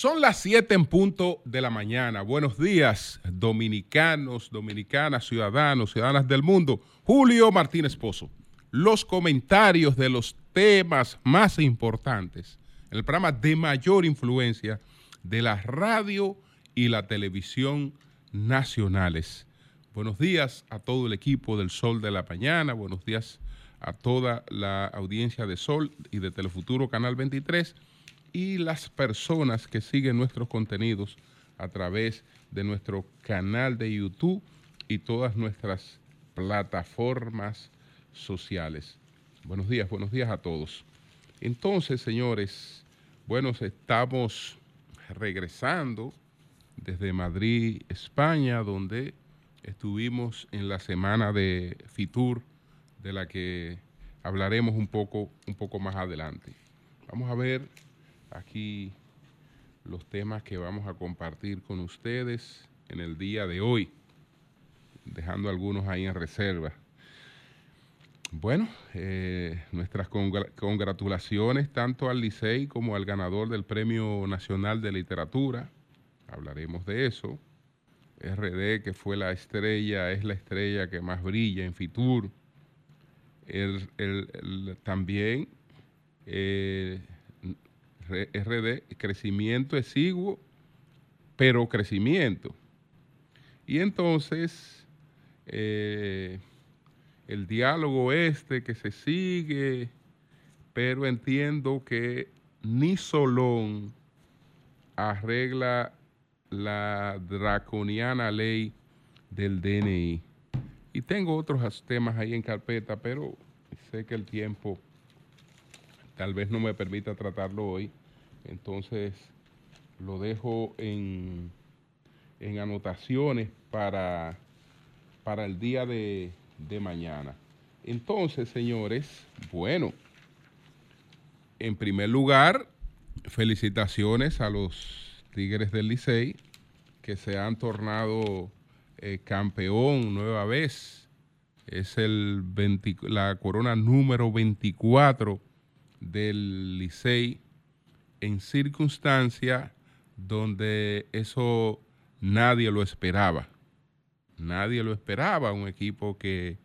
Son las 7 en punto de la mañana. Buenos días, dominicanos, dominicanas, ciudadanos, ciudadanas del mundo. Julio Martínez Pozo. Los comentarios de los temas más importantes el programa de mayor influencia de la radio y la televisión nacionales. Buenos días a todo el equipo del Sol de la Mañana. Buenos días a toda la audiencia de Sol y de Telefuturo Canal 23 y las personas que siguen nuestros contenidos a través de nuestro canal de YouTube y todas nuestras plataformas sociales. Buenos días, buenos días a todos. Entonces, señores, bueno, estamos regresando desde Madrid, España, donde estuvimos en la semana de Fitur, de la que hablaremos un poco, un poco más adelante. Vamos a ver aquí los temas que vamos a compartir con ustedes en el día de hoy, dejando algunos ahí en reserva. Bueno, eh, nuestras congratulaciones tanto al Licey como al ganador del Premio Nacional de Literatura. Hablaremos de eso. RD, que fue la estrella, es la estrella que más brilla en Fitur. también eh, RD, crecimiento exiguo, pero crecimiento. Y entonces, eh, el diálogo este que se sigue, pero entiendo que ni Solón arregla la draconiana ley del DNI. Y tengo otros temas ahí en carpeta, pero sé que el tiempo tal vez no me permita tratarlo hoy. Entonces lo dejo en, en anotaciones para, para el día de, de mañana. Entonces, señores, bueno, en primer lugar, felicitaciones a los Tigres del Licey, que se han tornado eh, campeón nueva vez. Es el la corona número 24 del Licey en circunstancia donde eso nadie lo esperaba. Nadie lo esperaba, un equipo que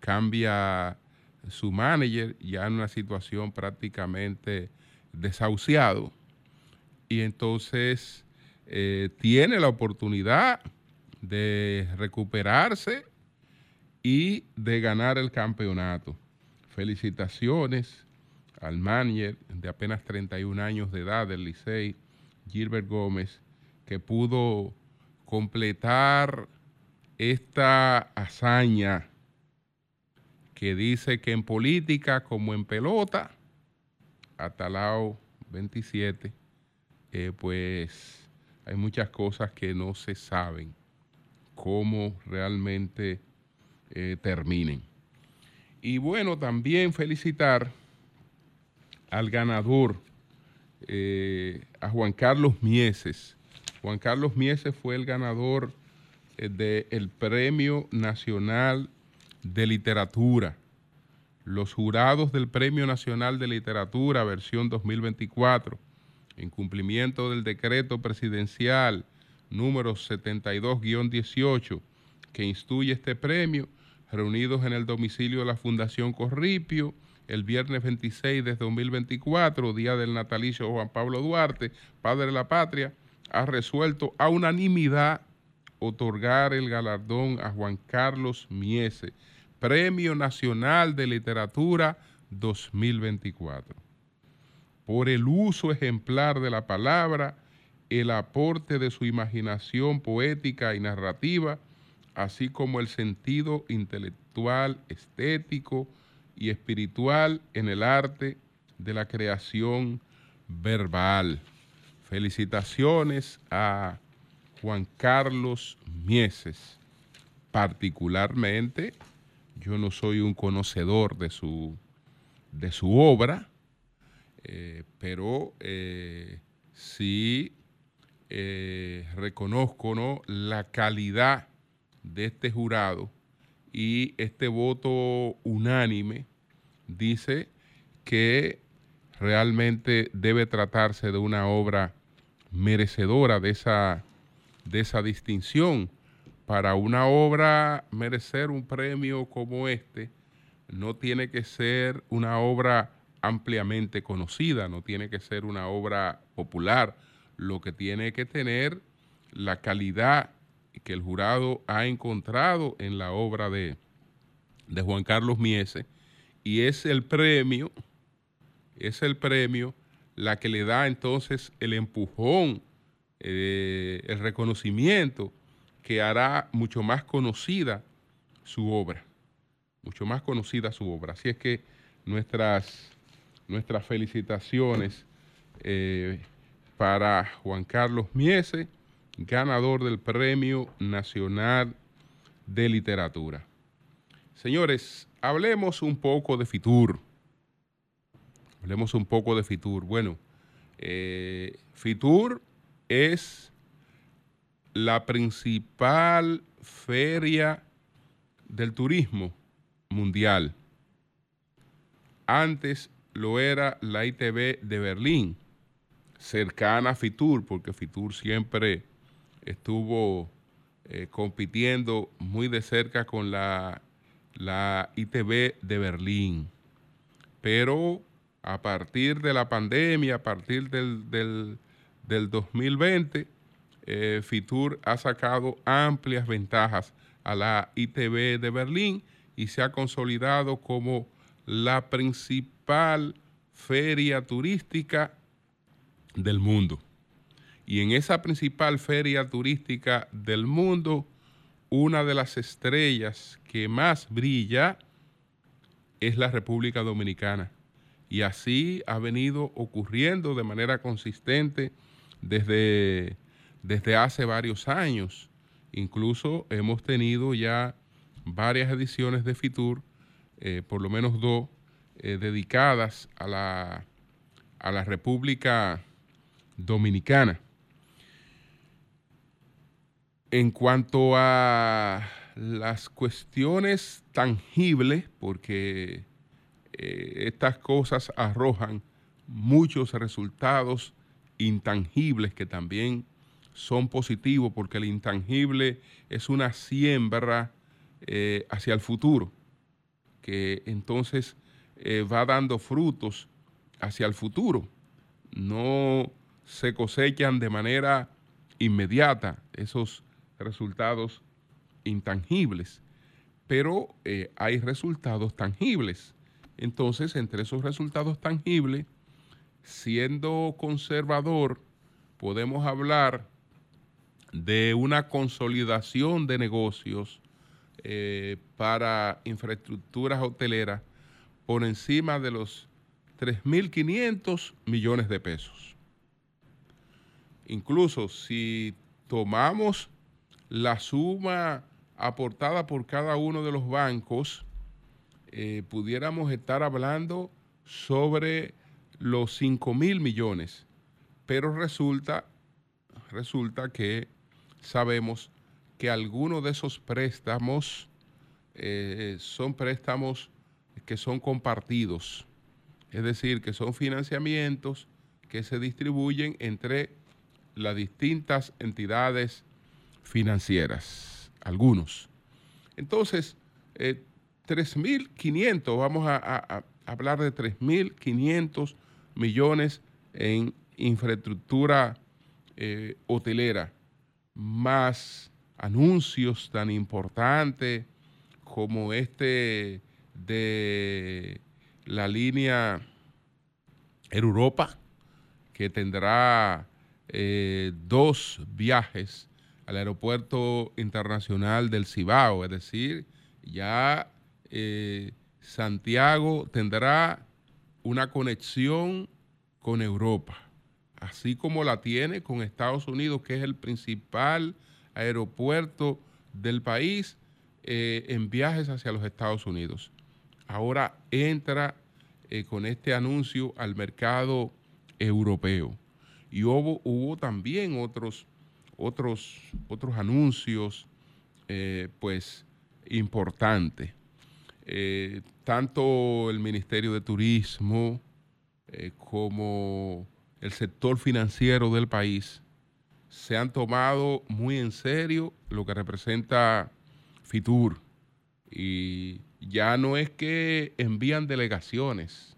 cambia su manager ya en una situación prácticamente desahuciado y entonces eh, tiene la oportunidad de recuperarse y de ganar el campeonato. Felicitaciones al manager de apenas 31 años de edad del Licey, Gilbert Gómez, que pudo completar esta hazaña que dice que en política como en pelota, Atalao 27, eh, pues hay muchas cosas que no se saben cómo realmente eh, terminen. Y bueno, también felicitar al ganador, eh, a Juan Carlos Mieses. Juan Carlos Mieses fue el ganador del Premio Nacional de Literatura. Los jurados del Premio Nacional de Literatura, versión 2024, en cumplimiento del decreto presidencial número 72-18 que instruye este premio, reunidos en el domicilio de la Fundación Corripio el viernes 26 de 2024, día del natalicio Juan Pablo Duarte, padre de la patria, ha resuelto a unanimidad otorgar el galardón a Juan Carlos Miese, Premio Nacional de Literatura 2024 por el uso ejemplar de la palabra, el aporte de su imaginación poética y narrativa, así como el sentido intelectual, estético y espiritual en el arte de la creación verbal. Felicitaciones a Juan Carlos Mieses. Particularmente, yo no soy un conocedor de su, de su obra, eh, pero eh, sí eh, reconozco la calidad de este jurado y este voto unánime dice que realmente debe tratarse de una obra merecedora de esa, de esa distinción. Para una obra merecer un premio como este, no tiene que ser una obra ampliamente conocida, no tiene que ser una obra popular, lo que tiene que tener la calidad que el jurado ha encontrado en la obra de, de Juan Carlos Miese y es el premio, es el premio la que le da entonces el empujón, eh, el reconocimiento que hará mucho más conocida su obra, mucho más conocida su obra. Así es que nuestras, nuestras felicitaciones eh, para Juan Carlos Miese, ganador del Premio Nacional de Literatura. Señores, hablemos un poco de Fitur. Hablemos un poco de Fitur. Bueno, eh, Fitur es la principal feria del turismo mundial. Antes lo era la ITV de Berlín, cercana a Fitur, porque Fitur siempre estuvo eh, compitiendo muy de cerca con la la ITV de Berlín. Pero a partir de la pandemia, a partir del, del, 2020, eh, Fitur ha sacado amplias ventajas a la ITV de Berlín y se ha consolidado como la principal feria turística del mundo. Y en esa principal feria turística del mundo, una de las estrellas que más brilla es la República Dominicana. Y así ha venido ocurriendo de manera consistente desde, desde hace varios años. Incluso hemos tenido ya varias ediciones de Fitur, eh, por lo menos dos, eh, dedicadas a la, a la República Dominicana. En cuanto a las cuestiones tangibles, porque eh, estas cosas arrojan muchos resultados intangibles que también son positivos, porque el intangible es una siembra eh, hacia el futuro, que entonces eh, va dando frutos hacia el futuro. No se cosechan de manera inmediata esos resultados intangibles, pero eh, hay resultados tangibles. Entonces, entre esos resultados tangibles, siendo conservador, podemos hablar de una consolidación de negocios eh, para infraestructuras hoteleras por encima de los 3.500 millones de pesos. Incluso si tomamos la suma aportada por cada uno de los bancos, eh, pudiéramos estar hablando sobre los 5 mil millones. Pero resulta, resulta que sabemos que algunos de esos préstamos eh, son préstamos que son compartidos, es decir, que son financiamientos que se distribuyen entre las distintas entidades financieras, algunos. Entonces, 3.500, eh, vamos a, hablar de 3.500 millones en infraestructura eh, hotelera, más anuncios tan importantes como este de la línea Air Europa, que tendrá eh, dos viajes al Aeropuerto Internacional del Cibao, es decir, ya eh, Santiago tendrá una conexión con Europa, así como la tiene con Estados Unidos, que es el principal aeropuerto del país eh, en viajes hacia los Estados Unidos. Ahora entra eh, con este anuncio al mercado europeo. Y hubo, hubo también otros otros, otros anuncios, eh, pues, importantes. eh, tanto el Ministerio de Turismo eh, como el sector financiero del país se han tomado muy en serio lo que representa Fitur. Y ya no es que envían delegaciones,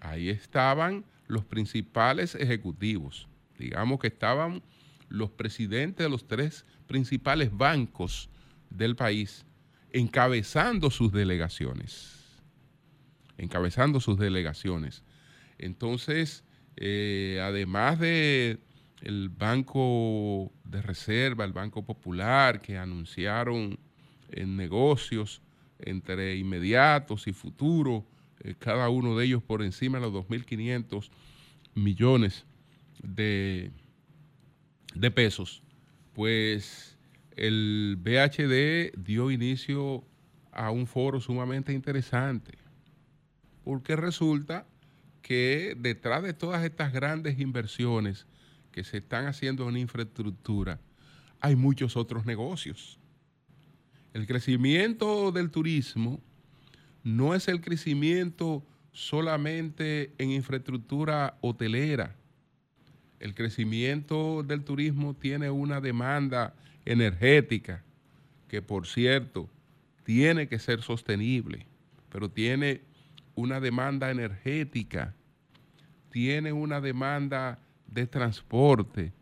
ahí estaban los principales ejecutivos, digamos que estaban los presidentes de los tres principales bancos del país encabezando sus delegaciones, encabezando sus delegaciones. Entonces, eh, además de el Banco de Reserva, el Banco Popular, que anunciaron en negocios entre inmediatos y futuros, eh, cada uno de ellos por encima de los 2.500 millones de, de pesos, pues el BHD dio inicio a un foro sumamente interesante, porque resulta que detrás de todas estas grandes inversiones que se están haciendo en infraestructura, hay muchos otros negocios. El crecimiento del turismo no es el crecimiento solamente en infraestructura hotelera. El crecimiento del turismo tiene una demanda energética que, por cierto, tiene que ser sostenible, pero tiene una demanda energética, tiene una demanda de transporte,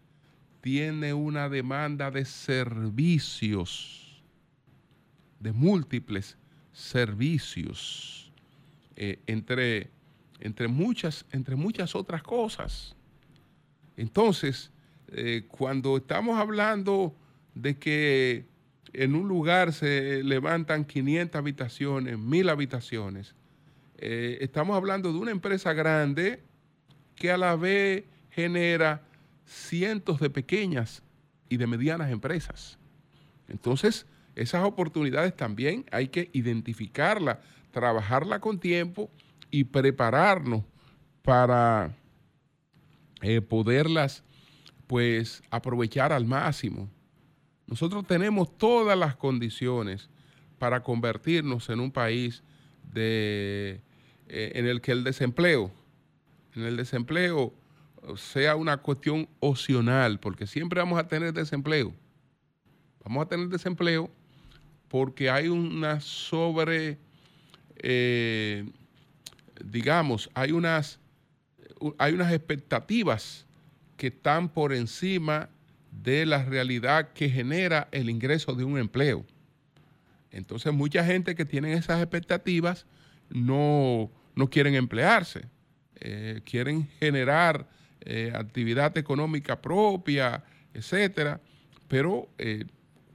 tiene una demanda de servicios, de múltiples servicios, eh, entre, entre, muchas, entre muchas otras cosas. Entonces, eh, cuando estamos hablando de que en un lugar se levantan 500 habitaciones, 1000 habitaciones, eh, estamos hablando de una empresa grande que a la vez genera cientos de pequeñas y de medianas empresas. Entonces, esas oportunidades también hay que identificarlas, trabajarla con tiempo y prepararnos para eh, poderlas pues aprovechar al máximo. Nosotros tenemos todas las condiciones para convertirnos en un país de, eh, en el que el desempleo, en el desempleo sea una cuestión opcional, porque siempre vamos a tener desempleo. Vamos a tener desempleo porque hay una sobre, eh, digamos, hay unas, hay unas expectativas que están por encima de la realidad que genera el ingreso de un empleo. Entonces mucha gente que tiene esas expectativas no, quieren emplearse, eh, quieren generar eh, actividad económica propia, etcétera, pero eh,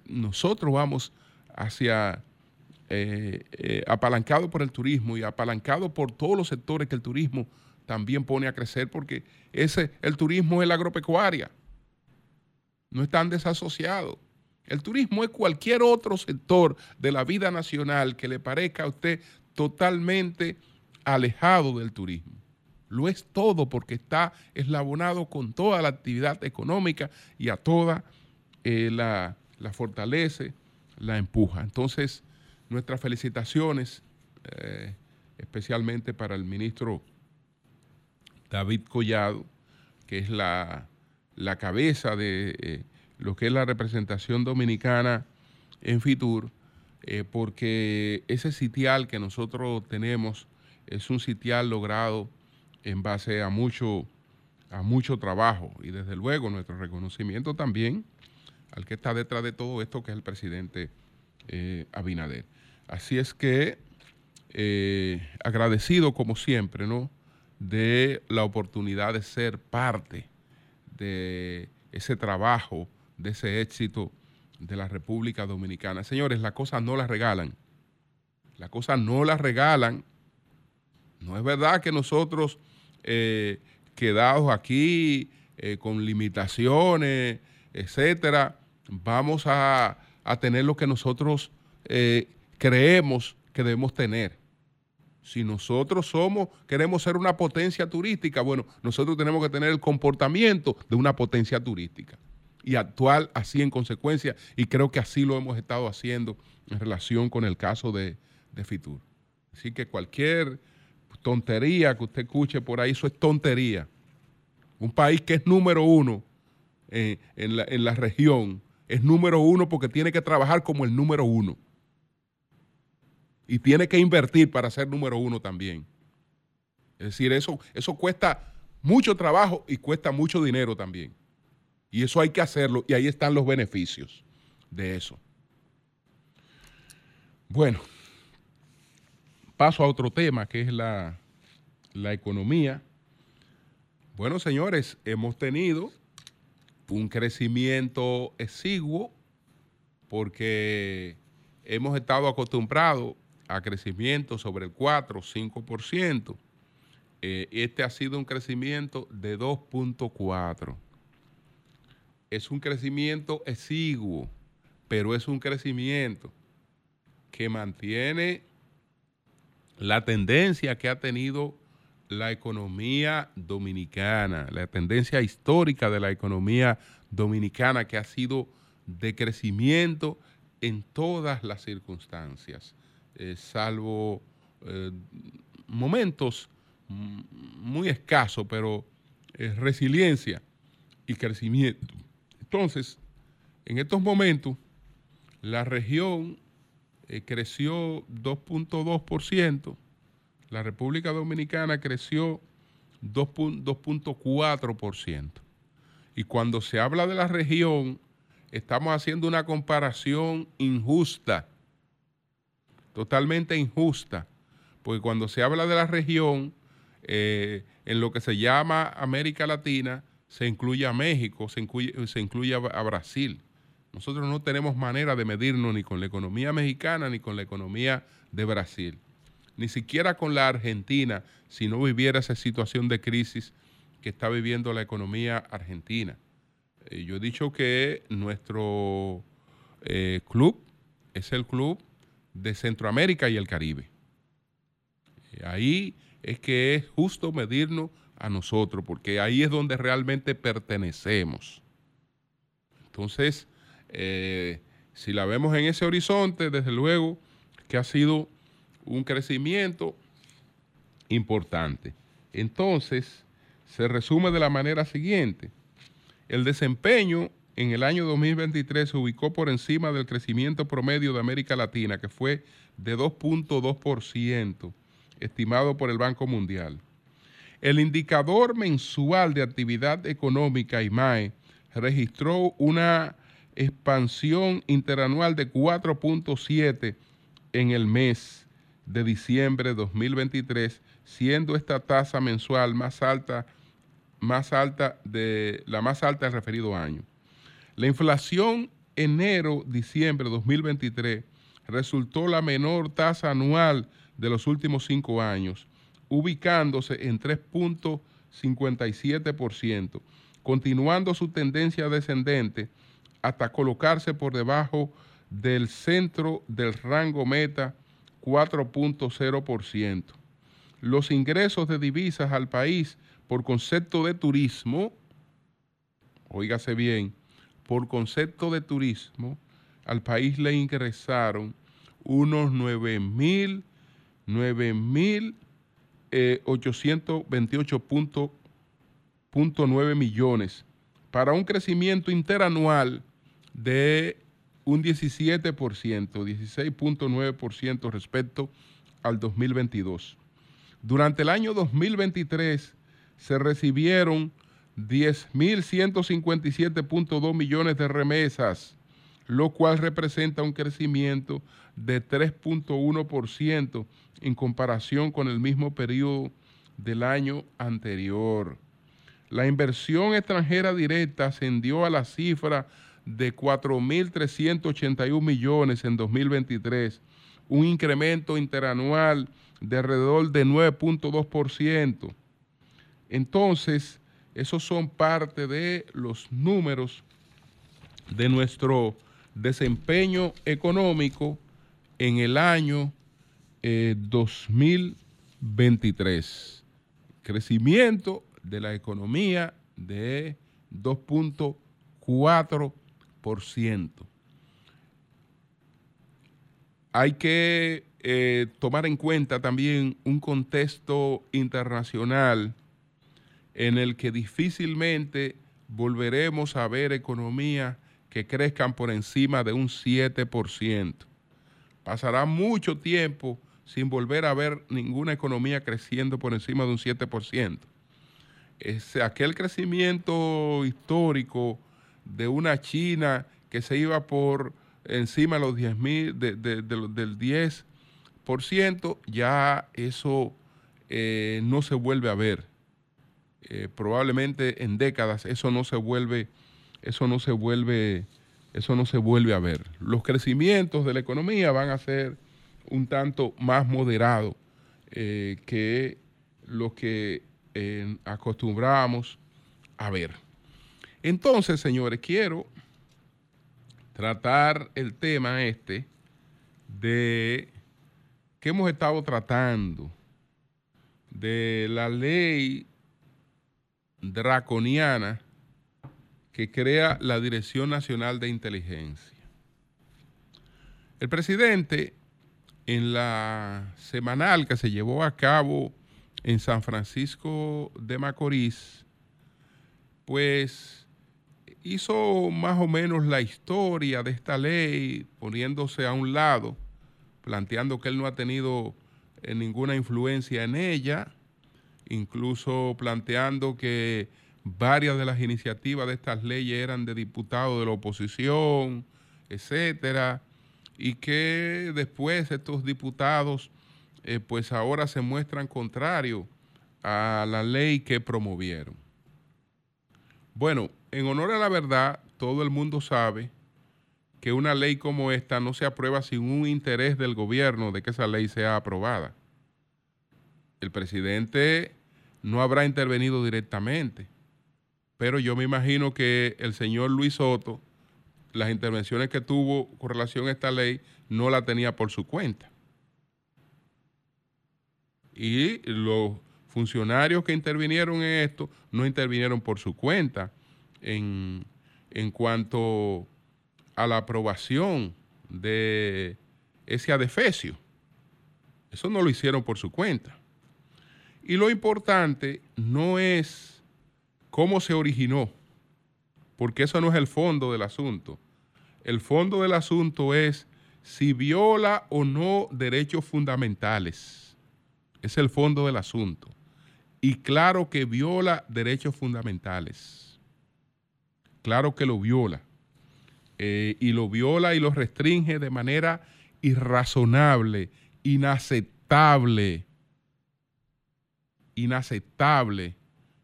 nosotros vamos hacia apalancado por el turismo y apalancado por todos los sectores que el turismo también pone a crecer, porque ese, el turismo es la agropecuaria no están desasociados. El turismo es cualquier otro sector de la vida nacional que le parezca a usted totalmente alejado del turismo. Lo es todo porque está eslabonado con toda la actividad económica y a toda eh, la, fortalece, la empuja. Entonces, nuestras felicitaciones, eh, especialmente para el ministro David Collado, que es la la cabeza de eh, lo que es la representación dominicana en Fitur, eh, porque ese sitial que nosotros tenemos es un sitial logrado en base a mucho, a mucho trabajo y desde luego nuestro reconocimiento también al que está detrás de todo esto, que es el presidente eh, Abinader. Así es que agradecido como siempre, ¿no? De la oportunidad de ser parte de ese trabajo, de ese éxito de la República Dominicana. Señores, las cosas no las regalan. Las cosas no las regalan. No es verdad que nosotros, eh, quedados aquí eh, con limitaciones, etcétera, vamos a, tener lo que nosotros eh, creemos que debemos tener. Si nosotros somos, queremos ser una potencia turística, bueno, nosotros tenemos que tener el comportamiento de una potencia turística y actuar así en consecuencia. Y creo que así lo hemos estado haciendo en relación con el caso de, de Fitur. Así que cualquier tontería que usted escuche por ahí, eso es tontería. Un país que es número uno en, la, en la región, es número uno porque tiene que trabajar como el número uno. Y tiene que invertir para ser número uno también. Es decir, eso, eso cuesta mucho trabajo y cuesta mucho dinero también. Y eso hay que hacerlo y ahí están los beneficios de eso. Bueno, paso a otro tema que es la, la economía. Bueno, señores, hemos tenido un crecimiento exiguo porque hemos estado acostumbrados a crecimiento sobre el 4 o 5%. Eh, este ha sido un crecimiento de 2.4. Es un crecimiento exiguo, pero es un crecimiento que mantiene la tendencia que ha tenido la economía dominicana, la tendencia histórica de la economía dominicana que ha sido de crecimiento en todas las circunstancias, eh, salvo eh, momentos muy escaso, pero es resiliencia y crecimiento. Entonces, en estos momentos, la región eh, creció 2.2%, la República Dominicana creció 2.4%. Y cuando se habla de la región, estamos haciendo una comparación injusta, totalmente injusta, porque cuando se habla de la región, eh, en lo que se llama América Latina se incluye a México, se incluye, se incluye a, Brasil. Nosotros no tenemos manera de medirnos ni con la economía mexicana ni con la economía de Brasil, ni siquiera con la Argentina, si no viviera esa situación de crisis que está viviendo la economía argentina. Eh, yo he dicho que nuestro eh, club es el club de Centroamérica y el Caribe. ahí es que es justo medirnos a nosotros, porque ahí es donde realmente pertenecemos. Entonces, eh, si la vemos en ese horizonte, desde luego que ha sido un crecimiento importante. Entonces, se resume de la manera siguiente. El desempeño en el año 2023 se ubicó por encima del crecimiento promedio de América Latina, que fue de 2.2% estimado por el Banco Mundial. El indicador mensual de actividad económica IMAE registró una expansión interanual de 4.7 en el mes de diciembre de 2023, siendo esta tasa mensual más alta, más alta de la más alta del referido año. La inflación enero-diciembre de 2023 resultó la menor tasa anual de los últimos cinco años, ubicándose en 3.57%, continuando su tendencia descendente hasta colocarse por debajo del centro del rango meta 4.0%. Los ingresos de divisas al país por concepto de turismo, oígase bien, por concepto de turismo, al país le ingresaron unos 9 mil 9.828.9 millones para un crecimiento interanual de un 17%, 16.9% respecto al 2022. Durante el año 2023 se recibieron 10.157.2 millones de remesas, lo cual representa un crecimiento de 3.1% en comparación con el mismo periodo del año anterior. La inversión extranjera directa ascendió a la cifra de 4.381 millones en 2023, un incremento interanual de alrededor de 9.2%. Entonces, esos son parte de los números de nuestro desempeño económico en el año 2023. Eh, Crecimiento de la economía de 2.4%. Hay que eh, tomar en cuenta también un contexto internacional en el que difícilmente volveremos a ver economías que crezcan por encima de un 7%. Pasará mucho tiempo sin volver a ver ninguna economía creciendo por encima de un 7%. Es aquel crecimiento histórico de una China que se iba por encima de los 10 mil, del 10%, ya eso eh, no se vuelve a ver. Eh, probablemente en décadas eso no se vuelve, eso no se vuelve, eso no se vuelve a ver. Los crecimientos de la economía van a ser un tanto más moderados eh, que lo que eh, acostumbramos a ver. Entonces, señores, quiero tratar el tema este de que hemos estado tratando de la ley draconiana que crea la Dirección Nacional de Inteligencia. El presidente, en la semanal que se llevó a cabo en San Francisco de Macorís, pues hizo más o menos la historia de esta ley, poniéndose a un lado, planteando que él no ha tenido eh, ninguna influencia en ella, incluso planteando que varias de las iniciativas de estas leyes eran de diputados de la oposición, etcétera, y que después estos diputados eh, pues ahora se muestran contrarios a la ley que promovieron. Bueno, en honor a la verdad, todo el mundo sabe que una ley como esta no se aprueba sin un interés del gobierno de que esa ley sea aprobada. El presidente no habrá intervenido directamente. Pero yo me imagino que el señor Luis Soto, las intervenciones que tuvo con relación a esta ley, no la tenía por su cuenta. Y los funcionarios que intervinieron en esto no intervinieron por su cuenta en, en cuanto a la aprobación de ese adefesio. Eso no lo hicieron por su cuenta. Y lo importante no es cómo se originó, porque eso no es el fondo del asunto. El fondo del asunto es si viola o no derechos fundamentales. Es el fondo del asunto. Y claro que viola derechos fundamentales. Claro que lo viola. Eh, y lo viola y lo restringe de manera irrazonable, inaceptable inaceptable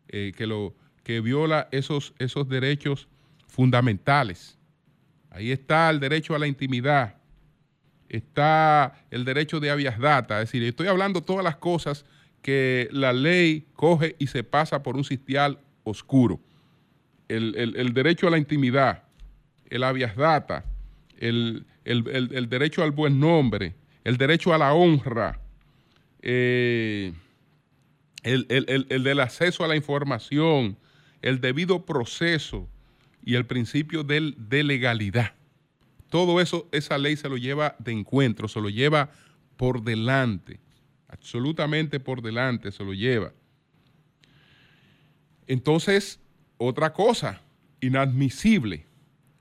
eh, que, lo, que viola esos, esos derechos fundamentales. Ahí está el derecho a la intimidad, está el derecho de habeas data, es decir, estoy hablando todas las cosas que la ley coge y se pasa por un sitial oscuro. El, derecho a la intimidad, el habeas data, el, derecho al buen nombre, el derecho a la honra, eh, el, del acceso a la información, el debido proceso y el principio del, de legalidad. Todo eso, esa ley se lo lleva de encuentro, se lo lleva por delante, absolutamente por delante se lo lleva. Entonces, otra cosa, inadmisible,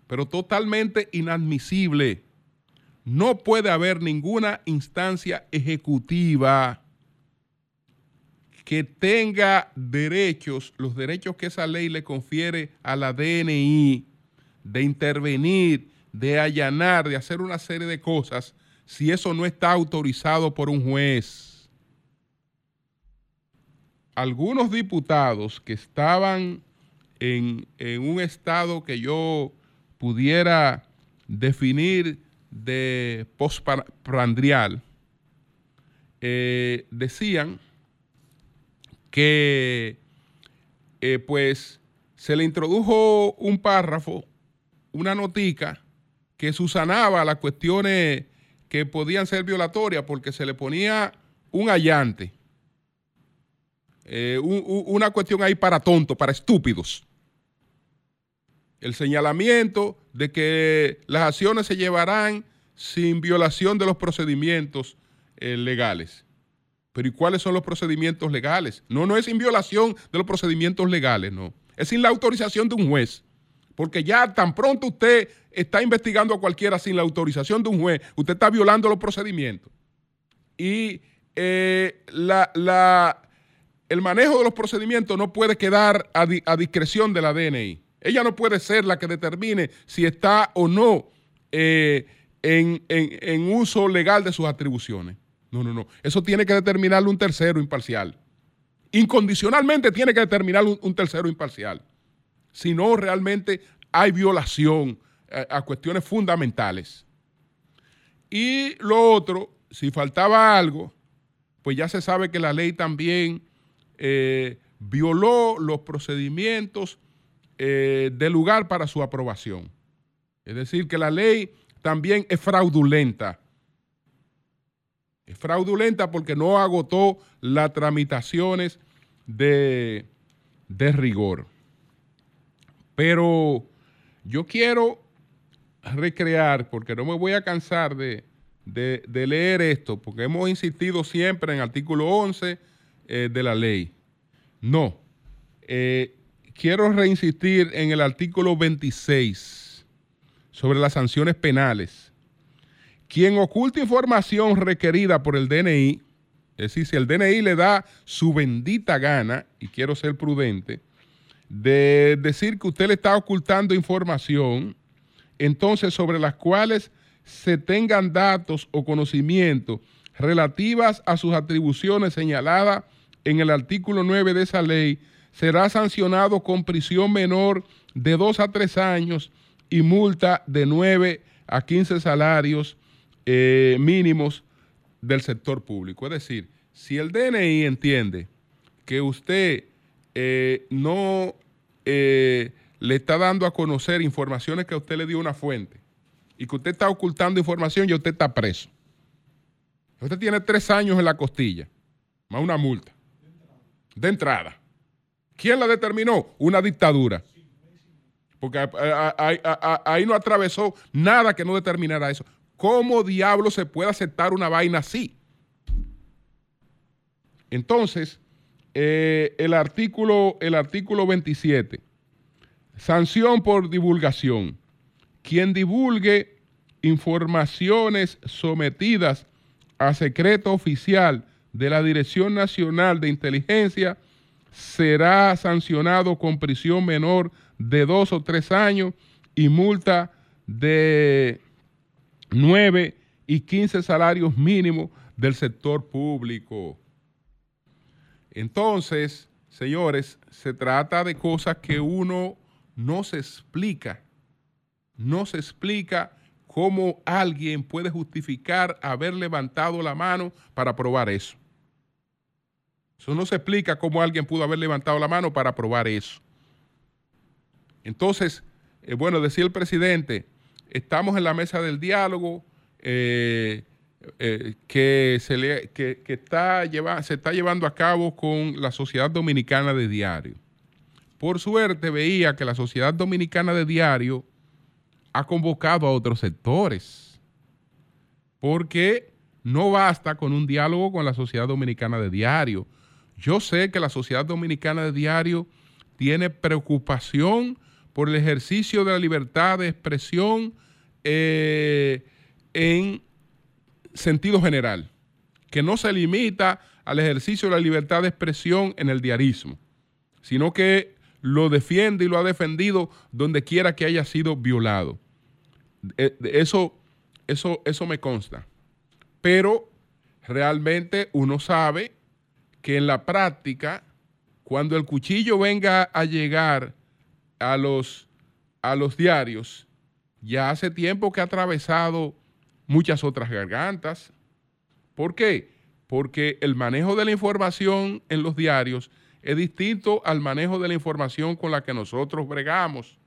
pero totalmente inadmisible. No puede haber ninguna instancia ejecutiva que tenga derechos, los derechos que esa ley le confiere a la DNI de intervenir, de allanar, de hacer una serie de cosas, si eso no está autorizado por un juez. Algunos diputados que estaban en, un estado que yo pudiera definir de postprandial, eh, decían que eh, pues se le introdujo un párrafo, una notica, que susanaba las cuestiones que podían ser violatorias porque se le ponía un allante, eh, una cuestión ahí para tontos, para estúpidos. El señalamiento de que las acciones se llevarán sin violación de los procedimientos eh, legales. Pero ¿y cuáles son los procedimientos legales? No, no es sin violación de los procedimientos legales, no. Es sin la autorización de un juez. Porque ya tan pronto usted está investigando a cualquiera sin la autorización de un juez, usted está violando los procedimientos. Y eh, la, el manejo de los procedimientos no puede quedar a, discreción de la DNI. Ella no puede ser la que determine si está o no eh, en, uso legal de sus atribuciones. No, no, no. Eso tiene que determinarlo un tercero imparcial. Incondicionalmente tiene que determinarlo un, tercero imparcial. Si no, realmente hay violación a, a cuestiones fundamentales. Y lo otro, si faltaba algo, pues ya se sabe que la ley también eh, violó los procedimientos eh, del lugar para su aprobación. Es decir, que la ley también es fraudulenta. Es fraudulenta porque no agotó las tramitaciones de, de rigor. Pero yo quiero recrear, porque no me voy a cansar de, de, leer esto, porque hemos insistido siempre en artículo 11 eh, de la ley. No. Eh, quiero reinsistir en el artículo 26 sobre las sanciones penales. Quien oculta información requerida por el DNI, es decir, si el DNI le da su bendita gana, y quiero ser prudente, de decir que usted le está ocultando información, entonces sobre las cuales se tengan datos o conocimientos relativas a sus atribuciones señaladas en el artículo 9 de esa ley, será sancionado con prisión menor de 2 a 3 años y multa de 9 a 15 salarios eh, mínimos del sector público. Es decir, si el DNI entiende que usted eh, no eh, le está dando a conocer informaciones que a usted le dio una fuente, y que usted está ocultando información y usted está preso. Usted tiene tres años en la costilla, más una multa. De entrada. ¿Quién la determinó? Una dictadura. Porque ahí no atravesó nada que no determinara eso. ¿Cómo diablo se puede aceptar una vaina así? Entonces, eh, el, artículo, el artículo 27, sanción por divulgación quien divulgue informaciones sometidas a secreto oficial de la Dirección Nacional de Inteligencia será sancionado con prisión menor de dos o tres años y multa de nueve y quince salarios mínimos del sector público. Entonces, señores, se trata de cosas que uno no se explica no se explica cómo alguien puede justificar haber levantado la mano para probar eso. Eso no se explica cómo alguien pudo haber levantado la mano para probar eso. Entonces, eh, bueno, decía el presidente, estamos en la mesa del diálogo eh, eh, que, se, le, que, está se está llevando a cabo con la Sociedad Dominicana de Diario. Por suerte veía que la Sociedad Dominicana de Diario ha convocado a otros sectores, porque no basta con un diálogo con la Sociedad Dominicana de Diario. Yo sé que la Sociedad Dominicana de Diario tiene preocupación por el ejercicio de la libertad de expresión eh, en sentido general, que no se limita al ejercicio de la libertad de expresión en el diarismo, sino que lo defiende y lo ha defendido donde quiera que haya sido violado. Eh, eso, eso, eso me consta. Pero realmente uno sabe que en la práctica, cuando el cuchillo venga a llegar a los, a los diarios, ya hace tiempo que ha atravesado muchas otras gargantas. ¿Por qué? Porque el manejo de la información en los diarios es distinto al manejo de la información con la que nosotros bregamos.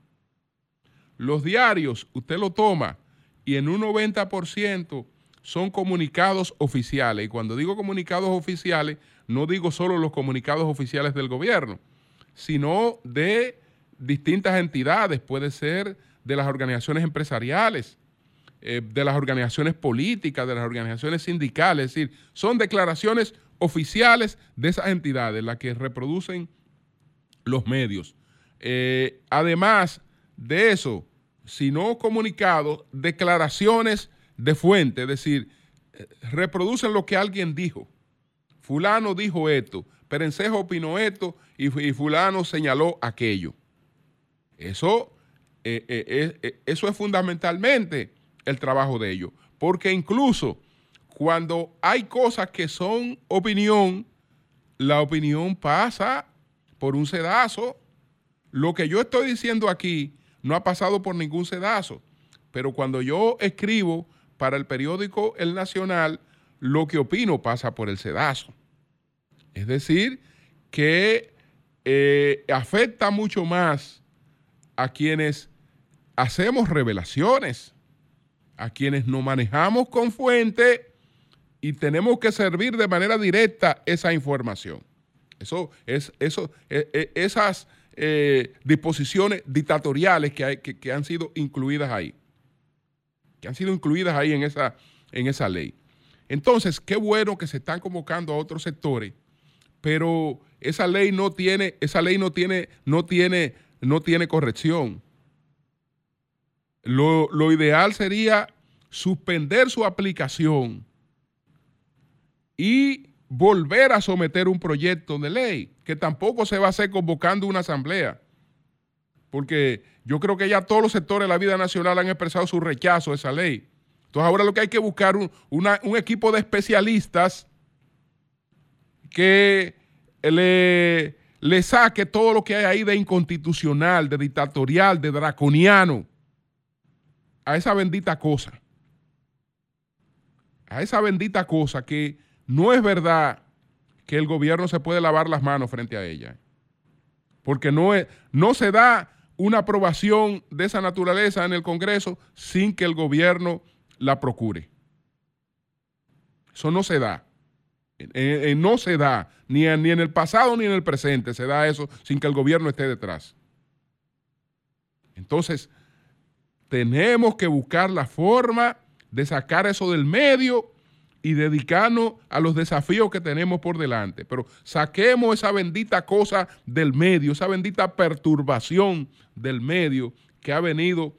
Los diarios, usted lo toma y en un 90% son comunicados oficiales. Y cuando digo comunicados oficiales, no digo solo los comunicados oficiales del gobierno, sino de distintas entidades, puede ser de las organizaciones empresariales, eh, de las organizaciones políticas, de las organizaciones sindicales, es decir, son declaraciones oficiales de esas entidades, las que reproducen los medios. Eh, además de eso, si no comunicados, declaraciones de fuente, es decir, eh, reproducen lo que alguien dijo. Fulano dijo esto, Perencejo opinó esto y, fulano señaló aquello. Eso, eso es fundamentalmente el trabajo de ellos. Porque incluso cuando hay cosas que son opinión, la opinión pasa por un sedazo. Lo que yo estoy diciendo aquí no ha pasado por ningún sedazo. Pero cuando yo escribo para el periódico El Nacional, lo que opino pasa por el sedazo. Es decir, que eh, afecta mucho más a quienes hacemos revelaciones a quienes nos manejamos con fuente y tenemos que servir de manera directa esa información. Eso, es, eso, e, e, esas eh, disposiciones dictatoriales que, hay, que, han sido incluidas ahí, que han sido incluidas ahí en esa, en esa ley. Entonces, qué bueno que se están convocando a otros sectores, pero esa ley no tiene, esa ley no tiene, no tiene, no tiene corrección. Lo, ideal sería suspender su aplicación y volver a someter un proyecto de ley, que tampoco se va a hacer convocando una asamblea, porque yo creo que ya todos los sectores de la vida nacional han expresado su rechazo a esa ley. Entonces ahora lo que hay que buscar un, un equipo de especialistas que le, le saque todo lo que hay ahí de inconstitucional, de dictatorial, de draconiano a esa bendita cosa. A esa bendita cosa que no es verdad que el gobierno se puede lavar las manos frente a ella. Porque no, es, no se da una aprobación de esa naturaleza en el Congreso sin que el gobierno la procure. Eso no se da. No se da, ni ni en el pasado ni en el presente se da eso sin que el gobierno esté detrás. Entonces, tenemos que buscar la forma de sacar eso del medio y dedicarnos a los desafíos que tenemos por delante. Pero saquemos esa bendita cosa del medio, esa bendita perturbación del medio que ha venido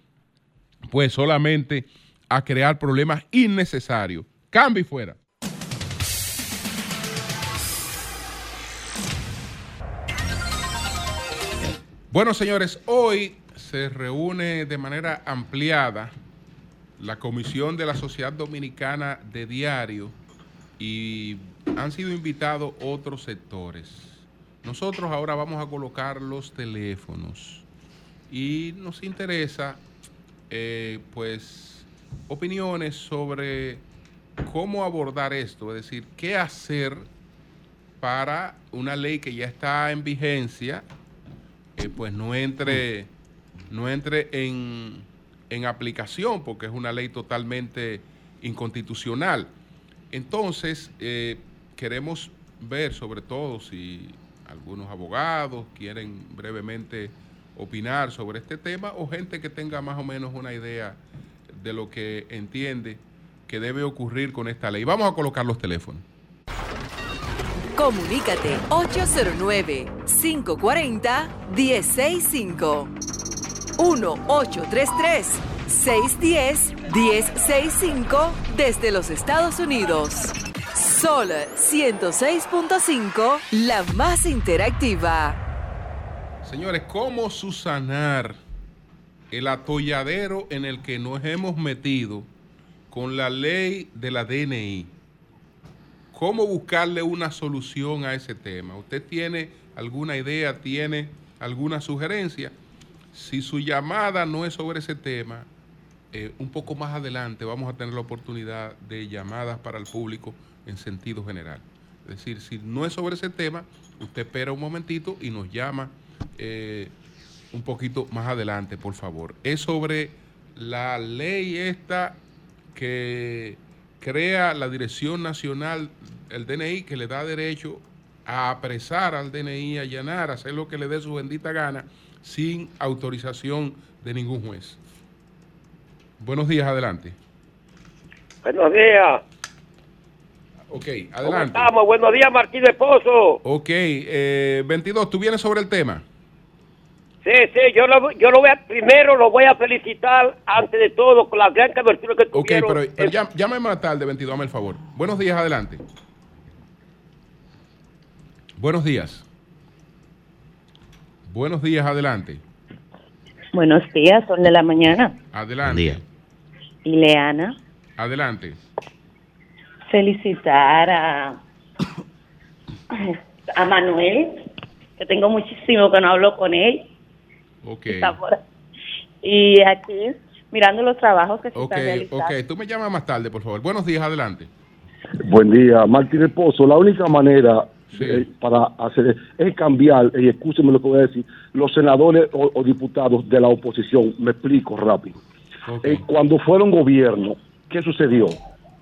pues solamente a crear problemas innecesarios. Cambio y fuera. Bueno, señores, hoy se reúne de manera ampliada la Comisión de la Sociedad Dominicana de Diario y han sido invitados otros sectores. Nosotros ahora vamos a colocar los teléfonos y nos interesa eh, pues opiniones sobre cómo abordar esto, es decir, qué hacer para una ley que ya está en vigencia, pues no entre no entre en, aplicación porque es una ley totalmente inconstitucional. Entonces, eh, queremos ver sobre todo si algunos abogados quieren brevemente opinar sobre este tema o gente que tenga más o menos una idea de lo que entiende que debe ocurrir con esta ley. Vamos a colocar los teléfonos. Comunícate 809 540 165 1-833-610-1065 desde los Estados Unidos. Sol 106.5, la más interactiva. Señores, ¿cómo susanar el atolladero en el que nos hemos metido con la ley de la DNI? ¿Cómo buscarle una solución a ese tema? ¿Usted tiene alguna idea, tiene alguna sugerencia? Si su llamada no es sobre ese tema, eh, un poco más adelante vamos a tener la oportunidad de llamadas para el público en sentido general. Es decir, si no es sobre ese tema, usted espera un momentito y nos llama eh, un poquito más adelante, por favor. Es sobre la ley esta que crea la Dirección Nacional, el DNI, que le da derecho a apresar al DNI, a allanar, a hacer lo que le dé su bendita gana sin autorización de ningún juez. Buenos días, adelante. Buenos días. Ok, ¿Cómo adelante. estamos? Buenos días, Martín Esposo. Ok, eh, 22, ¿tú vienes sobre el tema? Sí, sí, yo lo, yo lo voy a, primero lo voy a felicitar antes de todo con la gran cobertura que Ok, tuvieron. pero, pero en- ya- llámame más tarde, 22, dame el favor. Buenos días, adelante. Buenos días. Buenos días, adelante. Buenos días, son de la mañana. Adelante. Ileana, Adelante. felicitar a, a Manuel, que tengo muchísimo que no hablo con él. Ok. Está por- Y aquí, mirando los trabajos que se Ok, están realizando. ok. Tú me llamas más tarde, por favor. Buenos días, adelante. Buen día, Martín Esposo. La única manera Sí. eh, para hacer es cambiar, y escúcheme lo que voy a decir, los senadores o, o diputados de la oposición. Me explico rápido. Ok. Eh, cuando fueron gobierno, ¿qué sucedió?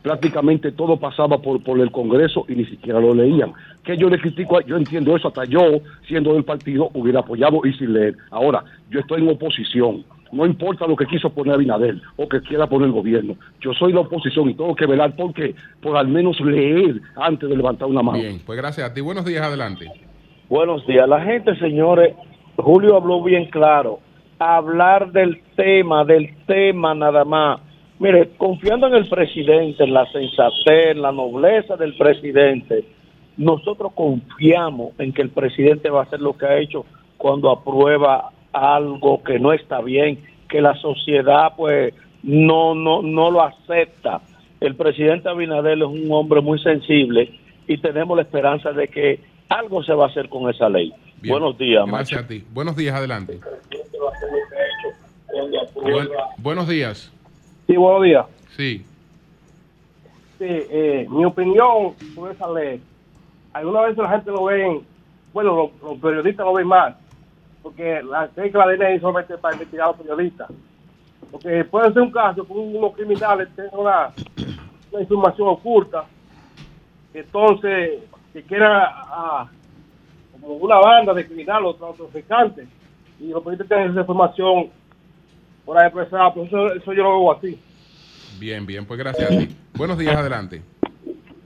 Prácticamente todo pasaba por, por el Congreso y ni siquiera lo leían. Que yo le critico, yo entiendo eso, hasta yo, siendo del partido, hubiera apoyado y sin leer. Ahora, yo estoy en oposición. No importa lo que quiso poner Abinader o que quiera poner el gobierno. Yo soy la oposición y tengo que velar porque por al menos leer antes de levantar una mano. Bien, pues gracias a ti. Buenos días, adelante. Buenos días. La gente, señores, Julio habló bien claro. Hablar del tema, del tema nada más. Mire, confiando en el presidente, en la sensatez, en la nobleza del presidente, nosotros confiamos en que el presidente va a hacer lo que ha hecho cuando aprueba algo que no está bien, que la sociedad pues no no no lo acepta. El presidente Abinader es un hombre muy sensible y tenemos la esperanza de que algo se va a hacer con esa ley. Bien. Buenos días, Gracias Macho. a ti. Buenos días, adelante. Buen- buenos días. Sí, buenos días. Sí. Sí, eh, mi opinión sobre esa ley, algunas veces la gente lo ven, bueno, los, los periodistas lo ven mal, porque la creen que la DNI solamente es para investigar a los periodistas. Porque puede ser un caso que unos criminales tengan una, una información oculta, entonces que quiera ah, como una banda de criminales o traficantes, y los periodistas tienen esa información por ahí expresada, pues eso, eso yo lo veo así. Bien, bien, pues gracias a ti. Buenos días, adelante.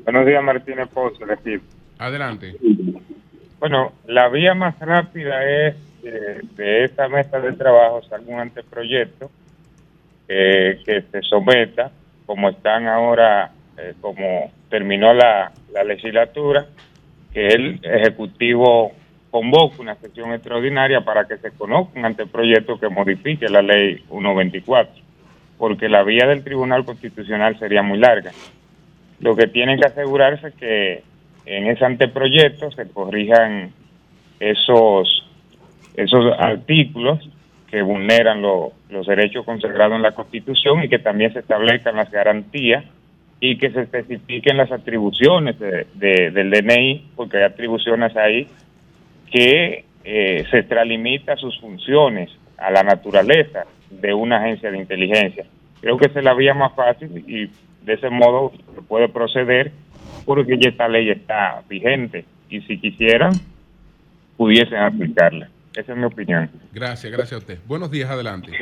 Buenos días, Martínez Pozo, le pido. Adelante. Bueno, la vía más rápida es eh, de esta mesa de trabajo salga un anteproyecto eh, que se someta, como están ahora, eh, como terminó la, la legislatura, que el Ejecutivo convoque una sesión extraordinaria para que se conozca un anteproyecto que modifique la ley 124, porque la vía del Tribunal Constitucional sería muy larga. Lo que tienen que asegurarse es que en ese anteproyecto se corrijan esos esos artículos que vulneran lo- los derechos consagrados en la Constitución y que también se establezcan las garantías y que se especifiquen las atribuciones de- de- del DNI, porque hay atribuciones ahí que eh, se extralimita sus funciones a la naturaleza de una agencia de inteligencia. Creo que esa es la vía más fácil y de ese modo se puede proceder porque ya esta ley está vigente y si quisieran pudiesen aplicarla. Esa es mi opinión. Gracias, gracias a usted. Buenos días, adelante.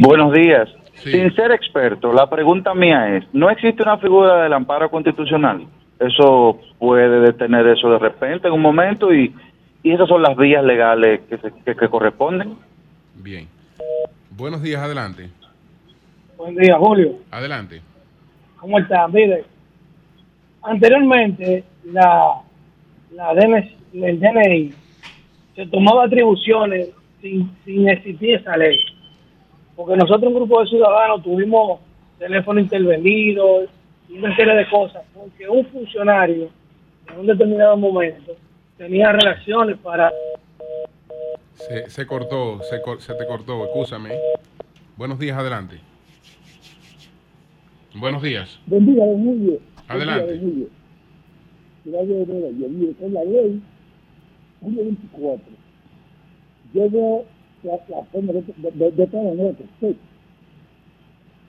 Buenos días. Sí. Sin ser experto, la pregunta mía es, ¿no existe una figura del amparo constitucional? Eso puede detener eso de repente en un momento y, y esas son las vías legales que, se- que, que corresponden. Bien. Buenos días, adelante. Buen día, Julio. Adelante. ¿Cómo está? Mire, anteriormente la, la DNS el DNI se tomaba atribuciones sin, sin existir esa ley. Porque nosotros, un grupo de ciudadanos, tuvimos teléfono intervenido y una serie de cosas. Porque un funcionario en un determinado momento tenía relaciones para Se, se cortó, se, cor- se te cortó, escúchame. Buenos días, adelante. Buenos días. Buen día, don Julio. Adelante. Buen día, Herrera, yo mire, con la ley, Julio 24, yo veo la, la forma de, de, de, de todas nosotros. Sí.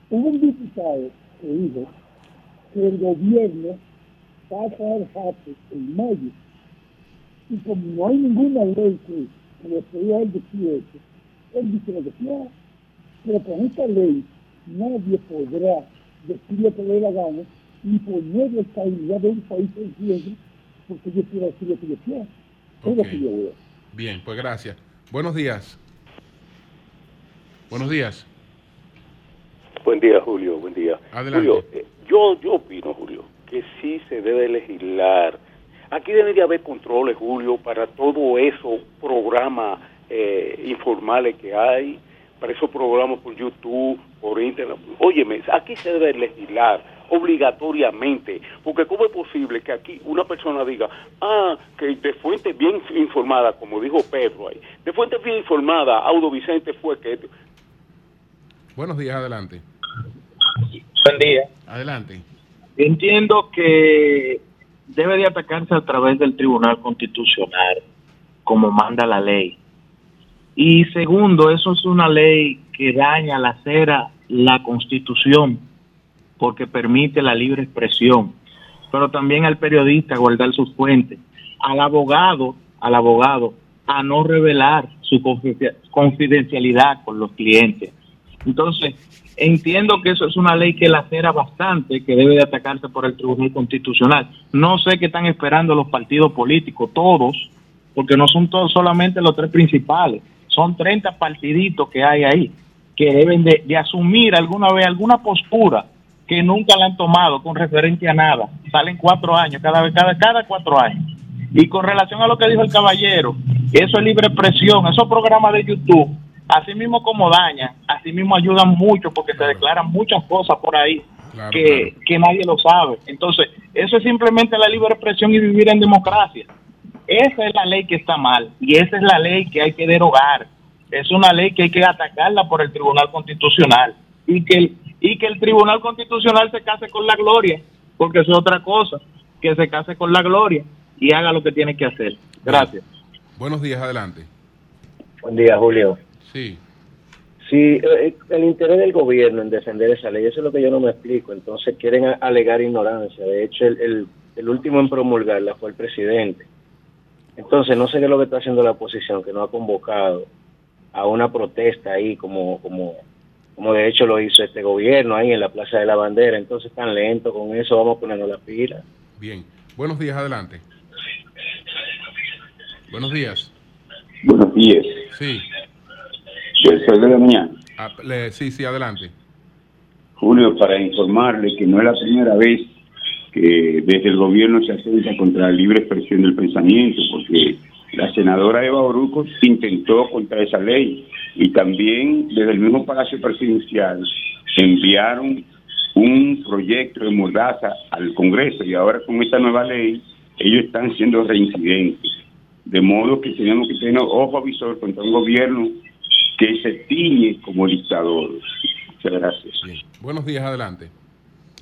Hubo un diputado que dijo que el gobierno va a traer en mayo. Y como no hay ninguna ley que, que le pedía el 18, él dice lo que sea, pero con esta ley nadie podrá decir lo que le dé la gana y poner la estabilidad de un país en riesgo porque yo quiero decir lo que yo quiero. Es lo que yo veo. Bien, pues gracias. Buenos días. Buenos días. Buen día, Julio. Buen día. Adelante. Julio, eh, yo, yo opino, Julio, que sí se debe legislar. Aquí debe de haber controles, Julio, para todo eso, programas eh, informales que hay, para esos programas por YouTube, por Internet. Óyeme, aquí se debe legislar obligatoriamente, porque ¿cómo es posible que aquí una persona diga, ah, que de fuente bien informada, como dijo Pedro ahí, de fuente bien informada, Audo Vicente fue que... Buenos días, adelante. Buen día. Adelante. Entiendo que debe de atacarse a través del Tribunal Constitucional, como manda la ley. Y segundo, eso es una ley que daña la cera la Constitución, porque permite la libre expresión, pero también al periodista guardar sus fuentes, al abogado, al abogado, a no revelar su confidencia- confidencialidad con los clientes. Entonces, entiendo que eso es una ley que lacera bastante, que debe de atacarse por el Tribunal Constitucional. No sé qué están esperando los partidos políticos, todos, porque no son todos solamente los tres principales, son 30 partiditos que hay ahí, que deben de, asumir alguna vez alguna postura que nunca la han tomado con referencia a nada. Salen cuatro años, cada vez, cada, cada cuatro años. Y con relación a lo que dijo el caballero, eso es libre expresión, esos programas de YouTube, así mismo como dañan, así mismo ayudan mucho porque se declaran muchas cosas por ahí que, que nadie lo sabe. Entonces, eso es simplemente la libre expresión y vivir en democracia. Esa es la ley que está mal y esa es la ley que hay que derogar. Es una ley que hay que atacarla por el Tribunal Constitucional y que el, y que el Tribunal Constitucional se case con la gloria, porque eso es otra cosa, que se case con la gloria y haga lo que tiene que hacer. Gracias. Buenos días, adelante. Buen día, Julio. Sí. Sí, eh, el interés del gobierno en defender esa ley, eso es lo que yo no me explico. Entonces quieren alegar ignorancia. De hecho, el, el, el último en promulgarla fue el presidente. Entonces, no sé qué es lo que está haciendo la oposición, que no ha convocado a una protesta ahí, como, como, como de hecho lo hizo este gobierno ahí en la Plaza de la Bandera. Entonces, tan lento con eso, vamos a ponernos la pila. Bien. Buenos días, adelante. Buenos días. Buenos días. Sí. Del Sol de la Mañana. Ah, le- sí, sí, adelante. Julio, para informarle que no es la primera vez que desde el gobierno se atenta contra la libre expresión del pensamiento, porque la senadora Eva Oruco intentó contra esa ley y también desde el mismo Palacio Presidencial enviaron un proyecto de mordaza al Congreso y ahora con esta nueva ley ellos están siendo reincidentes. De modo que tenemos que tener ojo avisor contra un gobierno que se tiñe como dictador. Muchas gracias. Buenos días, adelante.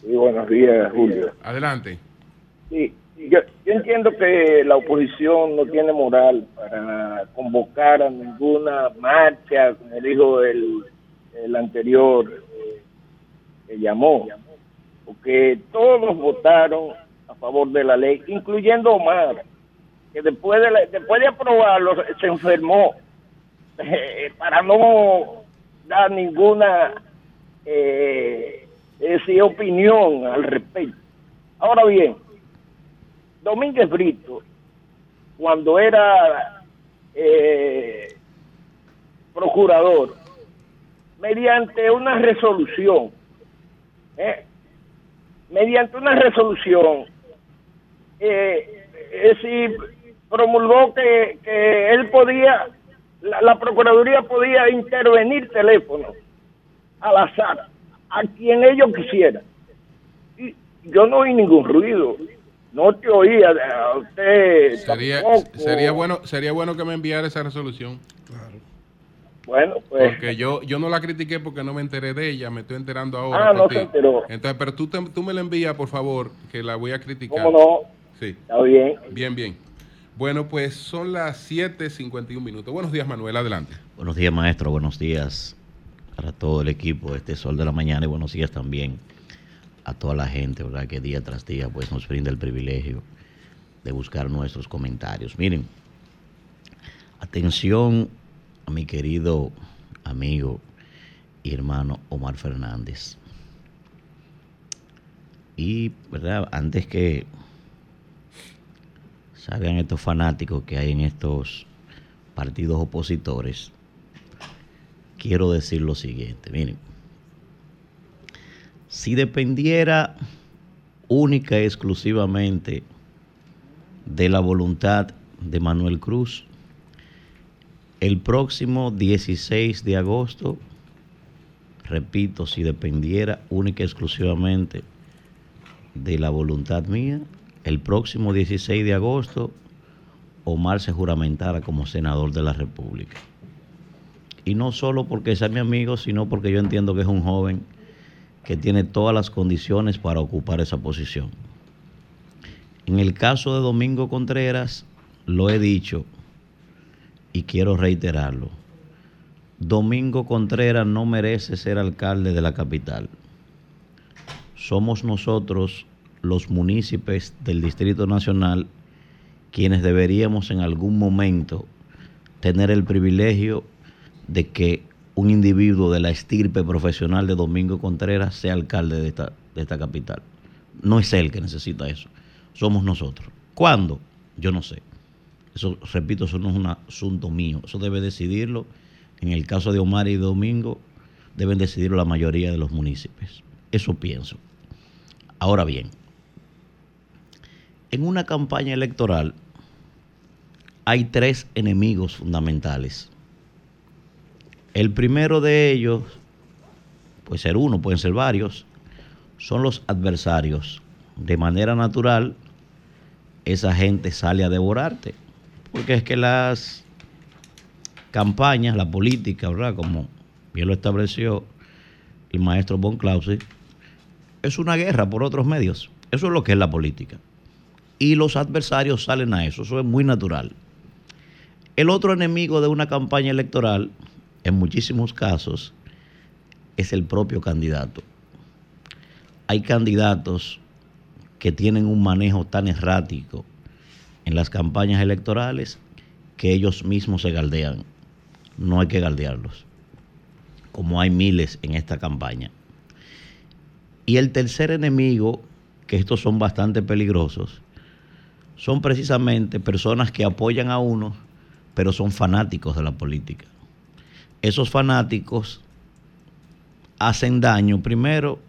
Sí, buenos días, Julio. Adelante. Sí, yo, yo entiendo que la oposición no tiene moral para convocar a ninguna marcha, como dijo el, el anterior eh, que llamó, porque todos votaron a favor de la ley, incluyendo Omar, que después de, la- después de aprobarlo se enfermó eh, para no dar ninguna eh, sí, opinión al respecto. Ahora bien, Domínguez Brito, cuando era eh, procurador, mediante una resolución, eh, mediante una resolución, eh, es promulgó que, que él podía, la, la Procuraduría podía intervenir teléfono al azar, a quien ellos quisieran. Y yo no oí ningún ruido, no te oía a usted. Sería, tampoco. sería bueno, sería bueno que me enviara esa resolución. Bueno, pues. Porque yo, yo no la critiqué porque no me enteré de ella, me estoy enterando ahora. Ah, no ti. se enteró. Entonces, pero tú, te- tú me la envías, por favor, que la voy a criticar. ¿Cómo no? Sí. Está bien. Bien, bien. Bueno, pues son las 7.51 minutos. Buenos días, Manuel, adelante. Buenos días, maestro. Buenos días para todo el equipo este Sol de la Mañana y buenos días también a toda la gente, ¿verdad? Que día tras día pues nos brinda el privilegio de buscar nuestros comentarios. Miren, atención a mi querido amigo y hermano Omar Fernández. Y, ¿verdad? Antes que salgan estos fanáticos que hay en estos partidos opositores, quiero decir lo siguiente. Miren, si dependiera única y exclusivamente de la voluntad de Manuel Cruz, el próximo 16 de agosto, repito, si dependiera única y exclusivamente de la voluntad mía, el próximo 16 de agosto, Omar se juramentara como senador de la República. Y no solo porque sea mi amigo, sino porque yo entiendo que es un joven que tiene todas las condiciones para ocupar esa posición. En el caso de Domingo Contreras, lo he dicho y quiero reiterarlo. Domingo Contreras no merece ser alcalde de la capital. Somos nosotros, los municipios del Distrito Nacional, quienes deberíamos en algún momento tener el privilegio de que un individuo de la estirpe profesional de Domingo Contreras sea alcalde de esta, de esta capital. No es él que necesita eso, somos nosotros. ¿Cuándo? Yo no sé. Eso, repito, eso no es un asunto mío. Eso debe decidirlo, en el caso de Omar y Domingo, deben decidirlo la mayoría de los municipios. Eso pienso. Ahora bien, en una campaña electoral hay tres enemigos fundamentales. El primero de ellos, puede ser uno, pueden ser varios, son los adversarios. De manera natural, esa gente sale a devorarte. Porque es que las campañas, la política, ¿verdad? Como bien lo estableció el maestro Von Clausewitz, es una guerra por otros medios. Eso es lo que es la política. Y los adversarios salen a eso. Eso es muy natural. El otro enemigo de una campaña electoral, en muchísimos casos, es el propio candidato. Hay candidatos que tienen un manejo tan errático en las campañas electorales que ellos mismos se galdean. No hay que galdearlos, como hay miles en esta campaña. Y el tercer enemigo, que estos son bastante peligrosos, son precisamente personas que apoyan a uno, pero son fanáticos de la política. Esos fanáticos hacen daño, primero,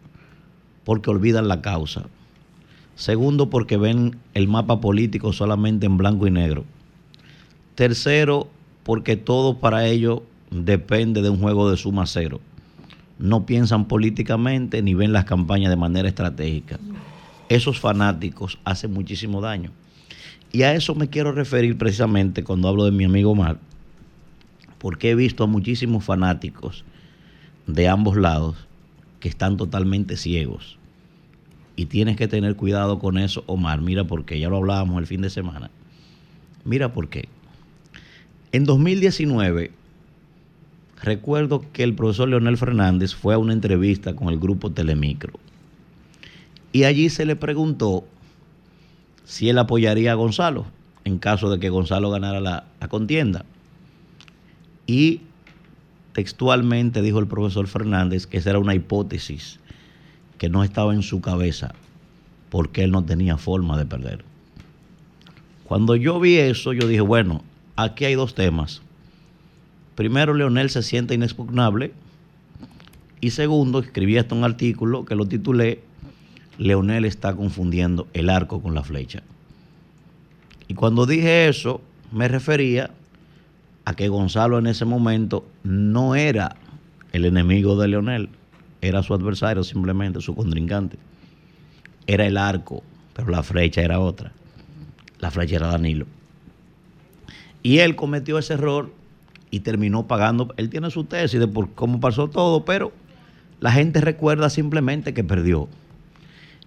porque olvidan la causa. Segundo, porque ven el mapa político solamente en blanco y negro. Tercero, porque todo para ellos depende de un juego de suma cero. No piensan políticamente ni ven las campañas de manera estratégica. Esos fanáticos hacen muchísimo daño. Y a eso me quiero referir precisamente cuando hablo de mi amigo Omar, porque he visto a muchísimos fanáticos de ambos lados que están totalmente ciegos y tienes que tener cuidado con eso, Omar. Mira por qué, ya lo hablábamos el fin de semana. Mira por qué. En 2019, recuerdo que el profesor Leonel Fernández fue a una entrevista con el grupo Telemicro. Y allí se le preguntó si él apoyaría a Gonzalo en caso de que Gonzalo ganara la, la contienda. Y textualmente dijo el profesor Fernández que esa era una hipótesis que no estaba en su cabeza porque él no tenía forma de perder. Cuando yo vi eso, yo dije, bueno, aquí hay dos temas. Primero, Leonel se siente inexpugnable. Y segundo, escribí hasta un artículo que lo titulé Leonel está confundiendo el arco con la flecha. Y cuando dije eso, me refería a que Gonzalo en ese momento no era el enemigo de Leonel, era su adversario simplemente, su contrincante. Era el arco, pero la flecha era otra. La flecha era Danilo. Y él cometió ese error y terminó pagando. Él tiene su tesis de por cómo pasó todo, pero la gente recuerda simplemente que perdió.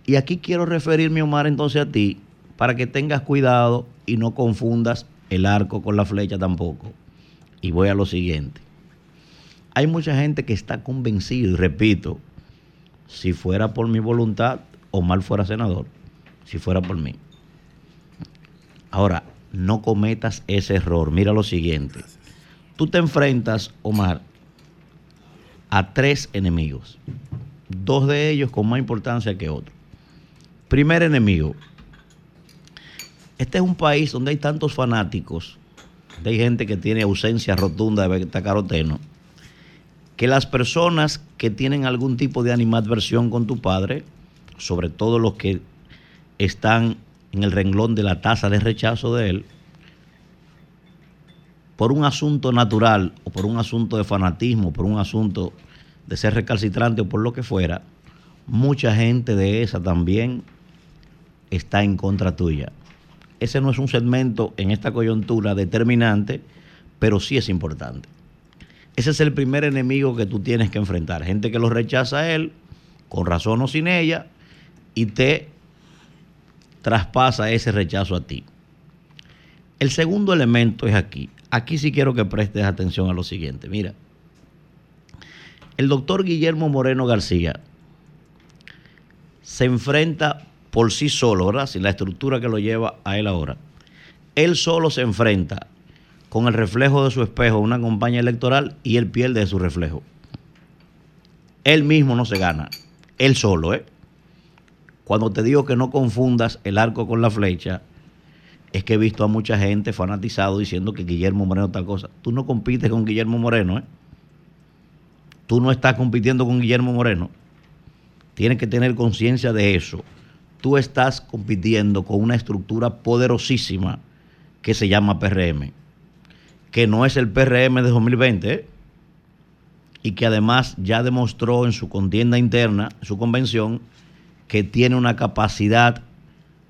Y aquí quiero referirme, Omar, entonces a ti, para que tengas cuidado y no confundas el arco con la flecha tampoco. Y voy a lo siguiente hay mucha gente que está convencido, y repito, si fuera por mi voluntad, Omar fuera senador, si fuera por mí. Ahora, no cometas ese error. Mira lo siguiente. Tú te enfrentas, Omar, a tres enemigos. Dos de ellos con más importancia que otros. Primer enemigo. Este es un país donde hay tantos fanáticos, hay gente que tiene ausencia rotunda de betacaroteno, que las personas que tienen algún tipo de animadversión con tu padre, sobre todo los que están en el renglón de la tasa de rechazo de él, por un asunto natural o por un asunto de fanatismo, por un asunto de ser recalcitrante o por lo que fuera, mucha gente de esa también está en contra tuya. Ese no es un segmento en esta coyuntura determinante, pero sí es importante. Ese es el primer enemigo que tú tienes que enfrentar. Gente que lo rechaza a él, con razón o sin ella, y te traspasa ese rechazo a ti. El segundo elemento es aquí. Aquí sí quiero que prestes atención a lo siguiente. Mira, el doctor Guillermo Moreno García se enfrenta por sí solo, ¿verdad? Sin la estructura que lo lleva a él ahora. Él solo se enfrenta con el reflejo de su espejo una campaña electoral y él pierde su reflejo. Él mismo no se gana, él solo, ¿eh? Cuando te digo que no confundas el arco con la flecha, es que he visto a mucha gente fanatizado diciendo que Guillermo Moreno tal cosa. Tú no compites con Guillermo Moreno, ¿eh? Tú no estás compitiendo con Guillermo Moreno. Tienes que tener conciencia de eso. Tú estás compitiendo con una estructura poderosísima que se llama PRM, que no es el PRM de 2020, ¿eh? y que además ya demostró en su contienda interna, su convención, que tiene una capacidad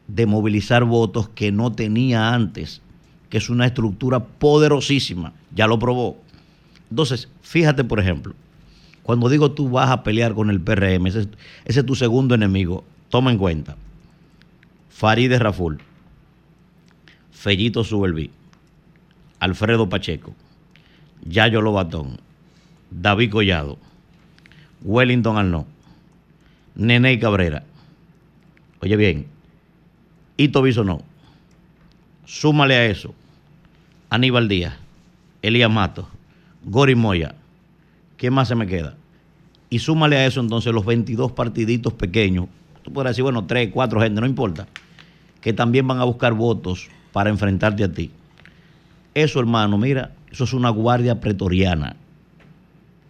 de movilizar votos que no tenía antes, que es una estructura poderosísima, ya lo probó. Entonces, fíjate, por ejemplo, cuando digo tú vas a pelear con el PRM, ese, ese es tu segundo enemigo, toma en cuenta. Farideh Raful, Fellito Subelví, Alfredo Pacheco, Yayo Lobatón, David Collado, Wellington Arnaud, Nene Cabrera. Oye bien, Ito no. Súmale a eso Aníbal Díaz, Elías Mato, Gori Moya. ¿Qué más se me queda? Y súmale a eso entonces los 22 partiditos pequeños. Tú decir, bueno, tres, cuatro gente, no importa. Que también van a buscar votos para enfrentarte a ti. Eso, hermano, mira, eso es una guardia pretoriana.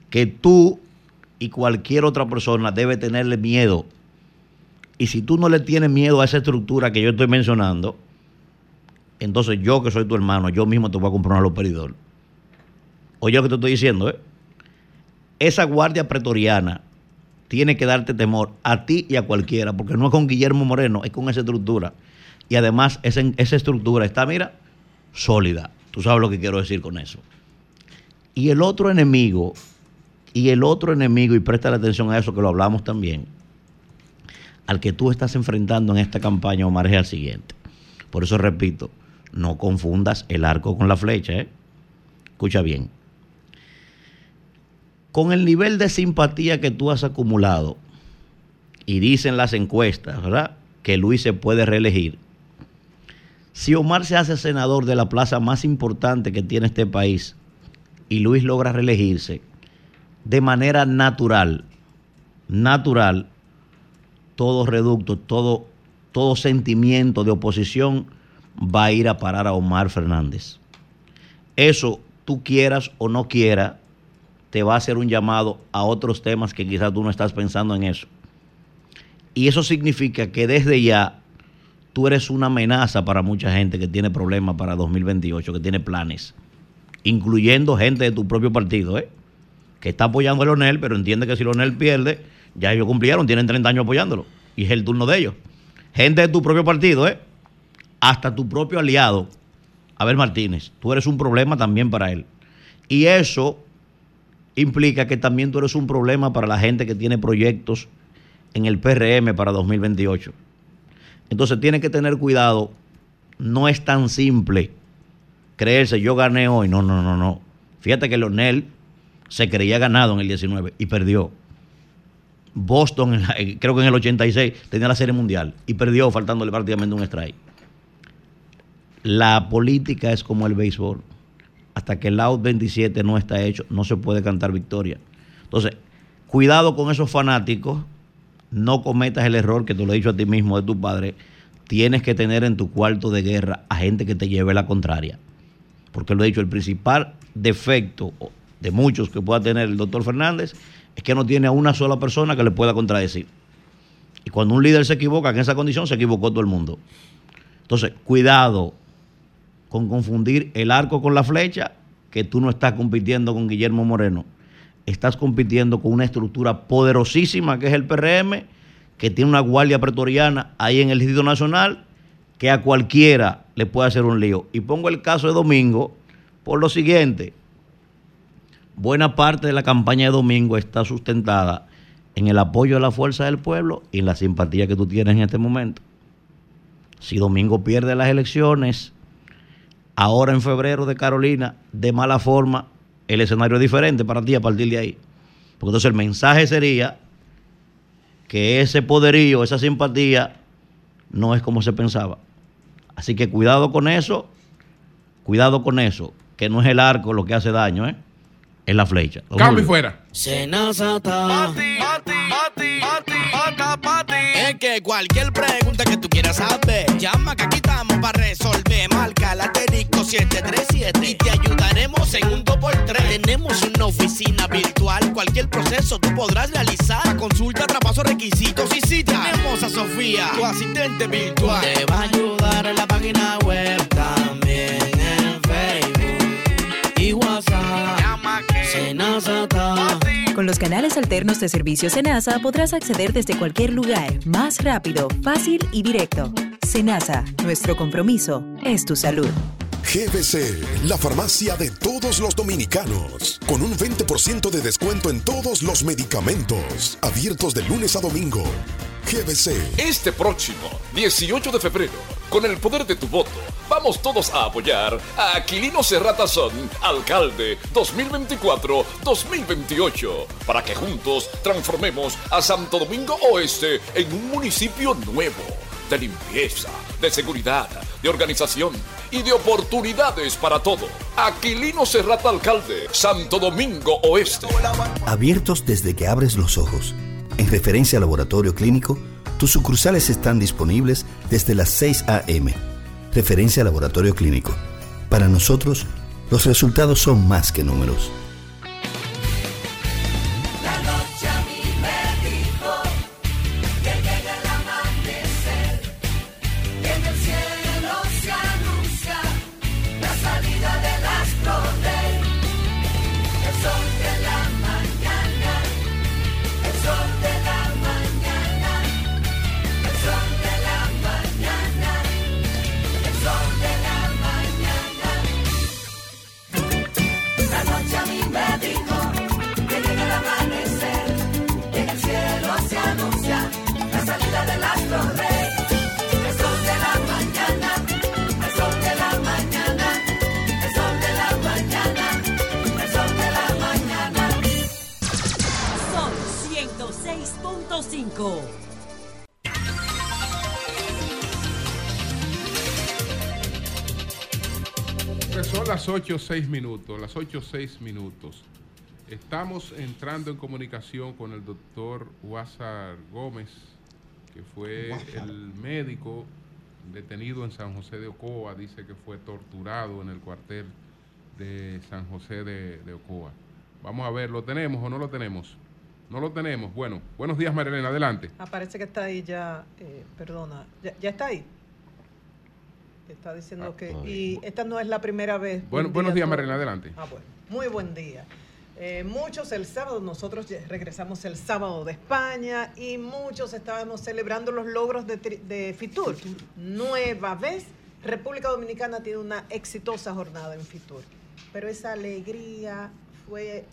Que tú y cualquier otra persona debe tenerle miedo. Y si tú no le tienes miedo a esa estructura que yo estoy mencionando, entonces yo que soy tu hermano, yo mismo te voy a comprar un aloperidol. Oye lo que te estoy diciendo, ¿eh? Esa guardia pretoriana tiene que darte temor a ti y a cualquiera, porque no es con Guillermo Moreno, es con esa estructura. Y además esa, estructura está, mira, sólida. Tú sabes lo que quiero decir con eso. Y el otro enemigo y el otro enemigo, y presta atención a eso que lo hablamos también, al que tú estás enfrentando en esta campaña, Omar, es al siguiente. Por eso repito, no confundas el arco con la flecha. ¿eh? Escucha bien. Con el nivel de simpatía que tú has acumulado, y dicen las encuestas, ¿verdad? Que Luis se puede reelegir. Si Omar se hace senador de la plaza más importante que tiene este país y Luis logra reelegirse, de manera natural, natural, todo reducto, todo, todo sentimiento de oposición va a ir a parar a Omar Fernández. Eso, tú quieras o no quieras, te va a hacer un llamado a otros temas que quizás tú no estás pensando en eso. Y eso significa que desde ya tú eres una amenaza para mucha gente que tiene problemas para 2028, que tiene planes, incluyendo gente de tu propio partido, ¿eh? que está apoyando a Leonel, pero entiende que si Leonel pierde, ya ellos cumplieron, tienen 30 años apoyándolo. Y es el turno de ellos. Gente de tu propio partido, ¿eh? Hasta tu propio aliado, Abel Martínez. Tú eres un problema también para él. Y eso implica que también tú eres un problema para la gente que tiene proyectos en el PRM para 2028. Entonces tiene que tener cuidado. No es tan simple creerse yo gané hoy. No, no, no, no. Fíjate que Leonel se creía ganado en el 19 y perdió. Boston, creo que en el 86, tenía la serie mundial y perdió faltándole prácticamente un strike. La política es como el béisbol. Hasta que el out 27 no está hecho, no se puede cantar victoria. Entonces, cuidado con esos fanáticos no cometas el error que te lo he dicho a ti mismo de tu padre, tienes que tener en tu cuarto de guerra a gente que te lleve la contraria. Porque lo he dicho, el principal defecto de muchos que pueda tener el doctor Fernández es que no tiene a una sola persona que le pueda contradecir. Y cuando un líder se equivoca en esa condición, se equivocó todo el mundo. Entonces, cuidado con confundir el arco con la flecha, que tú no estás compitiendo con Guillermo Moreno. Estás compitiendo con una estructura poderosísima que es el PRM, que tiene una guardia pretoriana ahí en el Distrito Nacional, que a cualquiera le puede hacer un lío. Y pongo el caso de Domingo por lo siguiente. Buena parte de la campaña de Domingo está sustentada en el apoyo de la fuerza del pueblo y en la simpatía que tú tienes en este momento. Si Domingo pierde las elecciones, ahora en febrero de Carolina, de mala forma, el escenario es diferente para ti a partir de ahí. Porque entonces el mensaje sería que ese poderío, esa simpatía, no es como se pensaba. Así que cuidado con eso, cuidado con eso, que no es el arco lo que hace daño, ¿eh? es la flecha. Cambio y fuera. Es que cualquier pregunta que tú quieras saber, llama que aquí estamos para resolver. Marca la 737 y te ayudaremos en un 2x3. Tenemos una oficina virtual, cualquier proceso tú podrás realizar. Consulta, traspaso, requisitos y si tenemos a Sofía, tu asistente virtual. Te va a ayudar en la página web, también en Facebook y WhatsApp. Llama que Con los canales alternos de servicio Senasa podrás acceder desde cualquier lugar, más rápido, fácil y directo. Senasa, nuestro compromiso es tu salud. GBC, la farmacia de todos los dominicanos, con un 20% de descuento en todos los medicamentos, abiertos de lunes a domingo. GBC. Este próximo 18 de febrero, con el poder de tu voto, vamos todos a apoyar a Aquilino Serrata Son, alcalde 2024-2028, para que juntos transformemos a Santo Domingo Oeste en un municipio nuevo, de limpieza, de seguridad, de organización y de oportunidades para todo. Aquilino Serrata Alcalde, Santo Domingo Oeste. Abiertos desde que abres los ojos. En referencia al laboratorio clínico, tus sucursales están disponibles desde las 6 a.m. Referencia al laboratorio clínico. Para nosotros, los resultados son más que números. 6 minutos, las 8 o 6 minutos. Estamos entrando en comunicación con el doctor Huázar Gómez, que fue el médico detenido en San José de Ocoa, dice que fue torturado en el cuartel de San José de, de Ocoa. Vamos a ver, ¿lo tenemos o no lo tenemos? No lo tenemos. Bueno, buenos días, Marilena, adelante. Ah, parece que está ahí ya, eh, perdona, ya, ya está ahí. Está diciendo que, y esta no es la primera vez. Bueno, Buen buenos día días, a todos. Marilena, adelante. Ah, bueno, muy buen día. Eh, muchos el sábado, nosotros regresamos el sábado de España y muchos estábamos celebrando los logros de, de Fitur. Nueva vez, República Dominicana tiene una exitosa jornada en Fitur. Pero esa alegría fue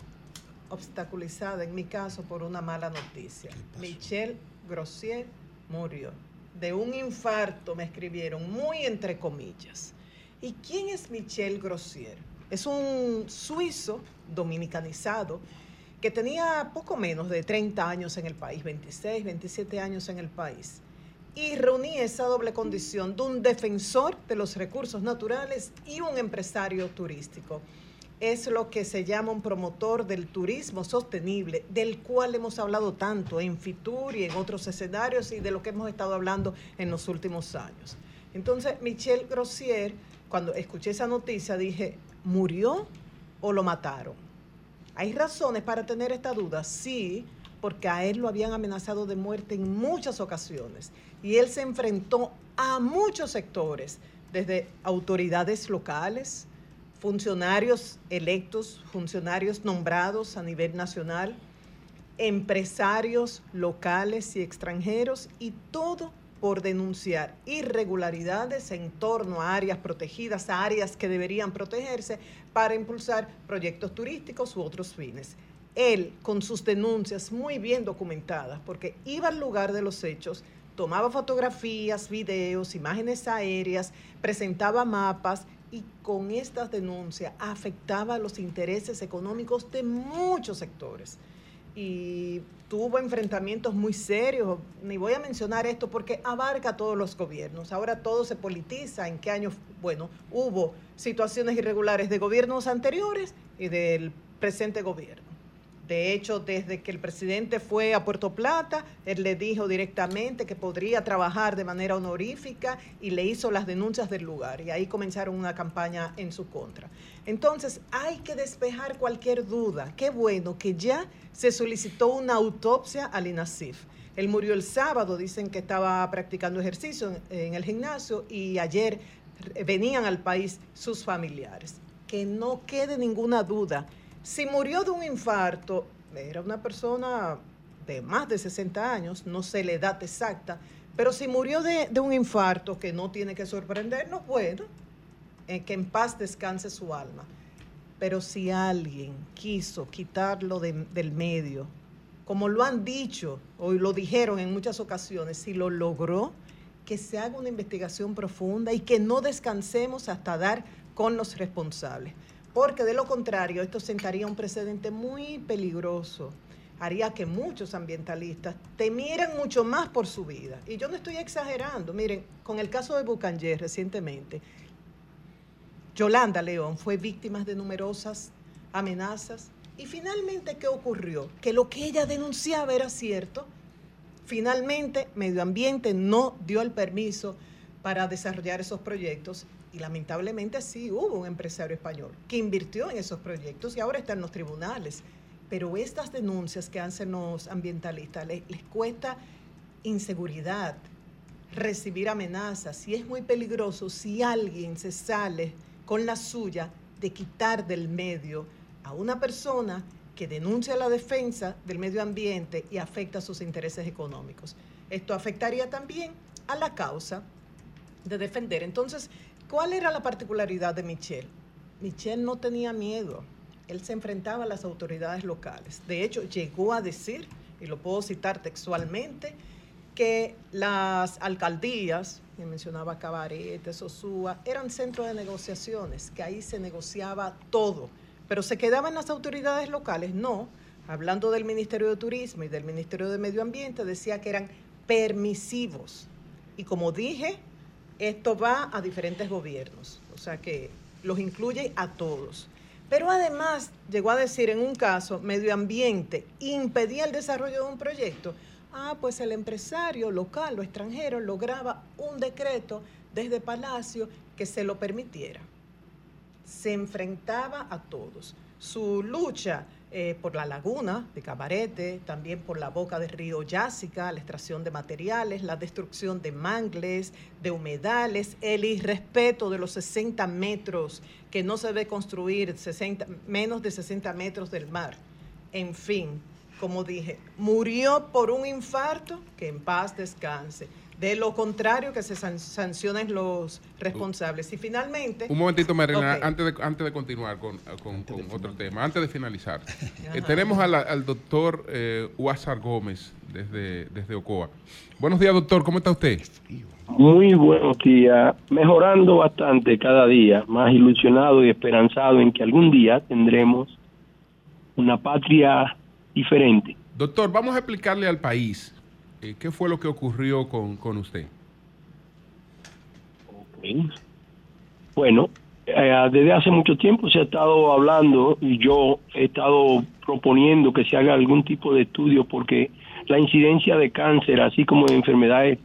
obstaculizada, en mi caso, por una mala noticia. Michelle Grossier murió. De un infarto, me escribieron, muy entre comillas. ¿Y quién es Michel Grossier? Es un suizo dominicanizado que tenía poco menos de 30 años en el país, 26, 27 años en el país. Y reunía esa doble condición de un defensor de los recursos naturales y un empresario turístico. Es lo que se llama un promotor del turismo sostenible, del cual hemos hablado tanto en Fitur y en otros escenarios y de lo que hemos estado hablando en los últimos años. Entonces, Michel Grossier, cuando escuché esa noticia, dije, ¿murió o lo mataron? ¿Hay razones para tener esta duda? Sí, porque a él lo habían amenazado de muerte en muchas ocasiones y él se enfrentó a muchos sectores, desde autoridades locales, funcionarios electos, funcionarios nombrados a nivel nacional, empresarios locales y extranjeros y todo por denunciar irregularidades en torno a áreas protegidas, áreas que deberían protegerse para impulsar proyectos turísticos u otros fines. Él, con sus denuncias muy bien documentadas, porque iba al lugar de los hechos, tomaba fotografías, videos, imágenes aéreas, presentaba mapas y con estas denuncias afectaba los intereses económicos de muchos sectores. Y tuvo enfrentamientos muy serios, ni voy a mencionar esto porque abarca a todos los gobiernos. Ahora todo se politiza, en qué año, bueno, hubo situaciones irregulares de gobiernos anteriores y del presente gobierno. De hecho, desde que el presidente fue a Puerto Plata, él le dijo directamente que podría trabajar de manera honorífica y le hizo las denuncias del lugar. Y ahí comenzaron una campaña en su contra. Entonces, hay que despejar cualquier duda. Qué bueno que ya se solicitó una autopsia al INASIF. Él murió el sábado, dicen que estaba practicando ejercicio en, el gimnasio y ayer venían al país sus familiares. Que no quede ninguna duda. Si murió de un infarto, era una persona de más de 60 años, no sé la edad exacta, pero si murió de, un infarto, que no tiene que sorprendernos, bueno, eh, que en paz descanse su alma. Pero si alguien quiso quitarlo de- del medio, como lo han dicho o lo dijeron en muchas ocasiones, si lo logró, que se haga una investigación profunda y que no descansemos hasta dar con los responsables. Porque de lo contrario, esto sentaría un precedente muy peligroso. Haría que muchos ambientalistas temieran mucho más por su vida. Y yo no estoy exagerando. Miren, con el caso de Bucangé recientemente, Yolanda León fue víctima de numerosas amenazas. Y finalmente, ¿qué ocurrió? Que lo que ella denunciaba era cierto. Finalmente, Medio Ambiente no dio el permiso para desarrollar esos proyectos y lamentablemente sí hubo un empresario español que invirtió en esos proyectos y ahora está en los tribunales. Pero estas denuncias que hacen los ambientalistas les, cuesta inseguridad, recibir amenazas y es muy peligroso si alguien se sale con la suya de quitar del medio a una persona que denuncia la defensa del medio ambiente y afecta sus intereses económicos. Esto afectaría también a la causa de defender. Entonces, ¿cuál era la particularidad de Michel? Michel no tenía miedo. Él se enfrentaba a las autoridades locales. De hecho, llegó a decir, y lo puedo citar textualmente, que las alcaldías, que mencionaba Cabarete, Sosúa, eran centros de negociaciones, que ahí se negociaba todo. Pero se quedaban las autoridades locales, no. Hablando del Ministerio de Turismo y del Ministerio de Medio Ambiente, decía que eran permisivos. Y como dije, esto va a diferentes gobiernos, o sea que los incluye a todos. Pero además llegó a decir en un caso, medio ambiente impedía el desarrollo de un proyecto. Ah, pues el empresario local o extranjero lograba un decreto desde Palacio que se lo permitiera. Se enfrentaba a todos. Su lucha eh, por la laguna de Cabarete, también por la boca del río Yásica, la extracción de materiales, la destrucción de mangles, de humedales, el irrespeto de los 60 metros que no se debe construir 60, menos de 60 metros del mar. En fin, como dije, murió por un infarto, que en paz descanse. De lo contrario, que se san- sancionen los responsables. Y finalmente... Un momentito, Marina, antes, de, antes de continuar con, con- con otro tema, antes de finalizar. Eh, tenemos a la- al doctor eh, Gómez desde, desde Ocoa. Buenos días, doctor, ¿cómo está usted? Muy buenos días, mejorando bastante cada día, más ilusionado y esperanzado en que algún día tendremos una patria diferente. Doctor, vamos a explicarle al país qué fue lo que ocurrió con, con usted. Bueno, eh, desde hace mucho tiempo se ha estado hablando y yo he estado proponiendo que se haga algún tipo de estudio porque la incidencia de cáncer, así como de enfermedades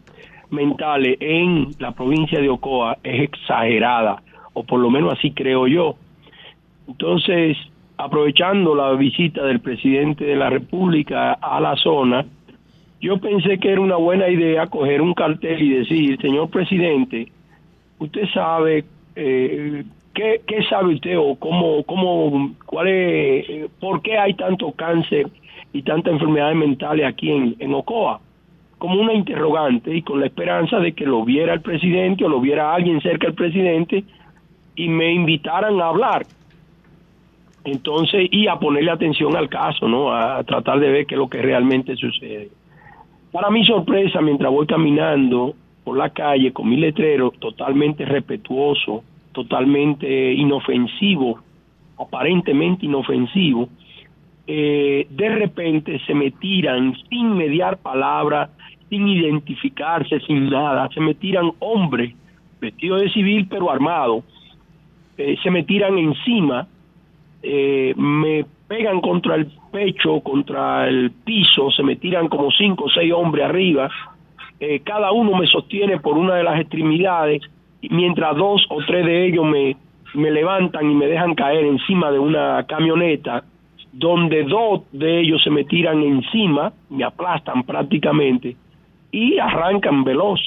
mentales en la provincia de Ocoa es exagerada, o por lo menos así creo yo. Entonces, aprovechando la visita del presidente de la República a la zona, yo pensé que era una buena idea coger un cartel y decir, señor presidente, usted sabe, eh, ¿qué, ¿qué sabe usted o cómo, cómo, cuál es, eh, por qué hay tanto cáncer y tantas enfermedades mentales aquí en Ocoa? Como una interrogante y con la esperanza de que lo viera el presidente o lo viera alguien cerca del presidente y me invitaran a hablar. Entonces, y a ponerle atención al caso, ¿no? A tratar de ver qué es lo que realmente sucede. Para mi sorpresa, mientras voy caminando por la calle con mi letrero totalmente respetuoso, totalmente inofensivo, aparentemente inofensivo, eh, de repente se me tiran sin mediar palabra, sin identificarse, sin nada, se me tiran hombres vestidos de civil pero armados, eh, se me tiran encima, eh, me pegan contra el pecho, contra el piso, se me tiran como cinco o seis hombres arriba, eh, cada uno me sostiene por una de las extremidades, mientras dos o tres de ellos me, me levantan y me dejan caer encima de una camioneta, donde dos de ellos se me tiran encima, me aplastan prácticamente y arrancan veloz.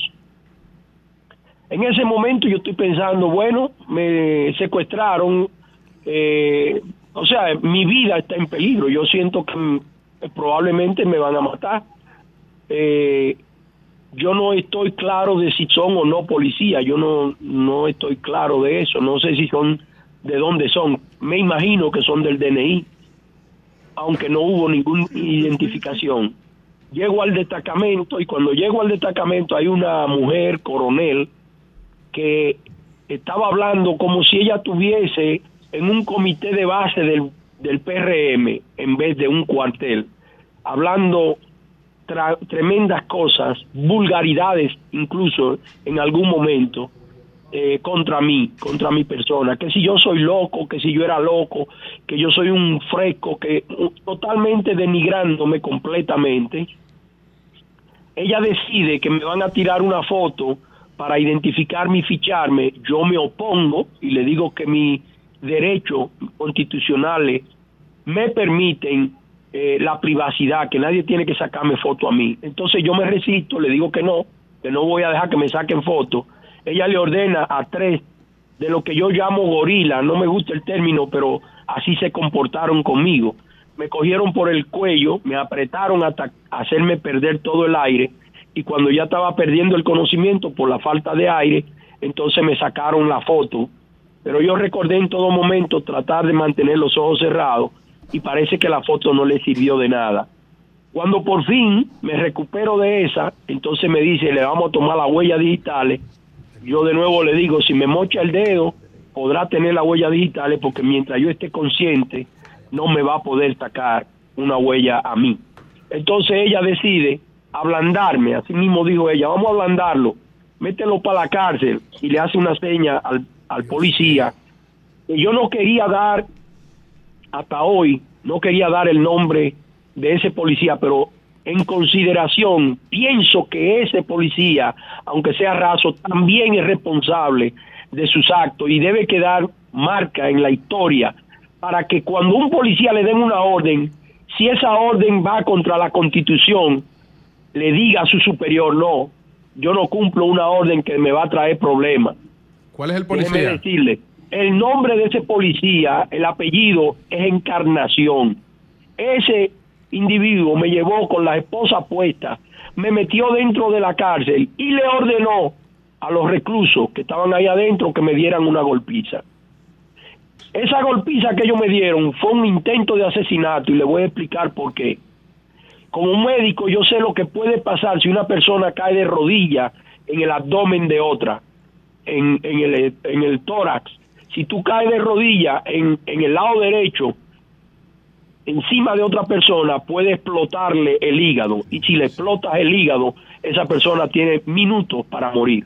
En ese momento yo estoy pensando, bueno, me secuestraron, eh, o sea, mi vida está en peligro, yo siento que mm, probablemente me van a matar. Eh, yo no estoy claro de si son o no policías, yo no, no estoy claro de eso, no sé si son, de dónde son, me imagino que son del DNI, aunque no hubo ninguna identificación. Llego al destacamento y cuando llego al destacamento hay una mujer coronel que estaba hablando como si ella tuviese en un comité de base del, del PRM en vez de un cuartel, hablando tremendas cosas, vulgaridades incluso en algún momento eh, contra mí, contra mi persona, que si yo soy loco, que si yo era loco, que yo soy un fresco, que totalmente denigrándome completamente. Ella decide que me van a tirar una foto para identificarme y ficharme, yo me opongo y le digo que mis derechos constitucionales me permiten eh, la privacidad, que nadie tiene que sacarme foto a mí. Entonces yo me resisto, le digo que no, que no voy a dejar que me saquen foto. Ella le ordena a tres de lo que yo llamo gorila, no me gusta el término, pero así se comportaron conmigo. Me cogieron por el cuello, me apretaron hasta hacerme perder todo el aire y cuando ya estaba perdiendo el conocimiento por la falta de aire, entonces me sacaron la foto. Pero yo recordé en todo momento tratar de mantener los ojos cerrados y parece que la foto no le sirvió de nada. Cuando por fin me recupero de esa, entonces me dice, le vamos a tomar las huellas digitales. Yo de nuevo le digo, si me mocha el dedo, podrá tener las huellas digitales porque mientras yo esté consciente, no me va a poder sacar una huella a mí. Entonces ella decide ablandarme, así mismo dijo ella, vamos a ablandarlo, mételo para la cárcel y le hace una seña al, al policía. Yo no quería dar, hasta hoy, no quería dar el nombre de ese policía, pero en consideración, pienso que ese policía, aunque sea raso, también es responsable de sus actos y debe quedar marca en la historia para que cuando un policía le den una orden, si esa orden va contra la constitución, le diga a su superior, no, yo no cumplo una orden que me va a traer problemas. ¿Cuál es el Déjeme policía? decirle, el nombre de ese policía, el apellido es Encarnación. Ese individuo me llevó con la esposa puesta, me metió dentro de la cárcel y le ordenó a los reclusos que estaban ahí adentro que me dieran una golpiza. Esa golpiza que ellos me dieron fue un intento de asesinato y le voy a explicar por qué. Como médico yo sé lo que puede pasar si una persona cae de rodilla en el abdomen de otra, en, en el, en el tórax. Si tú caes de rodilla en, en el lado derecho, encima de otra persona, puede explotarle el hígado. Y si le explotas el hígado, esa persona tiene minutos para morir.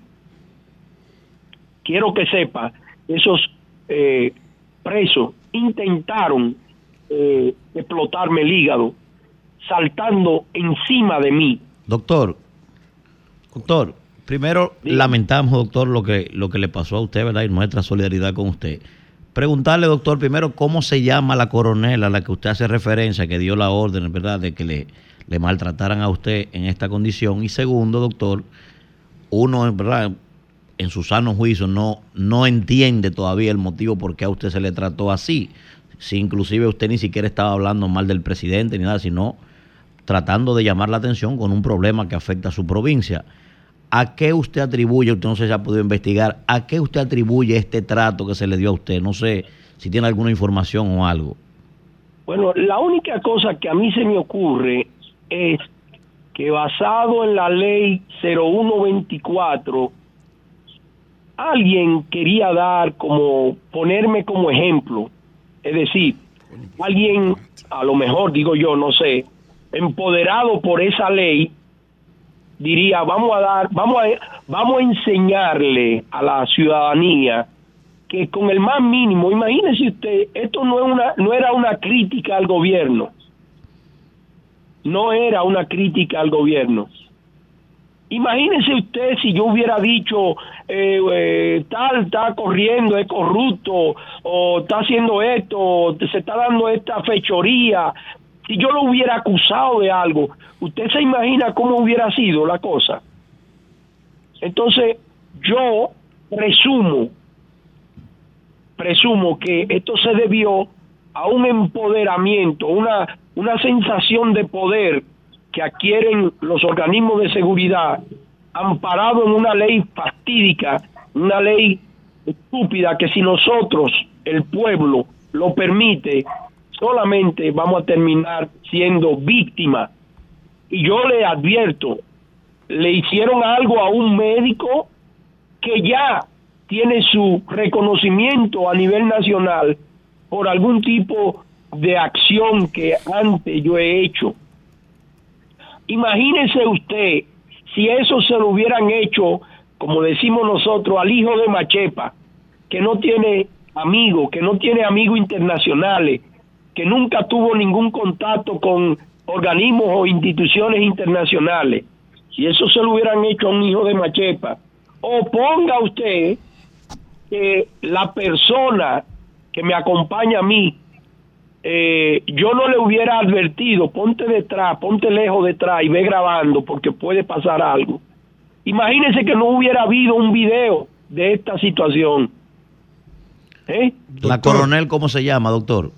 Quiero que sepa, esos eh, presos intentaron eh, explotarme el hígado saltando encima de mí. Doctor, doctor, primero lamentamos, doctor, lo que, lo que le pasó a usted, ¿verdad? Y nuestra solidaridad con usted. Preguntarle, doctor, primero, ¿cómo se llama la coronel a la que usted hace referencia, que dio la orden, ¿verdad?, de que le, le maltrataran a usted en esta condición. Y segundo, doctor, uno, ¿verdad?, en su sano juicio no, no entiende todavía el motivo por qué a usted se le trató así. Si inclusive usted ni siquiera estaba hablando mal del presidente ni nada, sino tratando de llamar la atención con un problema que afecta a su provincia. ¿A qué usted atribuye, usted no sé si ha podido investigar, a qué usted atribuye este trato que se le dio a usted? No sé si tiene alguna información o algo. Bueno, la única cosa que a mí se me ocurre es que basado en la ley 0124, alguien quería dar como, ponerme como ejemplo. Es decir, alguien, a lo mejor digo yo, no sé, empoderado por esa ley, diría, vamos a dar, vamos a, vamos a enseñarle a la ciudadanía que con el más mínimo, imagínese usted, esto no, es una, no era una crítica al gobierno, no era una crítica al gobierno. Imagínese usted si yo hubiera dicho, eh, eh, tal está corriendo, es corrupto, o está haciendo esto, se está dando esta fechoría. Si yo lo hubiera acusado de algo, ¿usted se imagina cómo hubiera sido la cosa? Entonces, yo presumo, presumo que esto se debió a un empoderamiento, una, una sensación de poder que adquieren los organismos de seguridad amparado en una ley fatídica, una ley estúpida que si nosotros, el pueblo, lo permite, solamente vamos a terminar siendo víctimas. Y yo le advierto, le hicieron algo a un médico que ya tiene su reconocimiento a nivel nacional por algún tipo de acción que antes yo he hecho. Imagínese usted si eso se lo hubieran hecho, como decimos nosotros, al hijo de Machepa, que no tiene amigos, que no tiene amigos internacionales, que nunca tuvo ningún contacto con organismos o instituciones internacionales. Si eso se lo hubieran hecho a un hijo de Machepa, o ponga usted que la persona que me acompaña a mí eh, yo no le hubiera advertido, ponte detrás, ponte lejos detrás y ve grabando porque puede pasar algo. Imagínense que no hubiera habido un video de esta situación. ¿Eh? ¿La coronel cómo se llama, doctor?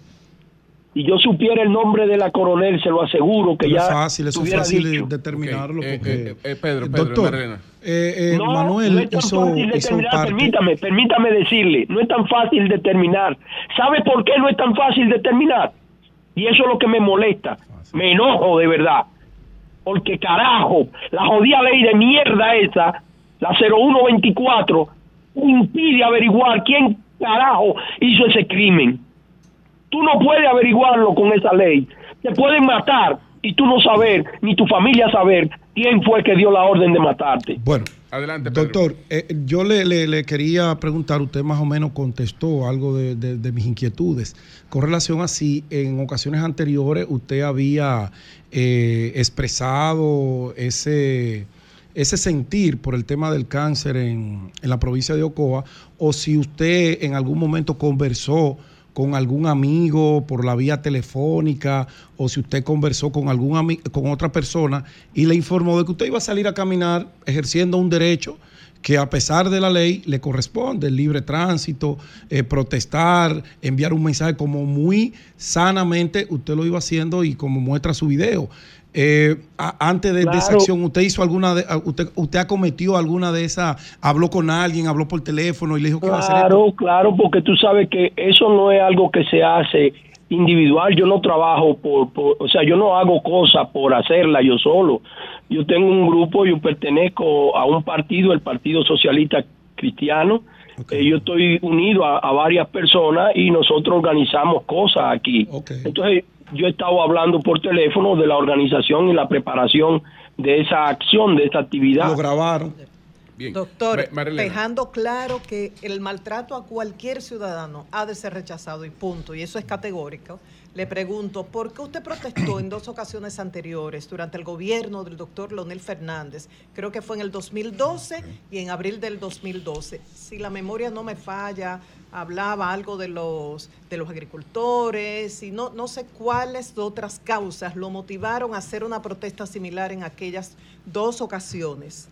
Si yo supiera el nombre de la coronel, se lo aseguro que ya es fácil, eso es fácil dicho. determinarlo. Eh, porque, eh, eh, Pedro, Pedro, doctor, eh, eh, No, Manuel no es tan hizo, fácil hizo determinar, permítame, permítame decirle, no es tan fácil determinar. ¿Sabe por qué no es tan fácil determinar? Y eso es lo que me molesta, me enojo de verdad. Porque carajo, la jodida ley de mierda esa, la 0124, impide averiguar quién carajo hizo ese crimen. Tú no puedes averiguarlo con esa ley. Te pueden matar y tú no saber, ni tu familia saber quién fue que dio la orden de matarte. Bueno, Adelante, Pedro. doctor, eh, yo le, le- le quería preguntar, usted más o menos contestó algo de, de- de mis inquietudes. Con relación a si en ocasiones anteriores usted había eh, expresado ese, ese sentir por el tema del cáncer en, en la provincia de Ocoa, o si usted en algún momento conversó con algún amigo por la vía telefónica o si usted conversó con algún con otra persona y le informó de que usted iba a salir a caminar ejerciendo un derecho que a pesar de la ley le corresponde, el libre tránsito, eh, protestar, enviar un mensaje como muy sanamente usted lo iba haciendo y como muestra su video. Eh, a- antes de, de esa Claro. acción, ¿usted hizo alguna de, usted, usted acometió alguna de esas, habló con alguien, habló por teléfono y le dijo que iba a hacer? Claro, claro, porque tú sabes que eso no es algo que se hace individual. Yo no trabajo por, por- o sea, yo no hago cosas por hacerla yo solo. Yo tengo un grupo, yo pertenezco a un partido, el Partido Socialista Cristiano. Eh, yo estoy unido a, a varias personas y nosotros organizamos cosas aquí. Entonces, yo he estado hablando por teléfono de la organización y la preparación de esa acción, de esa actividad. Lo grabaron. Bien. Doctor, Ma- Marilena. dejando claro que el maltrato a cualquier ciudadano ha de ser rechazado y punto, y eso es categórico. Le pregunto, ¿por qué usted protestó en dos ocasiones anteriores durante el gobierno del doctor Leonel Fernández? Creo que fue en el 2012 y en abril del 2012. Si la memoria no me falla, hablaba algo de los, de los agricultores y no, no sé cuáles otras causas lo motivaron a hacer una protesta similar en aquellas dos ocasiones.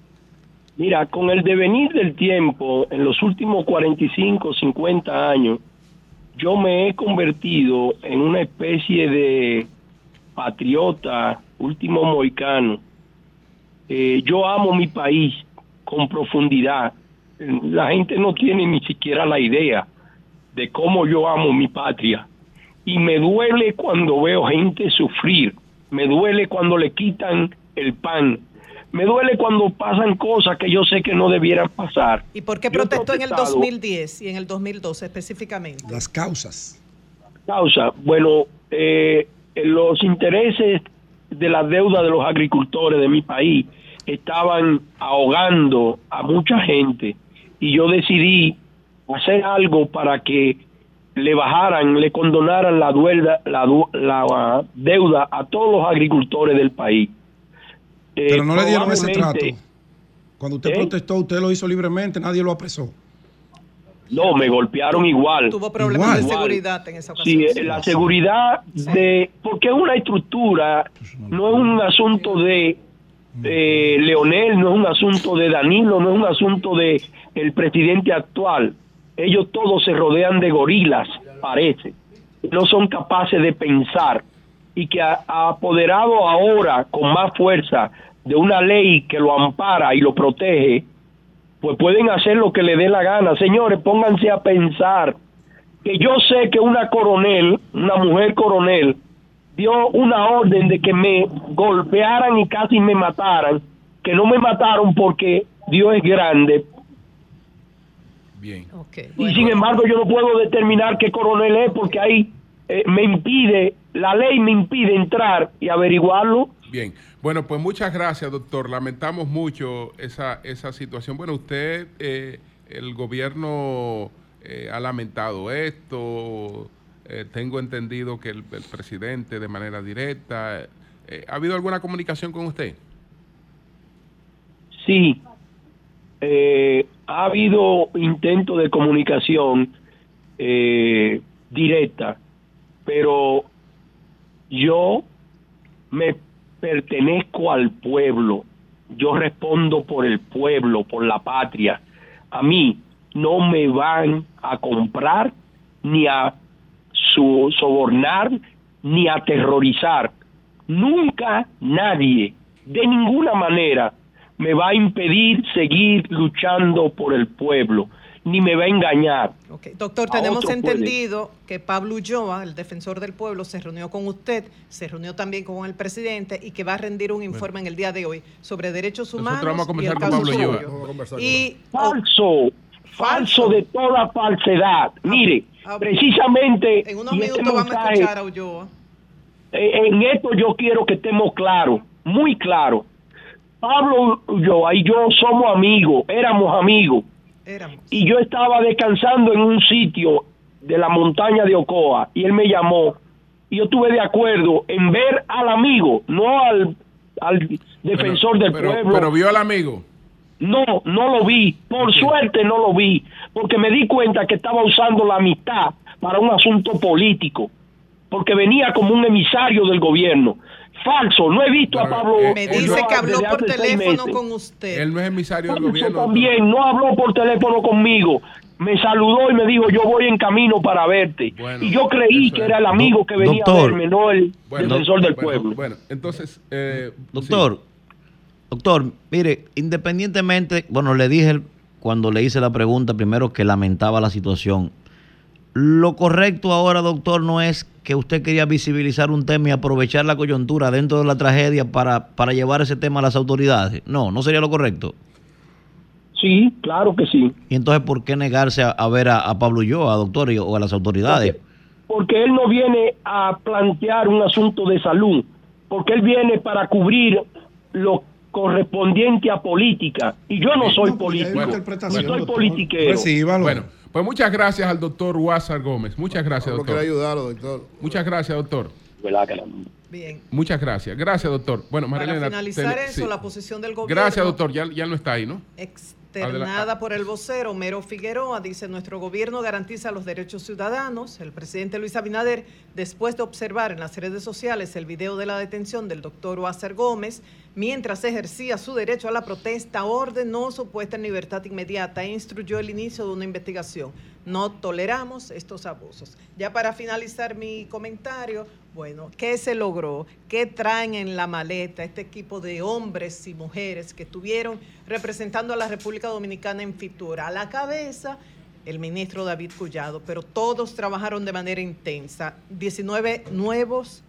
Mira, con el devenir del tiempo, en los últimos 45, 50 años, yo me he convertido en una especie de patriota, último moicano. Eh, yo amo mi país con profundidad. La gente no tiene ni siquiera la idea de cómo yo amo mi patria. Y me duele cuando veo gente sufrir. Me duele cuando le quitan el pan. Me duele cuando pasan cosas que yo sé que no debieran pasar. ¿Y por qué protestó en el protestado 2010 y en el 2012 específicamente? Las causas. causa? Bueno, eh, los intereses de la deuda de los agricultores de mi país estaban ahogando a mucha gente y yo decidí hacer algo para que le bajaran, le condonaran la, duelda- la, du- la, ah, deuda a todos los agricultores del país. Eh, Pero no le dieron ese trato. Cuando usted ¿Eh? protestó, usted lo hizo libremente, nadie lo apresó. No, me golpearon igual. Tuvo problemas de Igual. seguridad en esa ocasión. Sí, la seguridad de... Porque es una estructura, no es un asunto de eh, Leonel, no es un asunto de Danilo, no es un asunto de el presidente actual. Ellos todos se rodean de gorilas, parece. No son capaces de pensar. Y que ha apoderado ahora con más fuerza de una ley que lo ampara y lo protege, pues pueden hacer lo que le dé la gana. Señores, pónganse a pensar que yo sé que una coronel, una mujer coronel, dio una orden de que me golpearan y casi me mataran, que no me mataron porque Dios es grande. Bien. y sin embargo yo no puedo determinar qué coronel es porque ahí eh, me impide, la ley me impide entrar y averiguarlo. Bien, bueno, pues muchas gracias, doctor. Lamentamos mucho esa, esa situación. Bueno, usted, eh, el gobierno eh, ha lamentado esto. Eh, tengo entendido que el, presidente de manera directa. ¿Ha habido alguna comunicación con usted? Sí, ha habido intento de comunicación directa, pero yo me pertenezco al pueblo, yo respondo por el pueblo, por la patria. A mí no me van a comprar ni a sobornar ni a aterrorizar. Nunca nadie, de ninguna manera, me va a impedir seguir luchando por el pueblo, ni me va a engañar. Doctor, A tenemos puede. entendido que Pablo Ulloa, el defensor del pueblo, se reunió con usted, se reunió también con el presidente y que va a rendir un informe en el día de hoy sobre derechos humanos. vamos a y conversar el con caso Pablo. Ulloa. Y falso, falso de toda falsedad. Mire, precisamente Ah, en unos y este minutos vamos a mensaje, escuchar a Ulloa. eh, en esto yo quiero que estemos claros, muy claros. Pablo yo y yo somos amigos, éramos amigos. Y yo estaba descansando en un sitio de la montaña de Ocoa y él me llamó y yo estuve de acuerdo en ver al amigo, no al, al defensor del Pero, pueblo. pero vio al amigo. No, no lo vi. Por suerte no lo vi, porque me di cuenta que estaba usando la amistad para un asunto político, porque venía como un emisario del gobierno. Falso, no he visto a Pablo. Me Ulloa dice que habló por teléfono con usted. Él no es emisario del gobierno. también, no habló por teléfono conmigo. Me saludó y me dijo, yo voy en camino para verte. y yo creí que era el amigo que venía Doctor. a verme, no el Bueno, defensor del bueno, pueblo. Bueno, entonces, eh, Doctor, doctor, mire, independientemente, bueno, le dije cuando le hice la pregunta primero que lamentaba la situación. Lo correcto ahora, doctor, no es que usted quería visibilizar un tema y aprovechar la coyuntura dentro de la tragedia para, para llevar ese tema a las autoridades. No, no sería lo correcto. Sí, claro que sí. Y entonces, ¿por qué negarse a, a ver a, a Pablo Ulloa, doctor, y- o a las autoridades? porque él no viene a plantear un asunto de salud, porque él viene para cubrir lo correspondiente a política. Y yo no soy político, no soy politiquero. Bueno, pues muchas gracias al doctor Huásar Gómez. Muchas gracias, doctor. ayudarlo, doctor. Muchas gracias, doctor. Bien. Muchas gracias. Gracias, doctor. Bueno, Para Marilena. finalizar ten- eso, sí. la posición del gobierno. Gracias, doctor. Ya, ya no está ahí, ¿no? Externada por el vocero Mero Figueroa, dice nuestro gobierno garantiza los derechos ciudadanos. El presidente Luis Abinader, después de observar en las redes sociales el video de la detención del doctor Oacer Gómez, mientras ejercía su derecho a la protesta, ordenó su puesta en libertad inmediata e instruyó el inicio de una investigación. No toleramos estos abusos. Ya para finalizar mi comentario, bueno, ¿qué se logró? ¿Qué traen en la maleta este equipo de hombres y mujeres que estuvieron representando a la República Dominicana en Fitur? A la cabeza, el ministro David Collado, pero todos trabajaron de manera intensa. 19 nuevos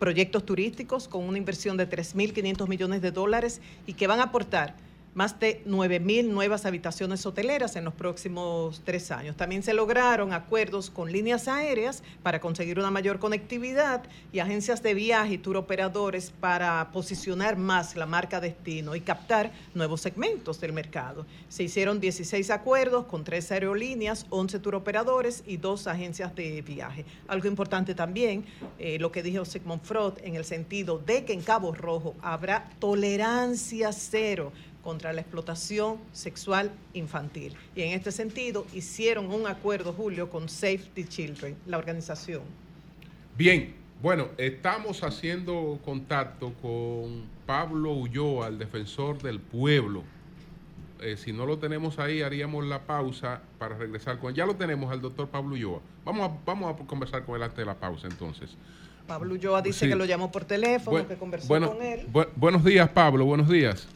proyectos turísticos con una inversión de 3.500 millones de dólares y que van a aportar más de 9.000 nuevas habitaciones hoteleras en los próximos tres años. También se lograron acuerdos con líneas aéreas para conseguir una mayor conectividad y agencias de viaje y tour operadores para posicionar más la marca destino y captar nuevos segmentos del mercado. Se hicieron 16 acuerdos con tres aerolíneas, 11 tour operadores y dos agencias de viaje. Algo importante también, eh, lo que dijo Sigmund Freud, en el sentido de que en Cabo Rojo habrá tolerancia cero contra la explotación sexual infantil. Y en este sentido hicieron un acuerdo, Julio, con Save the Children, la organización. Bien, bueno, estamos haciendo contacto con Pablo Ulloa, el defensor del pueblo. Eh, si no lo tenemos ahí, haríamos la pausa para regresar con él. Ya lo tenemos al doctor Pablo Ulloa. Vamos a, vamos a conversar con él antes de la pausa entonces. Pablo Ulloa dice Sí. que lo llamó por teléfono, Buen- que conversó bueno, con él. bu- buenos días, Pablo. Buenos días.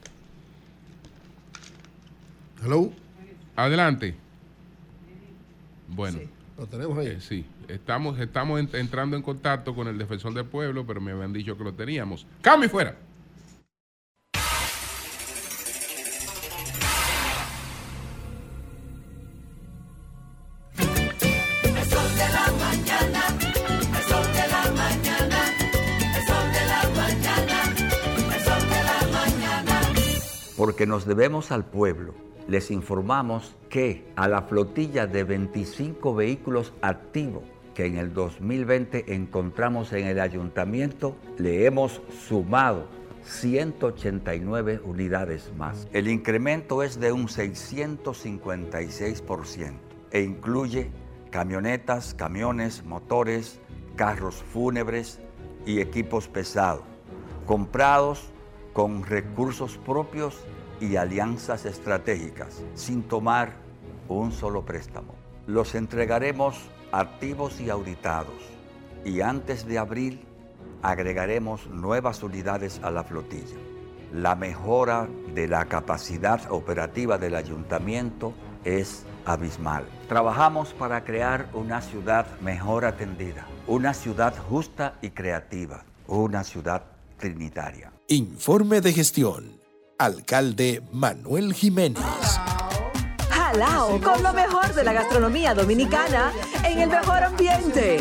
Hello. Adelante. Bueno. Lo tenemos ahí. Eh, sí, estamos, estamos en- entrando en contacto con el defensor del pueblo, pero me habían dicho que lo teníamos. ¡Cambio y fuera! El sol de la mañana, el sol de la mañana, el sol de la mañana, el sol de la mañana. Porque nos debemos al pueblo, les informamos que a la flotilla de 25 vehículos activos que en el 2020 encontramos en el ayuntamiento, le hemos sumado 189 unidades más. El incremento es de un 656% e incluye camionetas, camiones, motores, carros fúnebres y equipos pesados, comprados con recursos propios y alianzas estratégicas, sin tomar un solo préstamo. Los entregaremos activos y auditados y antes de abril agregaremos nuevas unidades a la flotilla. La mejora de la capacidad operativa del ayuntamiento es abismal. Trabajamos para crear una ciudad mejor atendida, una ciudad justa y creativa, una ciudad trinitaria. Informe de gestión. Alcalde Manuel Jiménez. Jalao con lo mejor de la gastronomía dominicana en el mejor ambiente.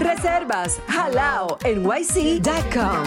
Reservas halao nyc.com.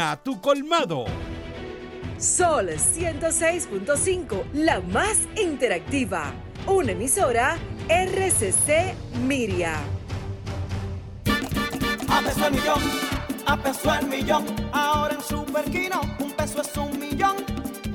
tu colmado. Sol 106.5, la más interactiva. Una emisora RCC Miria. A peso el millón, a peso el millón. Ahora en Superquino, un peso es un millón.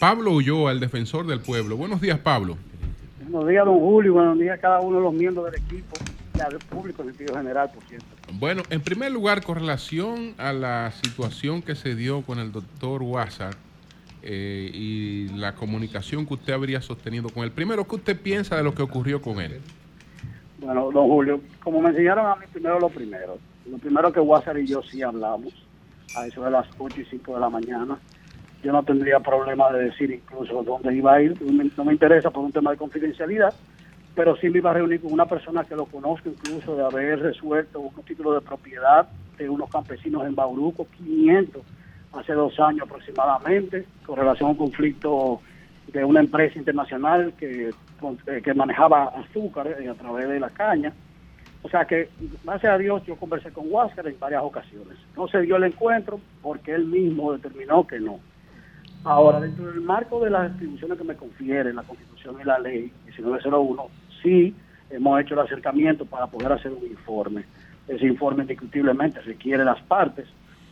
Pablo Ulloa, el defensor del pueblo. Buenos días, Pablo. Buenos días, don Julio. Buenos días a cada uno de los miembros del equipo y al público en sentido general, por cierto. Bueno, en primer lugar, con relación a la situación que se dio con el doctor Wazar eh, y la comunicación que usted habría sostenido con él. Primero, ¿qué usted piensa de lo que ocurrió con él? Bueno, don Julio, como me enseñaron a mí, primero lo primero. Lo primero que Wazar y yo sí hablamos, a eso de las 8 y 5 de la mañana. Yo no tendría problema de decir incluso dónde iba a ir. No me, interesa por un tema de confidencialidad, pero sí me iba a reunir con una persona que lo conozco, incluso de haber resuelto un título de propiedad de unos campesinos en Bauruco, 500, hace dos años aproximadamente, con relación a un conflicto de una empresa internacional que, eh, que manejaba azúcar a través de la caña. O sea que, gracias a Dios, yo conversé con Huáscar en varias ocasiones. No se dio el encuentro porque él mismo determinó que no. Ahora, dentro del marco de las atribuciones que me confiere la Constitución y la Ley 1901, sí hemos hecho el acercamiento para poder hacer un informe. Ese informe indiscutiblemente requiere las partes,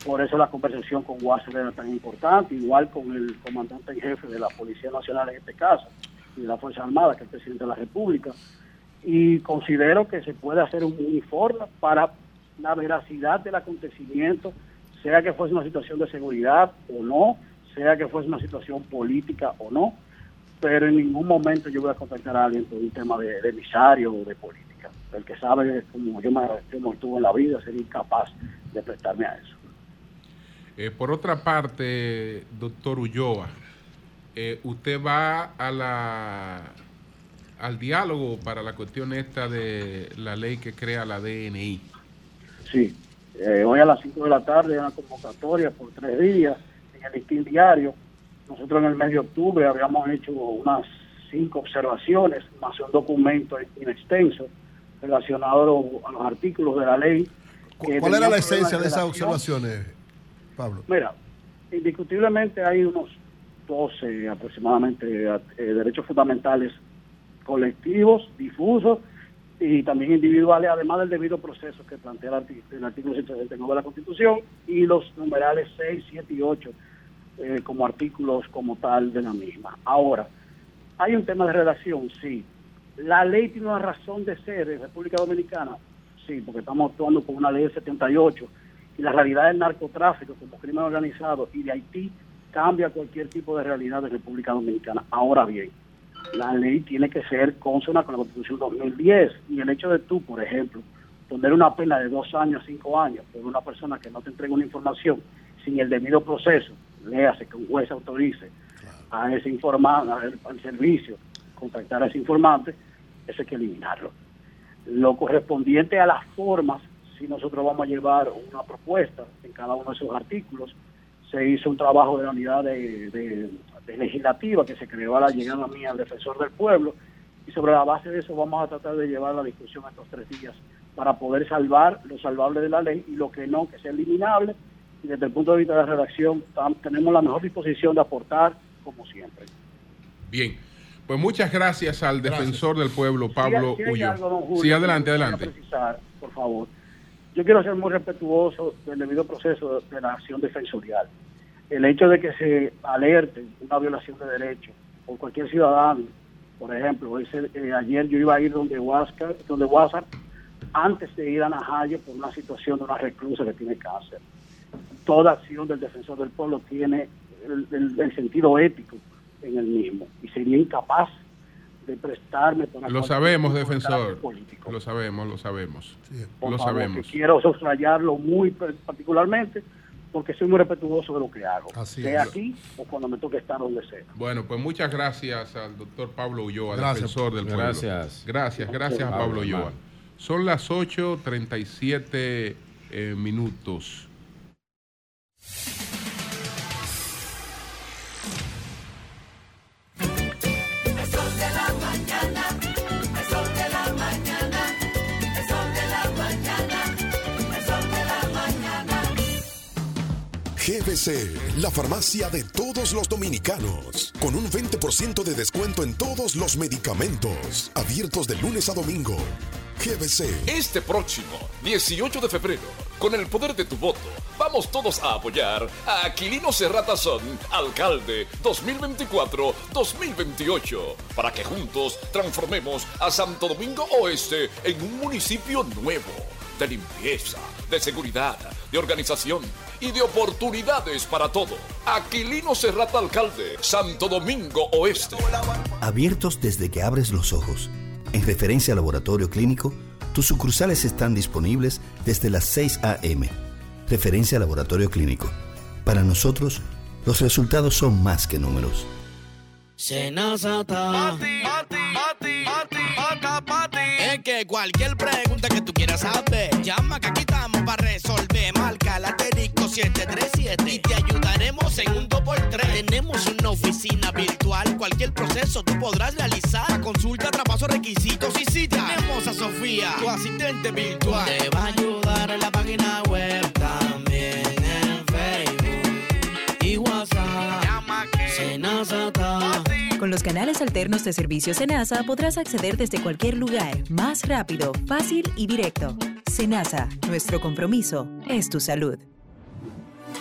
por eso la conversación con Wasser era tan importante, igual con el comandante en jefe de la Policía Nacional en este caso, y de la Fuerza Armada, que es el presidente de la República. Y considero que se puede hacer un informe para la veracidad del acontecimiento, sea que fuese una situación de seguridad o no, sea que fuese una situación política o no, pero en ningún momento yo voy a contactar a alguien por un tema de, de emisario o de política. El que sabe como yo me, yo me estuve en la vida sería incapaz de prestarme a eso. Eh, por otra parte, doctor Ulloa, eh, usted va a la, al diálogo para la cuestión esta de la ley que crea la DNI. Sí, eh, hoy a las 5 de la tarde hay una convocatoria por tres días en el listín diario. Nosotros en el mes de octubre habíamos hecho unas cinco observaciones, más un documento in extenso relacionado a los artículos de la ley. ¿Cuál era la esencia de esas observaciones, Pablo? Mira, indiscutiblemente hay unos 12 aproximadamente eh, derechos fundamentales colectivos, difusos y también individuales, además del debido proceso que plantea el artículo 169 de la Constitución y los numerales 6, 7 y 8 eh, como artículos como tal de la misma. Ahora, hay un tema de redacción, sí. La ley tiene una razón de ser en República Dominicana, sí, porque estamos actuando con una ley del 78 y la realidad del narcotráfico como crimen organizado y de Haití cambia cualquier tipo de realidad de República Dominicana. Ahora bien, la ley tiene que ser consona con la Constitución 2010 y el hecho de tú, por ejemplo, poner una pena de dos años, cinco años por una persona que no te entrega una información sin el debido proceso, léase que un juez autorice a ese informante, al, servicio, contactar a ese informante, eso hay que eliminarlo. Lo correspondiente a las formas, si nosotros vamos a llevar una propuesta en cada uno de esos artículos, se hizo un trabajo de la unidad de- de legislativa que se creó a la llegada mía al defensor del pueblo y sobre la base de eso vamos a tratar de llevar la discusión estos tres días para poder salvar lo salvable de la ley y lo que no, que sea eliminable y desde el punto de vista de la redacción tenemos la mejor disposición de aportar como siempre. Bien, pues muchas gracias al defensor del pueblo, Pablo hay Ulloa. Sí, adelante, adelante. precisar, por favor. Yo quiero ser muy respetuoso del debido proceso de la acción defensorial. El hecho de que se alerte una violación de derechos por cualquier ciudadano, por ejemplo, ese, eh, ayer yo iba a ir donde Huáscar, donde WhatsApp antes de ir a Najayo por una situación de una reclusa que tiene cáncer. Toda acción del defensor del pueblo tiene el, el- el sentido ético en el mismo y sería incapaz de prestarme para Lo sabemos, defensor. político. Lo sabemos, lo sabemos. Por Lo favor, sabemos. que quiero subrayarlo muy particularmente porque soy muy respetuoso de lo que hago, Así sea es. aquí o cuando me toque estar donde sea. Bueno, pues muchas gracias al doctor Pablo Ulloa, Gracias. defensor del pueblo. Gracias. Gracias, gracias a Pablo Ulloa. Son las 8.37 eh, minutos. GBC, la farmacia de todos los dominicanos, con un 20% de descuento en todos los medicamentos, abiertos de lunes a domingo. GBC, Este próximo 18 de febrero, con el poder de tu voto, vamos todos a apoyar a Aquilino Serrata Son, alcalde 2024-2028, para que juntos transformemos a Santo Domingo Oeste en un municipio nuevo, de limpieza, de seguridad, de organización y de oportunidades para todo. Aquilino Serrata Alcalde, Santo Domingo Oeste. Abiertos desde que abres los ojos. En referencia al laboratorio clínico, tus sucursales están disponibles desde las 6 a.m. Referencia al laboratorio clínico. Para nosotros, los resultados son más que números. Senazata. Es que cualquier pregunta que tú quieras saber, llama que aquí estamos para resolver. Marca la asterisco 737 y te ayudaremos en un 2x3. Tenemos una oficina virtual, cualquier proceso tú podrás realizar. Consulta, traspaso, requisitos y si tenemos a Sofía, tu asistente virtual. Te va a ayudar en la página web también en Facebook y WhatsApp. Llama que Senazata. Con los canales alternos de servicio Senasa podrás acceder desde cualquier lugar, más rápido, fácil y directo. Senasa, nuestro compromiso es tu salud.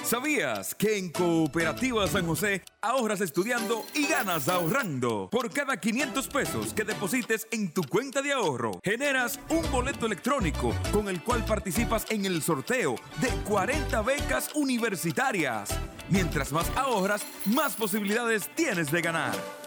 ¿Sabías que en Cooperativa San José ahorras estudiando y ganas ahorrando? Por cada 500 pesos que deposites en tu cuenta de ahorro, generas un boleto electrónico con el cual participas en el sorteo de 40 becas universitarias. Mientras más ahorras, más posibilidades tienes de ganar.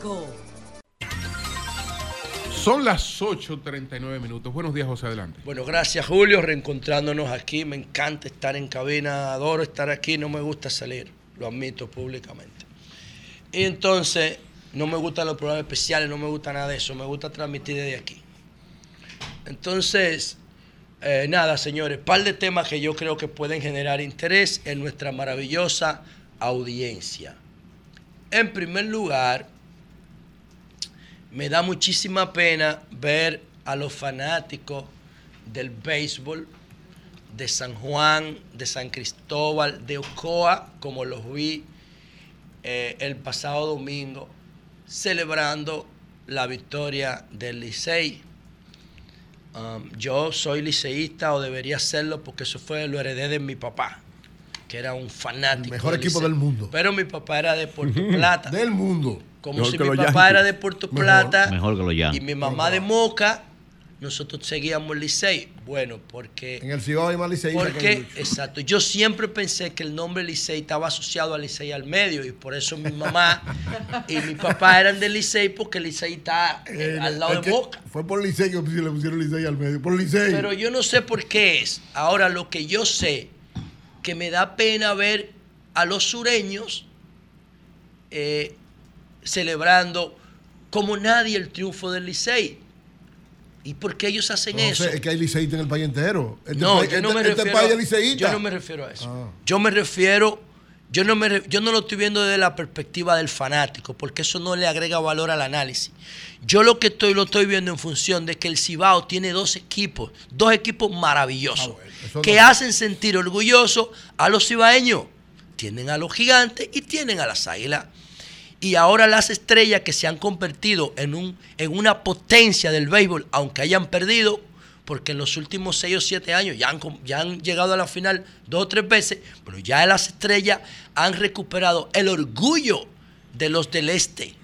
106.5. Son las 8.39 minutos. Buenos días, José, adelante. Bueno, gracias Julio, reencontrándonos aquí. Me encanta estar en cabina, adoro estar aquí, no me gusta salir, lo admito públicamente. Y entonces, no me gustan los programas especiales, no me gusta nada de eso, me gusta transmitir desde aquí. Entonces, eh, nada, señores, par de temas que yo creo que pueden generar interés en nuestra maravillosa audiencia. En primer lugar, me da muchísima pena ver a los fanáticos del béisbol de San Juan, de San Cristóbal, de Ocoa, como los vi eh, el pasado domingo, celebrando la victoria del Licey. Um, yo soy liceísta o debería serlo porque eso fue lo heredé de mi papá, que era un fanático. mejor del equipo Licey. del mundo. Pero mi papá era de Puerto Plata. Del mundo. Como Mejor si mi papá Yankees. era de Puerto Mejor. Plata Mejor que los Yankees. y mi mamá de Moca, nosotros seguíamos el Licey. Bueno, porque... En el Cibao hay más que Porque, exacto, yo siempre pensé que el nombre Licey estaba asociado al Licey al medio y por eso mi mamá y mi papá eran del Licey porque el Licey está eh, Eh, al lado es de Boca. Fue por Licey que le pusieron Licey al medio. Por Licey. Pero yo no sé por qué es. Ahora lo que yo sé, que me da pena ver a los sureños eh, celebrando como nadie el triunfo del Licey. ¿Y por qué ellos hacen No eso? es que hay liceístas en el país entero. Este no, país- yo no este- me este refiero. país a- es liceísta. yo no me refiero a eso. Ah. Yo me refiero, yo no me, yo no lo estoy viendo desde la perspectiva del fanático, porque eso no le agrega valor al análisis. Yo lo que estoy lo estoy viendo en función de que el Cibao tiene dos equipos, dos equipos maravillosos, eso que no- hacen sentir orgullosos a los cibaeños. Tienen a los gigantes y tienen a las águilas. Y ahora las estrellas que se han convertido en, un, en una potencia del béisbol, aunque hayan perdido, porque en los últimos 6 o 7 años ya han, ya han llegado a la final dos o tres veces, pero ya las estrellas han recuperado el orgullo de los del este.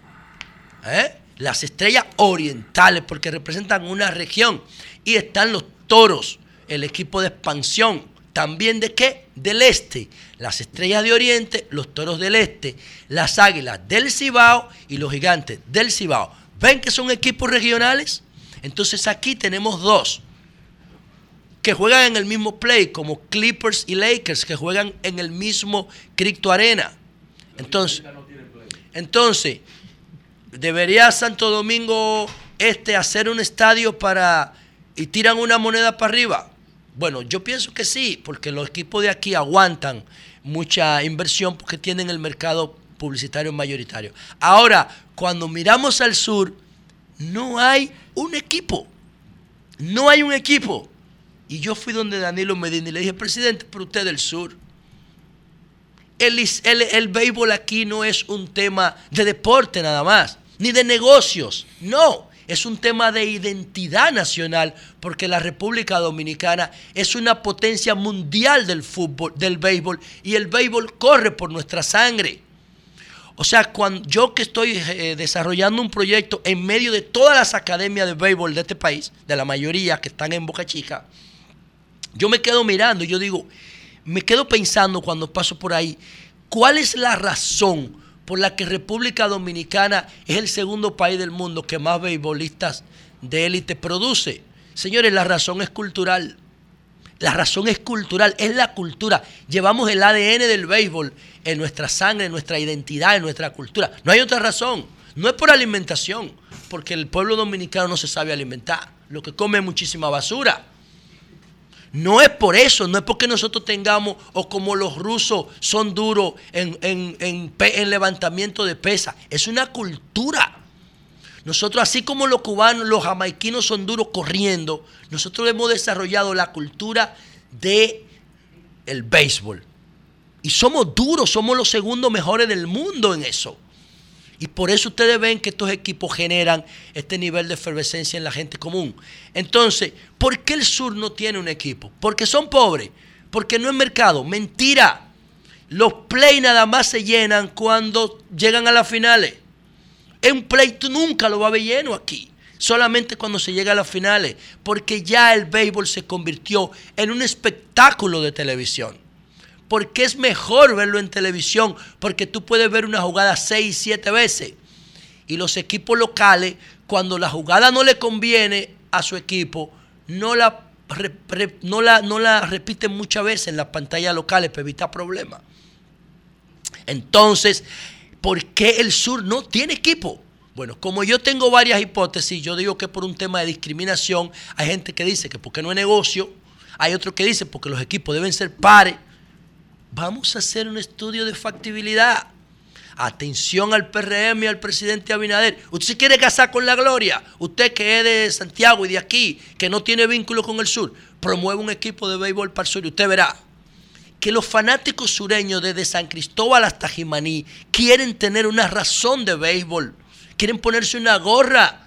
¿eh? Las estrellas orientales, porque representan una región. Y están los toros, el equipo de expansión. ¿También de qué? Del este. Las estrellas de oriente, los toros del este, las águilas del Cibao y los gigantes del Cibao. ¿Ven que son equipos regionales? Entonces aquí tenemos dos que juegan en el mismo play, como Clippers y Lakers, que juegan en el mismo Crypto Arena. Entonces, entonces, ¿debería Santo Domingo Este hacer un estadio para y tiran una moneda para arriba? Bueno, yo pienso que sí, porque los equipos de aquí aguantan mucha inversión porque tienen el mercado publicitario mayoritario. Ahora, cuando miramos al sur, no hay un equipo. No hay un equipo. Y yo fui donde Danilo Medina y le dije, presidente, pero usted del sur. El, el béisbol aquí no es un tema de deporte nada más, ni de negocios. No, es un tema de identidad nacional, porque la República Dominicana es una potencia mundial del fútbol, del béisbol, y el béisbol corre por nuestra sangre. O sea, cuando yo que estoy eh, desarrollando un proyecto en medio de todas las academias de béisbol de este país, de la mayoría que están en Boca Chica, yo me quedo mirando yo digo, me quedo pensando cuando paso por ahí, ¿cuál es la razón por la que República Dominicana es el segundo país del mundo que más beisbolistas de élite produce? Señores, la razón es cultural. La razón es cultural, es la cultura. Llevamos el ADN del béisbol en nuestra sangre, en nuestra identidad, en nuestra cultura. No hay otra razón. No es por alimentación, porque el pueblo dominicano no se sabe alimentar. Lo que come es muchísima basura. No es por eso, no es porque nosotros tengamos, o como los rusos son duros en, en- en en levantamiento de pesa. Es una cultura. Nosotros, así como los cubanos, los jamaiquinos son duros corriendo, nosotros hemos desarrollado la cultura de el béisbol. Y somos duros, somos los segundos mejores del mundo en eso. Y por eso ustedes ven que estos equipos generan este nivel de efervescencia en la gente común. Entonces, ¿por qué el sur no tiene un equipo? Porque son pobres, porque no es mercado. Mentira. Los play nada más se llenan cuando llegan a las finales. En play tú nunca lo vas a ver lleno aquí. Solamente cuando se llega a las finales. Porque ya el béisbol se convirtió en un espectáculo de televisión. Porque es mejor verlo en televisión. Porque tú puedes ver una jugada seis, siete veces. Y los equipos locales, cuando la jugada no le conviene a su equipo, no la, no la, no la repiten muchas veces en las pantallas locales para evitar problemas. Entonces, ¿por qué el sur no tiene equipo? Bueno, como yo tengo varias hipótesis, yo digo que por un tema de discriminación, hay gente que dice que porque no es negocio, hay otro que dice porque los equipos deben ser pares. Vamos a hacer un estudio de factibilidad. Atención al PRM y al presidente Abinader. Usted se quiere casar con la gloria. Usted que es de Santiago y de aquí, que no tiene vínculo con el sur, promueve un equipo de béisbol para el sur y usted verá que los fanáticos sureños desde San Cristóbal hasta Jimaní quieren tener una razón de béisbol, quieren ponerse una gorra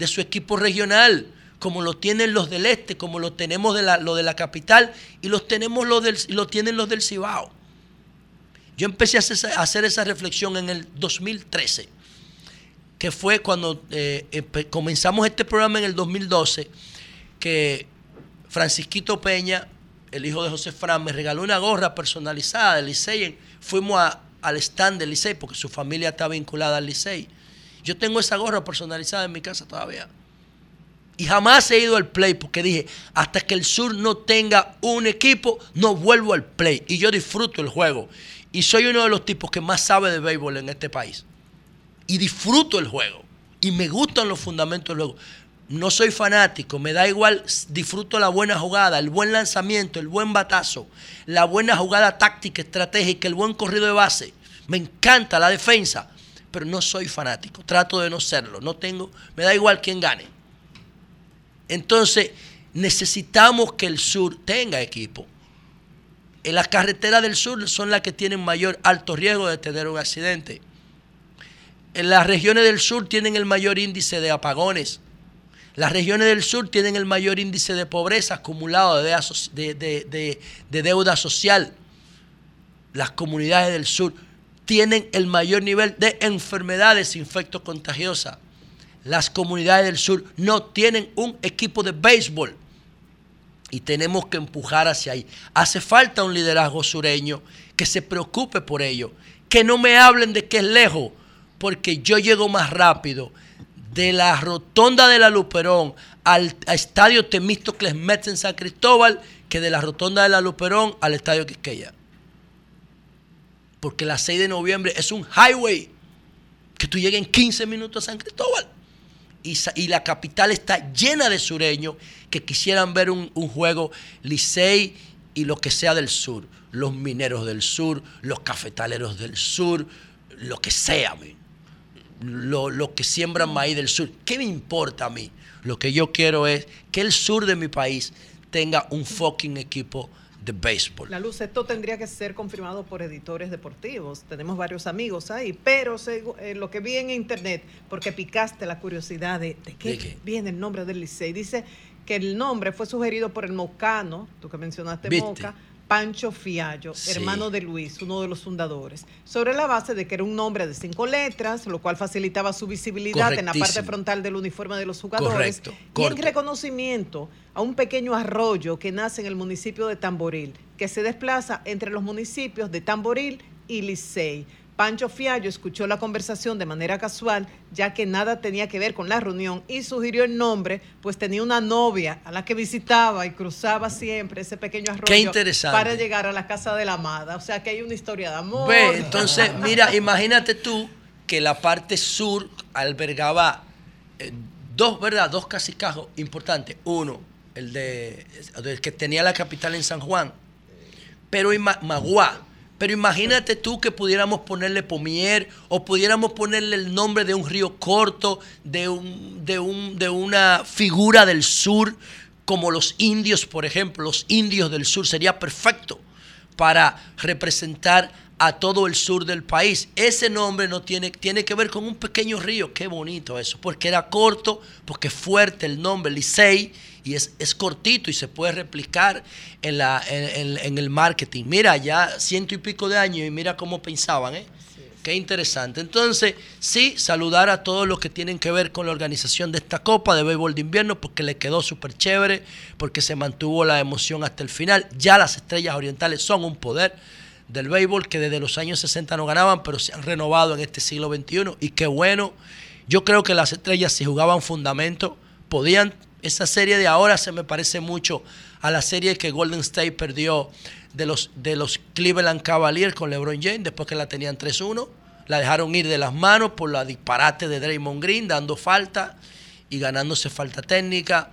de su equipo regional, como lo tienen los del este, como lo tenemos de la, lo de la capital y los tenemos los del, lo tienen los del Cibao. Yo empecé a hacer, esa- reflexión en el 2013, que fue cuando eh, comenzamos este programa en el 2012, que Francisquito Peña, el hijo de José Fran, me regaló una gorra personalizada del Licey. Fuimos a- al stand del Licey porque su familia está vinculada al Licey. Yo tengo esa gorra personalizada en mi casa todavía. Y jamás he ido al play porque dije, hasta que el sur no tenga un equipo, no vuelvo al play. Y yo disfruto el juego. Y soy uno de los tipos que más sabe de béisbol en este país. Y disfruto el juego. Y me gustan los fundamentos del juego. No soy fanático, me da igual, disfruto la buena jugada, el buen lanzamiento, el buen batazo, la buena jugada táctica, estratégica, el buen corrido de base. Me encanta la defensa, pero no soy fanático, trato de no serlo, no tengo, me da igual quién gane. Entonces, necesitamos que el sur tenga equipo. En las carreteras del sur son las que tienen mayor alto riesgo de tener un accidente. En las regiones del sur tienen el mayor índice de apagones. Las regiones del sur tienen el mayor índice de pobreza acumulado de, deuda social. Las comunidades del sur tienen el mayor nivel de enfermedades infectos contagiosas. Las comunidades del sur no tienen un equipo de béisbol y tenemos que empujar hacia ahí. Hace falta un liderazgo sureño que se preocupe por ello, que no me hablen de que es lejos, porque yo llego más rápido de la rotonda de la Luperón al estadio Temístocles Metz en San Cristóbal que de la rotonda de la Luperón al estadio Quisqueya. Porque la 6 de noviembre es un highway que tú llegues en 15 minutos a San Cristóbal y, la capital está llena de sureños que quisieran ver un, juego Licey y lo que sea del sur. Los mineros del sur, los cafetaleros del sur, lo que sea, lo que siembran maíz del sur. ¿Qué me importa a mí? Lo que yo quiero es que el sur de mi país tenga un fucking equipo de béisbol. La luz, esto tendría que ser confirmado por editores deportivos. Tenemos varios amigos ahí, pero eh, lo que vi en internet, porque picaste la curiosidad de, de qué, ¿De qué? viene el nombre del Licey, dice que el nombre fue sugerido por el mocano, tú que mencionaste ¿Viste? Moca, Pancho Fiallo, Sí. hermano de Luis, uno de los fundadores, sobre la base de que era un nombre de cinco letras, lo cual facilitaba su visibilidad en la parte frontal del uniforme de los jugadores. Correcto, Y en reconocimiento a un pequeño arroyo que nace en el municipio de Tamboril, que se desplaza entre los municipios de Tamboril y Licey. Pancho Fiallo escuchó la conversación de manera casual, ya que nada tenía que ver con la reunión, y sugirió el nombre, pues tenía una novia a la que visitaba y cruzaba siempre ese pequeño arroyo Qué interesante. para llegar a la casa de la amada. O sea que hay una historia de amor. Ve, entonces, mira, imagínate tú que la parte sur albergaba eh, dos, ¿verdad? Dos casicajos importantes. Uno, el de el que tenía la capital en San Juan, pero ima- Maguá. Pero imagínate tú que pudiéramos ponerle Pomier o pudiéramos ponerle el nombre de un río corto, de, un, de, un, de una figura del sur, como los indios, por ejemplo, los indios del sur. Sería perfecto para representar a todo el sur del país. Ese nombre no tiene, tiene que ver con un pequeño río. Qué bonito eso, porque era corto, porque es fuerte el nombre, Licey, y es, es cortito y se puede replicar en, la, en, en- en el marketing. Mira, ya ciento y pico de años y mira cómo pensaban, ¿eh? Qué interesante. Entonces, sí, saludar a todos los que tienen que ver con la organización de esta Copa de Béisbol de Invierno, porque le quedó súper chévere, porque se mantuvo la emoción hasta el final. Ya las estrellas orientales son un poder del béisbol que desde los años 60 no ganaban, pero se han renovado en este siglo XXI. Y qué bueno. Yo creo que las estrellas, si jugaban fundamento, podían. Esa serie de ahora se me parece mucho a la serie que Golden State perdió de los, de los Cleveland Cavaliers con LeBron James, después que la tenían 3-1. La dejaron ir de las manos por la disparate de Draymond Green, dando falta y ganándose falta técnica.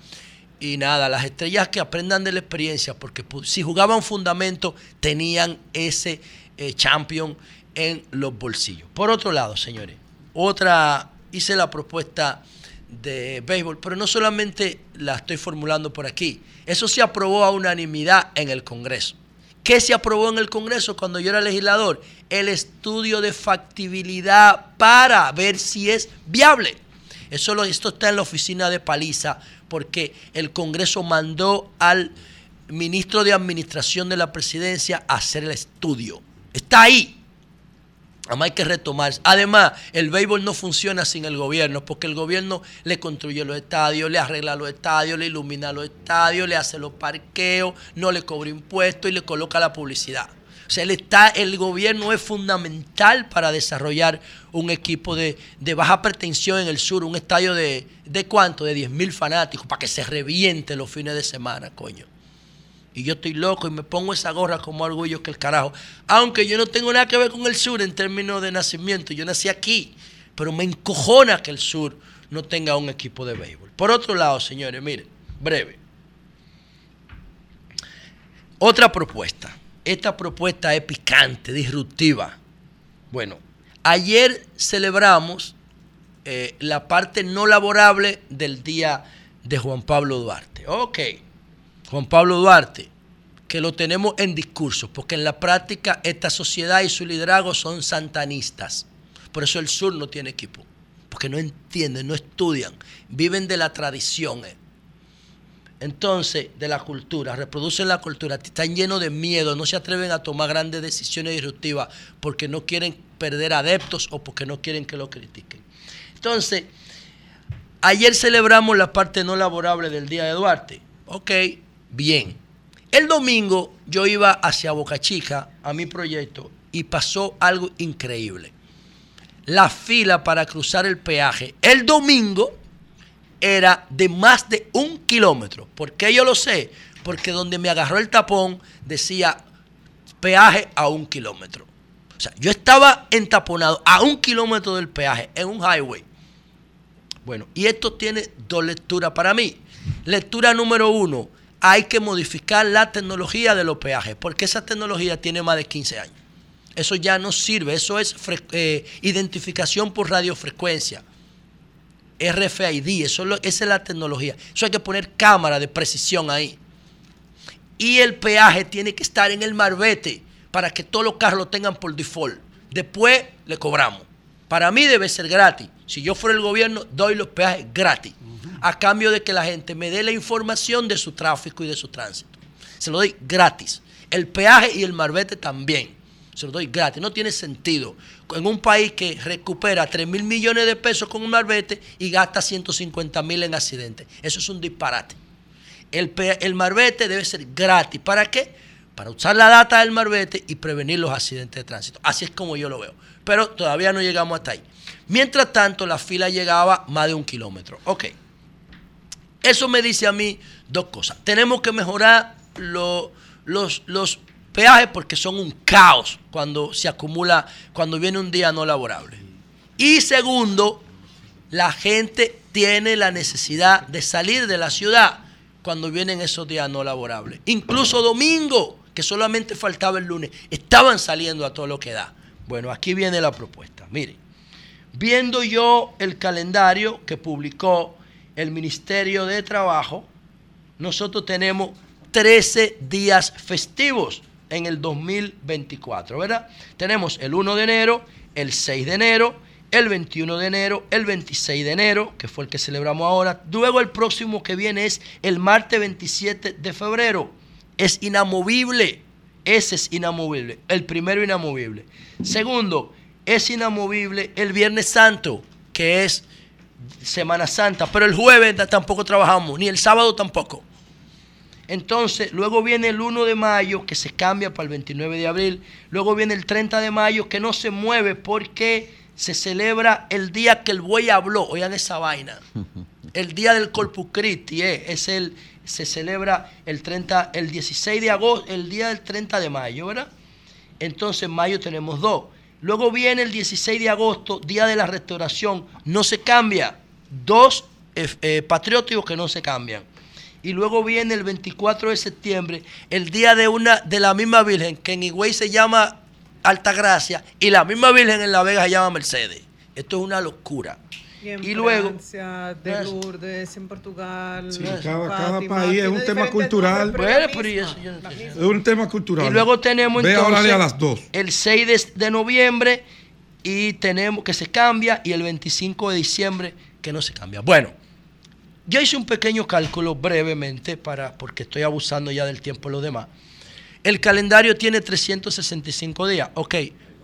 Y nada, las estrellas que aprendan de la experiencia, porque si jugaban fundamento, tenían ese eh, champion en los bolsillos. Por otro lado, señores, otra, hice la propuesta de béisbol, pero no solamente la estoy formulando por aquí, eso se aprobó a unanimidad en el Congreso. ¿Qué se aprobó en el Congreso cuando yo era legislador? El estudio de factibilidad para ver si es viable. Eso lo, esto está en la oficina de Paliza porque el Congreso mandó al ministro de Administración de la Presidencia a hacer el estudio. Está ahí. Además hay que retomar. Además, el béisbol no funciona sin el gobierno, porque el gobierno le construye los estadios, le arregla los estadios, le ilumina los estadios, le hace los parqueos, no le cobra impuestos y le coloca la publicidad. O sea, él está, el gobierno es fundamental para desarrollar un equipo de, de baja pretensión en el sur, un estadio de, ¿de cuánto? De 10 mil fanáticos, para que se reviente los fines de semana, coño. Y yo estoy loco y me pongo esa gorra como orgullo que el carajo. Aunque yo no tengo nada que ver con el sur en términos de nacimiento. Yo nací aquí. Pero me encojona que el sur no tenga un equipo de béisbol. Por otro lado, señores, miren, breve. Otra propuesta. Esta propuesta es picante, disruptiva. Bueno, ayer celebramos eh, la parte no laborable del día de Juan Pablo Duarte. Ok. Juan Pablo Duarte, que lo tenemos en discurso, porque en la práctica esta sociedad y su liderazgo son santanistas. Por eso el sur no tiene equipo. Porque no entienden, no estudian. Viven de la tradición. eh. Entonces, de la cultura, reproducen la cultura, están llenos de miedo, no se atreven a tomar grandes decisiones disruptivas porque no quieren perder adeptos o porque no quieren que lo critiquen. Entonces, ayer celebramos la parte no laborable del Día de Duarte. Ok, bien. El domingo yo iba hacia Boca Chica a mi proyecto y pasó algo increíble. La fila para cruzar el peaje el domingo era de más de un kilómetro. ¿Por qué yo lo sé? Porque donde me agarró el tapón decía peaje a un kilómetro. O sea, yo estaba entaponado a un kilómetro del peaje en un highway. Bueno, y esto tiene dos lecturas para mí. Lectura número uno, hay que modificar la tecnología de los peajes, porque esa tecnología tiene más de 15 años. Eso ya no sirve, eso es eh, identificación por radiofrecuencia. RFID, eso esa es la tecnología. Eso hay que poner cámara de precisión ahí. Y el peaje tiene que estar en el marbete para que todos los carros lo tengan por default. Después le cobramos. Para mí debe ser gratis. Si yo fuera el gobierno, doy los peajes gratis. A cambio de que la gente me dé la información de su tráfico y de su tránsito. Se lo doy gratis. El peaje y el marbete también. Se lo doy gratis. No tiene sentido. En un país que recupera 3 mil millones de pesos con un marbete y gasta 150 mil en accidentes. Eso es un disparate. El, el marbete debe ser gratis. ¿Para qué? Para usar la data del marbete y prevenir los accidentes de tránsito. Así es como yo lo veo. Pero todavía no llegamos hasta ahí. Mientras tanto, la fila llegaba más de un kilómetro. Ok. Eso me dice a mí dos cosas. Tenemos que mejorar lo- los, los peajes porque son un caos cuando se acumula, cuando viene un día no laborable. Y segundo, la gente tiene la necesidad de salir de la ciudad cuando vienen esos días no laborables. Incluso domingo, que solamente faltaba el lunes, estaban saliendo a todo lo que da. Bueno, aquí viene la propuesta. Miren, viendo yo el calendario que publicó el Ministerio de Trabajo, nosotros tenemos 13 días festivos en el 2024, ¿verdad? Tenemos el 1 de enero, el 6 de enero, el 21 de enero, el 26 de enero, que fue el que celebramos ahora. Luego el próximo que viene es el martes 27 de febrero. Es inamovible. Ese es inamovible. El primero inamovible. Segundo, es inamovible el Viernes Santo, que es Semana Santa. Pero el jueves tampoco trabajamos, ni el sábado tampoco. Entonces, luego viene el 1 de mayo, que se cambia para el 29 de abril. Luego viene el 30 de mayo, que no se mueve porque se celebra el día que el buey habló. Oigan esa vaina. El día del Corpus Christi, eh, es el, se celebra el 30, el 16 de agosto, el día del 30 de mayo, ¿verdad? Entonces, en mayo tenemos dos. Luego viene el 16 de agosto, día de la restauración. No se cambia. Dos eh, eh, patrióticos que no se cambian y luego viene el 24 de septiembre, el día de una de la misma Virgen, que en Higüey se llama Altagracia, y la misma Virgen en La Vega se llama Mercedes. Esto es una locura. Y, en Y luego- Francia, de Lourdes, en Portugal. Sí, en cada, cada país es un tema cultural. Bueno, pero y misma, eso yo no sé. Es un tema cultural. Y luego tenemos Ve a entonces a las dos. el 6 de, de noviembre y tenemos que se cambia y el 25 de diciembre que no se cambia. Bueno, yo hice un pequeño cálculo brevemente para porque estoy abusando ya del tiempo de los demás. El calendario tiene 365 días. Ok,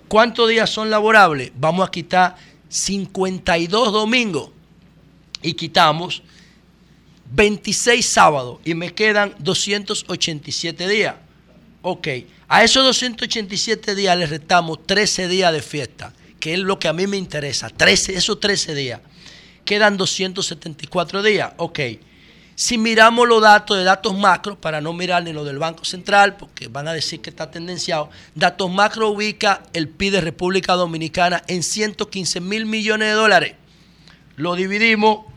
¿cuántos días son laborables? Vamos a quitar 52 domingos y quitamos 26 sábados y me quedan 287 días. Ok, a esos 287 días le restamos 13 días de fiesta, que es lo que a mí me interesa. 13, esos 13 días. Quedan 274 días. Ok, si miramos los datos de datos macro, para no mirar ni lo del Banco Central, porque van a decir que está tendenciado, datos macro ubica el PIB de República Dominicana en 115 mil millones de dólares. Lo dividimos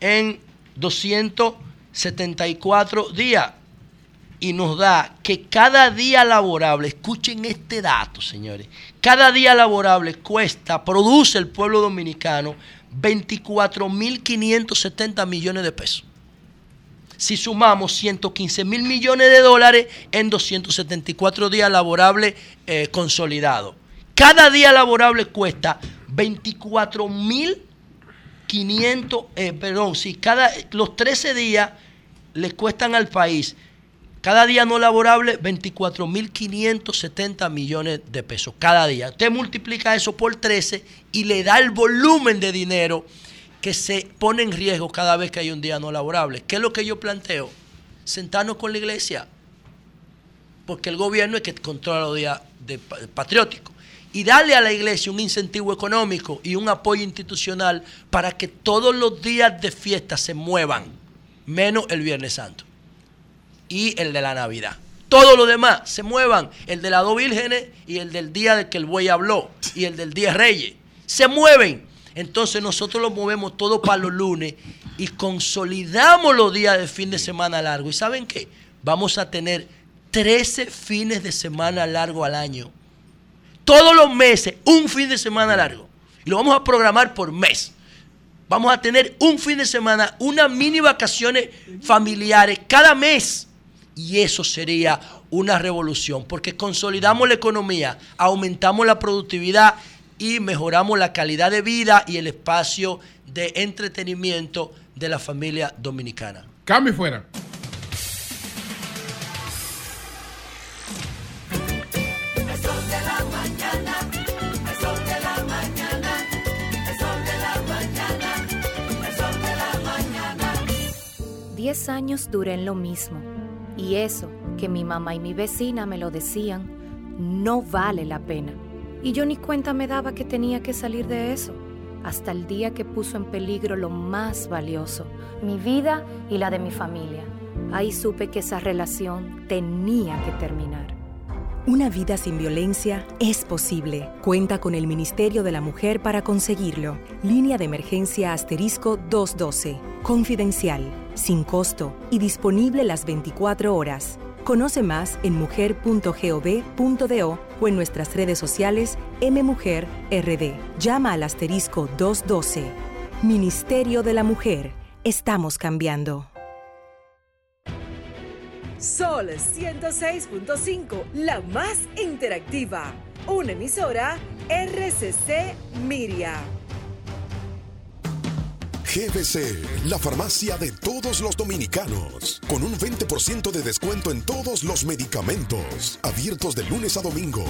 en 274 días y nos da que cada día laborable, escuchen este dato, señores, cada día laborable cuesta, produce el pueblo dominicano 24.570 millones de pesos. Si sumamos 115 mil millones de dólares en 274 días laborables eh, consolidados. Cada día laborable cuesta 24.500, eh, perdón, si cada, los 13 días le cuestan al país, cada día no laborable, 24.570 millones de pesos, cada día. Usted multiplica eso por 13 y le da el volumen de dinero que se pone en riesgo cada vez que hay un día no laborable. ¿Qué es lo que yo planteo? Sentarnos con la iglesia, porque el gobierno es que controla los días de pa- patrióticos. Y darle a la iglesia un incentivo económico y un apoyo institucional para que todos los días de fiesta se muevan, menos el Viernes Santo y el de la Navidad. Todo lo demás se muevan, el de las dos vírgenes y el del día de que el buey habló y el del día Reyes. Se mueven. Entonces nosotros lo movemos todo para los lunes y consolidamos los días de fin de semana largo. ¿Y saben qué? Vamos a tener 13 fines de semana largo al año. Todos los meses, un fin de semana largo. Y lo vamos a programar por mes. Vamos a tener un fin de semana, unas mini vacaciones familiares cada mes. Y eso sería una revolución, porque consolidamos la economía, aumentamos la productividad y mejoramos la calidad de vida y el espacio de entretenimiento de la familia dominicana. Cambio y fuera. Diez años duré en lo mismo. Y eso, que mi mamá y mi vecina me lo decían, no vale la pena. Y yo ni cuenta me daba que tenía que salir de eso. Hasta el día que puso en peligro lo más valioso, mi vida y la de mi familia. Ahí supe que esa relación tenía que terminar. Una vida sin violencia es posible. Cuenta con el Ministerio de la Mujer para conseguirlo. Línea de emergencia asterisco 212. Confidencial, sin costo y disponible las 24 horas. Conoce más en mujer.gov.do o en nuestras redes sociales MMujerRD. Llama al asterisco 212. Ministerio de la Mujer. Estamos cambiando. Sol 106.5, la más interactiva. Una emisora RCC Miria. GBC, la farmacia de todos los dominicanos, con un 20% de descuento en todos los medicamentos, abiertos de lunes a domingo.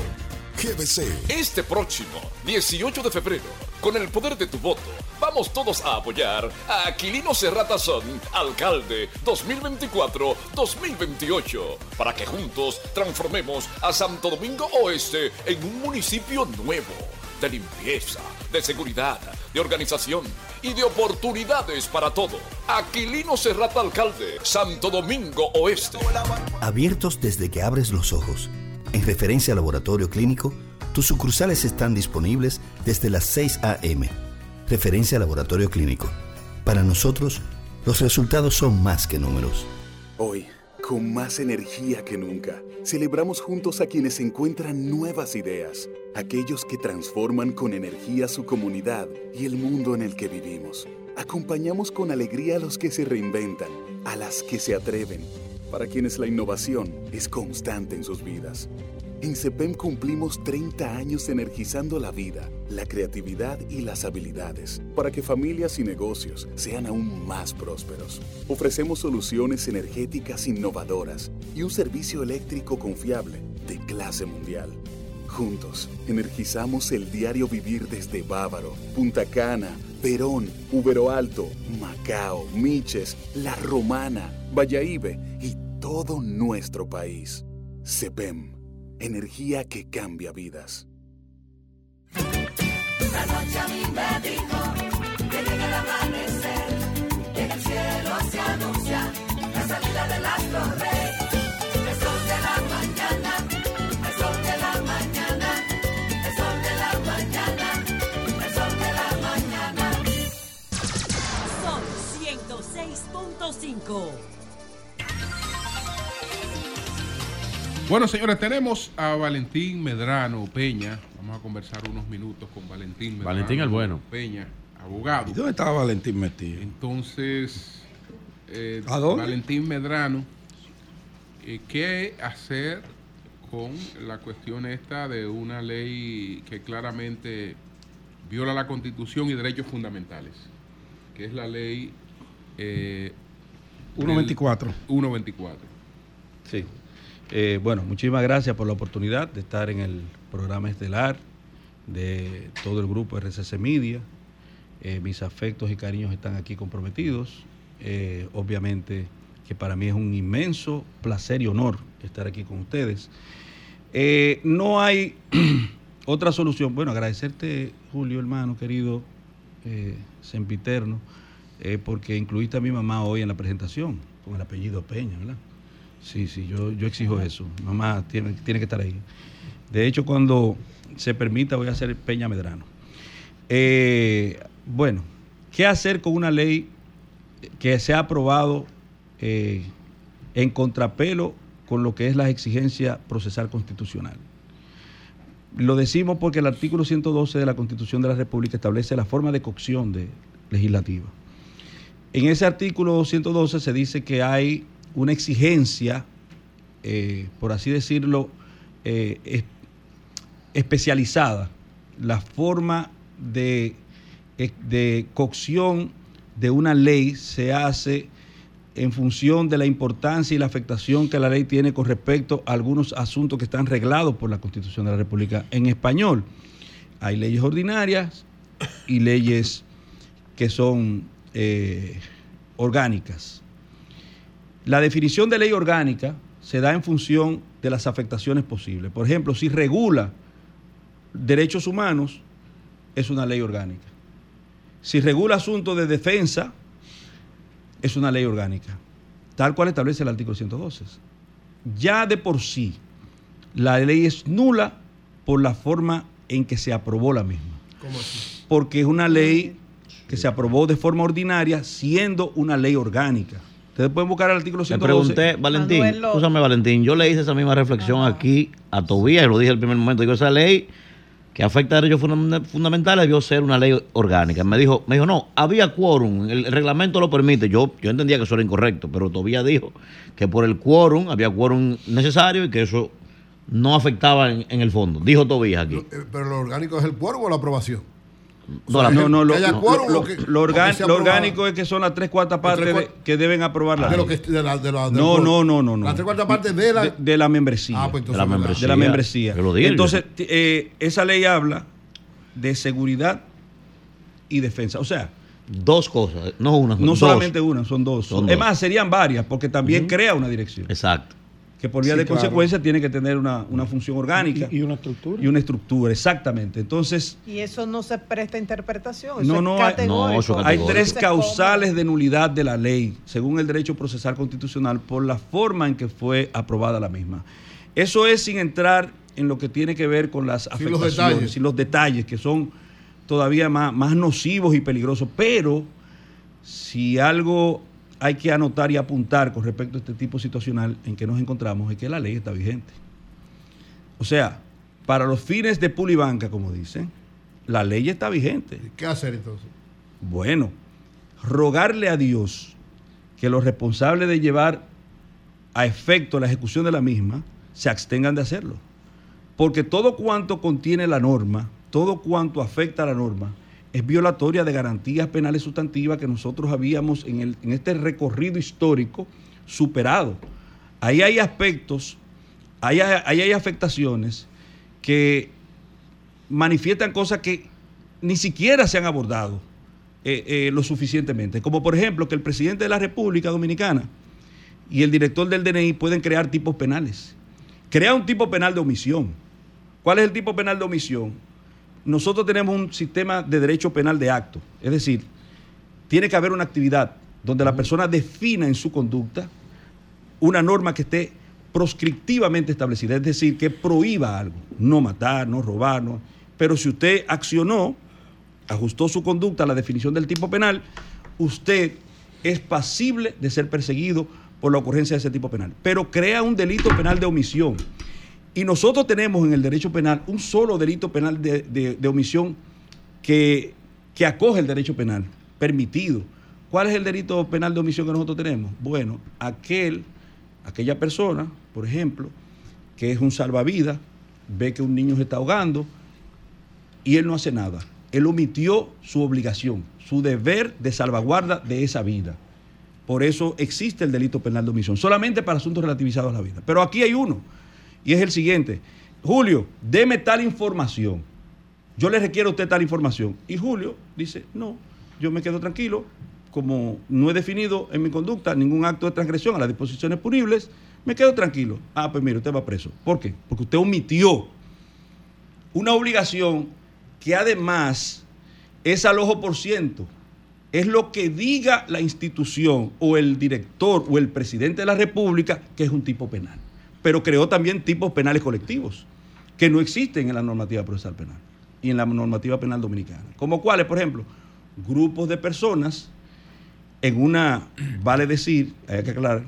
GBC, Este próximo 18 de febrero, con el poder de tu voto, vamos todos a apoyar a Aquilino Serrata Son, alcalde 2024-2028, para que juntos transformemos a Santo Domingo Oeste en un municipio nuevo, de limpieza, de seguridad, de organización y de oportunidades para todo. Aquilino Serrata Alcalde, Santo Domingo Oeste. Abiertos desde que abres los ojos. En referencia al laboratorio clínico, tus sucursales están disponibles desde las 6 a.m. Referencia al laboratorio clínico. Para nosotros, los resultados son más que números. Hoy, con más energía que nunca, celebramos juntos a quienes encuentran nuevas ideas, aquellos que transforman con energía su comunidad y el mundo en el que vivimos. Acompañamos con alegría a los que se reinventan, a las que se atreven, para quienes la innovación es constante en sus vidas. En CEPEM cumplimos 30 años energizando la vida, la creatividad y las habilidades para que familias y negocios sean aún más prósperos. Ofrecemos soluciones energéticas innovadoras y un servicio eléctrico confiable de clase mundial. Juntos, energizamos el diario vivir desde Bávaro, Punta Cana, Verón, Ubero Alto, Macao, Miches, La Romana, Valladolid y todo nuestro país. CEPEM, energía que cambia vidas. La noche a mí me dijo que llega el amanecer, que en el cielo se anuncia la salida del astro rey. El sol de la mañana, el sol de la mañana, el sol de la mañana, el sol de la mañana. Son 106.5. Bueno, señores, tenemos a Valentín Medrano Peña. Vamos a conversar unos minutos con Valentín Medrano Valentín el bueno. Peña, abogado. ¿Y dónde estaba Valentín metido? Entonces, eh, ¿A dónde? Valentín Medrano, eh, ¿qué hacer con la cuestión esta de una ley que claramente viola la Constitución y derechos fundamentales, que es la ley eh, 124. 124. Sí. Eh, bueno, muchísimas gracias por la oportunidad de estar en el programa estelar de todo el grupo RCC Media. Eh, mis afectos y cariños están aquí comprometidos. Eh, obviamente que para mí es un inmenso placer y honor estar aquí con ustedes. No hay otra solución. Bueno, agradecerte, Julio, hermano querido, sempiterno, porque incluiste a mi mamá hoy en la presentación, con el apellido Peña, ¿verdad? Sí, sí, yo, yo exijo eso. Mamá tiene, tiene que estar ahí. De hecho, cuando se permita, voy a hacer Peña Medrano. Eh, bueno, ¿qué hacer con una ley que se ha aprobado eh, en contrapelo con lo que es la exigencia procesal constitucional? Lo decimos porque el artículo 112 de la Constitución de la República establece la forma de cocción de legislativa. En ese artículo 112 se dice que hay una exigencia, eh, por así decirlo, eh, es- especializada, la forma de, eh, de cocción de una ley se hace en función de la importancia y la afectación que la ley tiene con respecto a algunos asuntos que están reglados por la Constitución de la República en español. Hay leyes ordinarias y leyes que son orgánicas. La definición de ley orgánica se da en función de las afectaciones posibles. Por ejemplo, si regula derechos humanos, es una ley orgánica. Si regula asuntos de defensa, es una ley orgánica, tal cual establece el artículo 112. Ya de por sí, la ley es nula por la forma en que se aprobó la misma. ¿Cómo así? Porque es una ley que se aprobó de forma ordinaria, siendo una ley orgánica. Ustedes pueden buscar el artículo Le 112. pregunté, Valentín, escúchame Valentín, yo le hice esa misma reflexión aquí a Tobías y lo dije al primer momento. Digo, esa ley que afecta a derechos funda- fundamentales debió ser una ley orgánica. Me dijo, me dijo, no, había quórum, el, el reglamento lo permite. Yo, yo entendía que eso era incorrecto, pero Tobías dijo que por el quórum había quórum necesario y que eso no afectaba en, en el fondo. Dijo Tobías aquí. Eh, Pero lo orgánico es el quórum o la aprobación. No, la- no, no, lo, que haya lo- quórum lo- o que- lo o que organ- sea lo aprobado. orgánico es que son las tres cuartas partes tres de- que deben aprobar la de lo ley. que de la, de la- del No, no, no, no, no. Las tres cuartas partes de la. de, de la membresía. Ah, pues entonces de la membresía. De la membresía. Que lo diga. Entonces, eh, esa ley habla de seguridad y defensa. O sea, dos cosas, no una. No dos. solamente una, son dos. Son es más, serían varias, porque también crea una dirección. Exacto. Que por vía Sí, de claro. consecuencia tiene que tener una, una función orgánica. Y, y una estructura. Y una estructura, exactamente. Entonces, Y eso no se presta a interpretación. Eso no, es no, hay, categórico. hay tres causales de nulidad de la ley, según el derecho procesal constitucional, por la forma en que fue aprobada la misma. Eso es sin entrar en lo que tiene que ver con las los afectaciones, detalles. sin los detalles, que son todavía más, más nocivos y peligrosos. Pero si algo hay que anotar y apuntar con respecto a este tipo situacional en que nos encontramos es que la ley está vigente. O sea, para los fines de pulibanca, como dicen, la ley está vigente. ¿Qué hacer entonces? Bueno, rogarle a Dios que los responsables de llevar a efecto la ejecución de la misma se abstengan de hacerlo. Porque todo cuanto contiene la norma, todo cuanto afecta a la norma, es violatoria de garantías penales sustantivas que nosotros habíamos en, el- en este recorrido histórico superado. Ahí hay aspectos, ahí hay, ahí hay afectaciones que manifiestan cosas que ni siquiera se han abordado eh, eh, lo suficientemente. Como por ejemplo que el presidente de la República Dominicana y el director del DNI pueden crear tipos penales. Crea un tipo penal de omisión. ¿Cuál es el tipo penal de omisión? Nosotros tenemos un sistema de derecho penal de acto. Es decir, tiene que haber una actividad donde la persona defina en su conducta una norma que esté proscriptivamente establecida, es decir, que prohíba algo, no matar, no robar, no. pero si usted accionó, ajustó su conducta a la definición del tipo penal, usted es pasible de ser perseguido por la ocurrencia de ese tipo penal, pero crea un delito penal de omisión. Y nosotros tenemos en el derecho penal un solo delito penal de, de- omisión que, que acoge el derecho penal, permitido. ¿Cuál es el delito penal de omisión que nosotros tenemos? Bueno, aquel, aquella persona, por ejemplo, que es un salvavidas, ve que un niño se está ahogando y él no hace nada. él omitió su obligación, su deber de salvaguarda de esa vida. Por eso existe el delito penal de omisión, solamente para asuntos relativizados a la vida. Pero aquí hay uno, y es el siguiente. Julio, deme tal información. Yo le requiero a usted tal información. Y Julio dice, no, yo me quedo tranquilo, como no he definido en mi conducta ningún acto de transgresión a las disposiciones punibles, me quedo tranquilo. Ah, pues mire, usted va preso. ¿Por qué? Porque usted omitió una obligación que además es al ojo por ciento. Es lo que diga la institución o el director o el presidente de la República que es un tipo penal. Pero creó también tipos penales colectivos que no existen en la normativa procesal penal y en la normativa penal dominicana. Como cuáles, por ejemplo, grupos de personas en una, vale decir, hay que aclarar,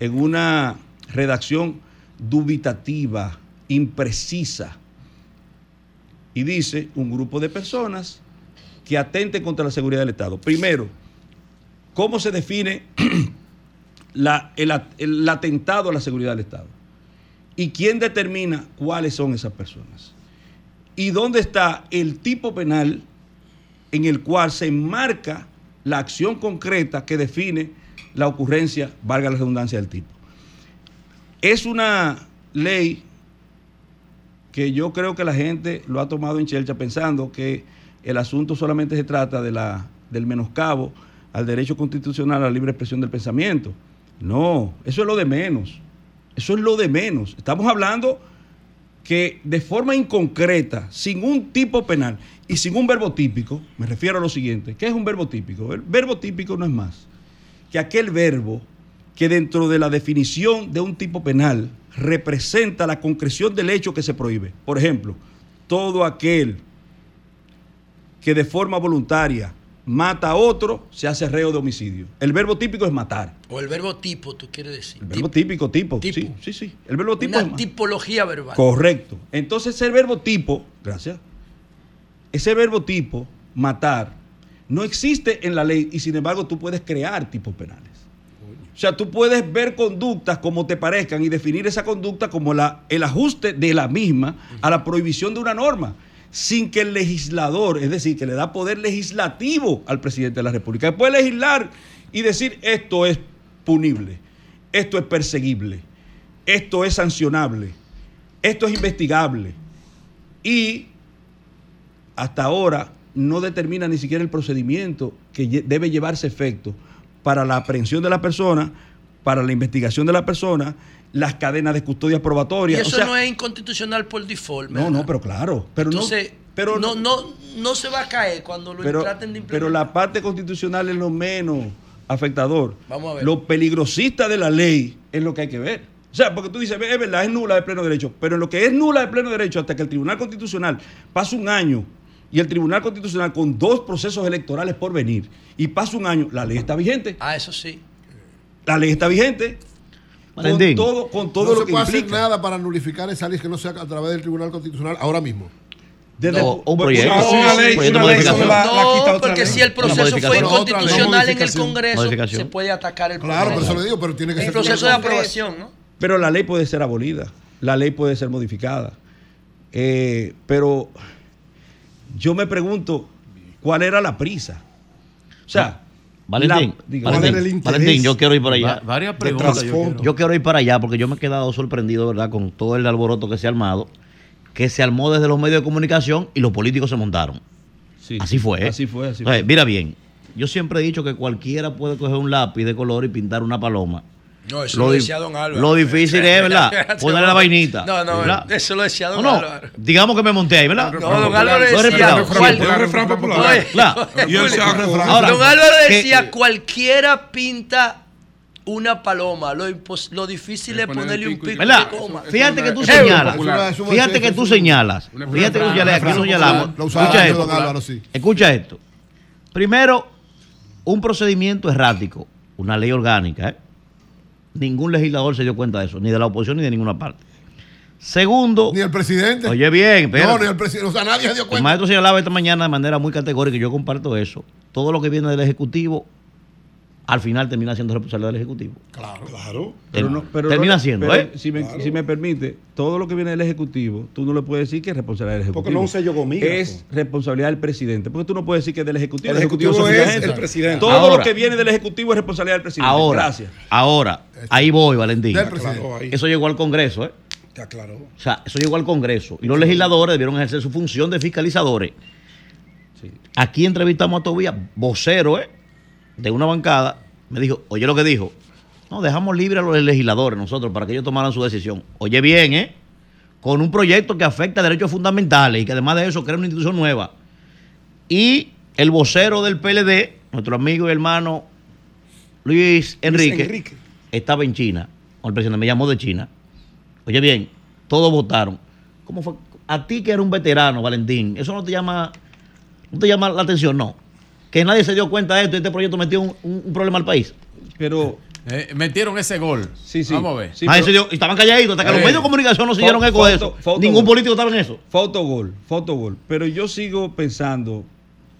en una redacción dubitativa, imprecisa, y dice un grupo de personas que atenten contra la seguridad del Estado. Primero, ¿cómo se define el atentado a la seguridad del Estado? ¿Y quién determina cuáles son esas personas? ¿Y dónde está el tipo penal en el cual se enmarca la acción concreta que define la ocurrencia, valga la redundancia del tipo? Es una ley que yo creo que la gente lo ha tomado en chelcha pensando que el asunto solamente se trata de la, del menoscabo al derecho constitucional a la libre expresión del pensamiento. No, eso es lo de menos. Eso es lo de menos. Estamos hablando que de forma inconcreta, sin un tipo penal y sin un verbo típico, me refiero a lo siguiente, ¿qué es un verbo típico? El verbo típico no es más que aquel verbo que dentro de la definición de un tipo penal representa la concreción del hecho que se prohíbe. Por ejemplo, todo aquel que de forma voluntaria mata a otro se hace reo de homicidio. El verbo típico es matar. O el verbo tipo, tú quieres decir. El verbo típico, tipo. Sí, sí, sí. El verbo tipo Una tipología verbal. Correcto. Entonces ese verbo tipo, gracias, ese verbo tipo, matar, no existe en la ley y sin embargo tú puedes crear tipos penales. O sea, tú puedes ver conductas como te parezcan y definir esa conducta como la, el ajuste de la misma a la prohibición de una norma, sin que el legislador, es decir, que le da poder legislativo al presidente de la República, que puede legislar y decir esto es punible, esto es perseguible, esto es sancionable, esto es investigable. Y hasta ahora no determina ni siquiera el procedimiento que debe llevarse efecto para la aprehensión de la persona, para la investigación de la persona, las cadenas de custodia Y probatoria. eso o sea, no es inconstitucional por default. no, ¿verdad? no, pero claro. Pero no- Entonces, pero no, no, no se va a caer cuando lo pero, traten de pero implementar. la parte constitucional es lo menos afectador. Vamos a ver. Lo peligrosista de la ley es lo que hay que ver. O sea, porque tú dices, es verdad, es nula de pleno derecho, pero en lo que es nula de pleno derecho, hasta que el Tribunal Constitucional pasa un año y el Tribunal Constitucional con dos procesos electorales por venir y pasa un año, la ley está vigente. Ah, eso sí. La ley está vigente. Con todo, con todo no lo se que puede hacer implica. nada para nulificar esa ley que no sea a través del Tribunal Constitucional ahora mismo. Desde No, un proyecto. una ley- una la- la No, porque ley. si el proceso fue inconstitucional en el. Congreso, se puede atacar el Claro, proceso. por eso le digo, pero tiene que El ser proceso de aprobación, ¿no? Pero la ley puede ser abolida, la ley puede ser modificada. Eh, pero yo me pregunto, ¿cuál era la prisa? O sea, Valentín, la- Valentín, ¿cuál era el Valentín, yo quiero ir por allá. Va- varias preguntas yo quiero. Yo quiero ir para allá porque yo me he quedado sorprendido, ¿verdad? Con todo el alboroto que se ha armado, que se armó desde los medios de comunicación y los políticos se montaron. Sí, así fue. ¿eh? Así fue, así Entonces, fue. Mira bien, yo siempre he dicho que cualquiera puede coger un lápiz de color y pintar una paloma. No, eso Lo lo, decía Don Álvaro. Lo difícil es, ¿verdad? Ponerle la vainita. No, no, ¿verdad? eso lo decía Don No, no, Álvaro. digamos que me monté ahí, ¿verdad? No, Don Álvaro decía. Un refrán popular. Claro. Don Álvaro decía, cualquiera pinta una paloma. Lo, impos- lo difícil es ponerle un pico ¿Verdad? de coma. Fíjate que tú Eh, señalas. Fíjate que tú señalas. Fíjate que tú señalas. Aquí señalamos. Escucha esto. Escucha esto. Primero, un procedimiento errático, una ley orgánica. ¿eh? Ningún legislador se dio cuenta de eso, ni de la oposición ni de ninguna parte. Segundo, Ni el presidente. oye bien, No, espérate. ni el presidente. O sea, nadie se dio El cuenta. maestro señalaba esta mañana de manera muy categórica y yo comparto eso. Todo lo que viene del Ejecutivo al final termina siendo responsabilidad del Ejecutivo. Claro. Claro. Pero no- pero termina no- siendo, pero ¿eh? Si me, si me permite, todo lo que viene del Ejecutivo, tú no le puedes decir que es responsabilidad del Ejecutivo. Porque no es un sello gomígrafo. Es responsabilidad del presidente. Porque tú no puedes decir que es del Ejecutivo. El Ejecutivo es el presidente. Todo Ahora. lo que viene del Ejecutivo es responsabilidad del presidente. Ahora, Gracias. ahora, ahí voy, Valentín. Eso llegó al Congreso, ¿eh? Te aclaró. O sea, eso llegó al Congreso. Y los legisladores debieron ejercer su función de fiscalizadores. Aquí entrevistamos a Tobías, vocero, ¿eh? De una bancada. Me dijo, oye lo que dijo. No, dejamos libre a los legisladores nosotros para que ellos tomaran su decisión. Oye bien, ¿eh? Con un proyecto que afecta a derechos fundamentales y que además de eso crea una institución nueva. Y el vocero del PLD, nuestro amigo y hermano Luis Enrique, Enrique. estaba en China. O el presidente me llamó de China. Oye bien, todos votaron. ¿Cómo fue? A ti que eres un veterano, Valentín, ¿eso no te llama, no te llama la atención? No. Que nadie se dio cuenta de esto y este proyecto metió un, un- un problema al país. Pero Eh, metieron ese gol. Sí, sí. Vamos a ver. Sí, Ah, pero- dio- estaban calladitos, hasta que los Eh, medios de comunicación no dieron eco de eso. foto Ningún político estaba en eso. Fotogol, fotogol. Pero yo sigo pensando,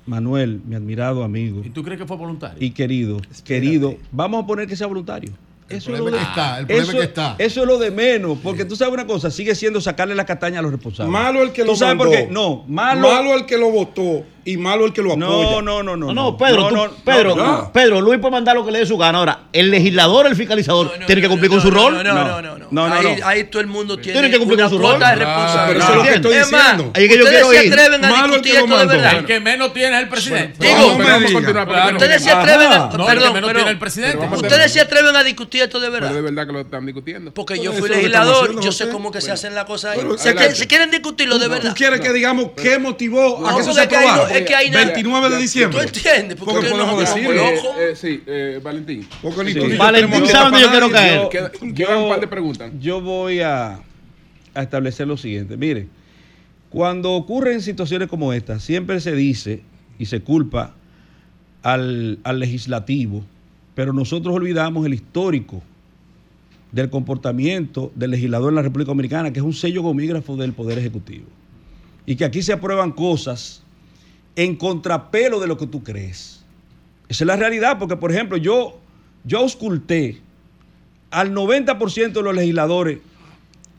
Manuel, mi admirado amigo ¿Y tú crees que fue voluntario? y querido, querido, vamos a poner que sea voluntario. Eso es, lo de, está, el problema eso, es que está. eso es lo de menos, porque tú sabes una cosa, sigue siendo sacarle la castaña a los responsables. Malo el que ¿Tú lo sabes mandó. por qué? No, malo. Malo el que lo votó y malo el que lo apoya. No, no, no, no. No, no, Pedro, tú- Pedro, Pedro, Luis puede mandar lo que le dé su gana. Ahora, el legislador, el fiscalizador, tiene que cumplir con su rol. No, no, no, no. no. No, no, ahí, no. ahí todo el mundo tiene Tiene que cumplir con su rol. de Claro, responsabilidad. pero eso es lo que estoy diciendo. Es que yo quiero se ir. atreven a Malo el discutir esto de verdad. El que menos tiene es el presidente. Digo, Ustedes se atreven a, perdón, tiene el presidente. Ustedes se atreven a discutir esto de verdad. De verdad que lo están discutiendo. Porque yo fui legislador, yo sé cómo que se hacen las cosas ahí. Se, quieren discutirlo de ¿Tú verdad. quieres que digamos qué motivó a que eso se aprobara? Es que ahí no- 29 de ¿Tú diciembre. entiendes? Porque Porque podemos no- decirlo. no- Eh, eh, sí, eh, Valentín. Porque Sí. tú yo Valentín sabe dónde yo quiero caer. Queda- Quedan un par de preguntas. Yo voy a, a establecer lo siguiente. Mire, cuando ocurren situaciones como esta, siempre se dice y se culpa al, al legislativo, pero nosotros olvidamos el histórico del comportamiento del legislador en la República Dominicana, que es un sello gomígrafo del Poder Ejecutivo. Y que aquí se aprueban cosas en contrapelo de lo que tú crees. Esa es la realidad, porque por ejemplo, yo, yo ausculté al 90% de los legisladores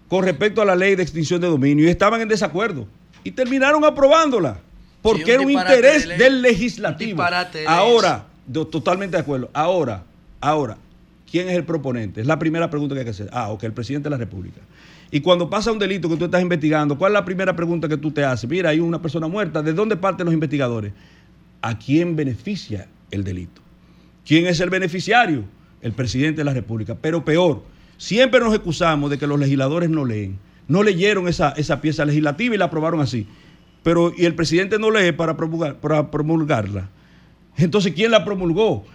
con respecto a la ley de extinción de dominio y estaban en desacuerdo y terminaron aprobándola porque Sí, un era un interés de ley. del legislativo. De Ahora, totalmente de acuerdo. Ahora, ahora, ¿quién es el proponente? Es la primera pregunta que hay que hacer. Ah, ok, el presidente de la República. Y cuando pasa un delito que tú estás investigando, ¿cuál es la primera pregunta que tú te haces? Mira, hay una persona muerta. ¿De dónde parten los investigadores? ¿A quién beneficia el delito? ¿Quién es el beneficiario? El presidente de la República. Pero peor, siempre nos excusamos de que los legisladores no leen. No leyeron esa, esa pieza legislativa y la aprobaron así. Pero, y el presidente no lee para, para promulgarla. Entonces, ¿quién la promulgó?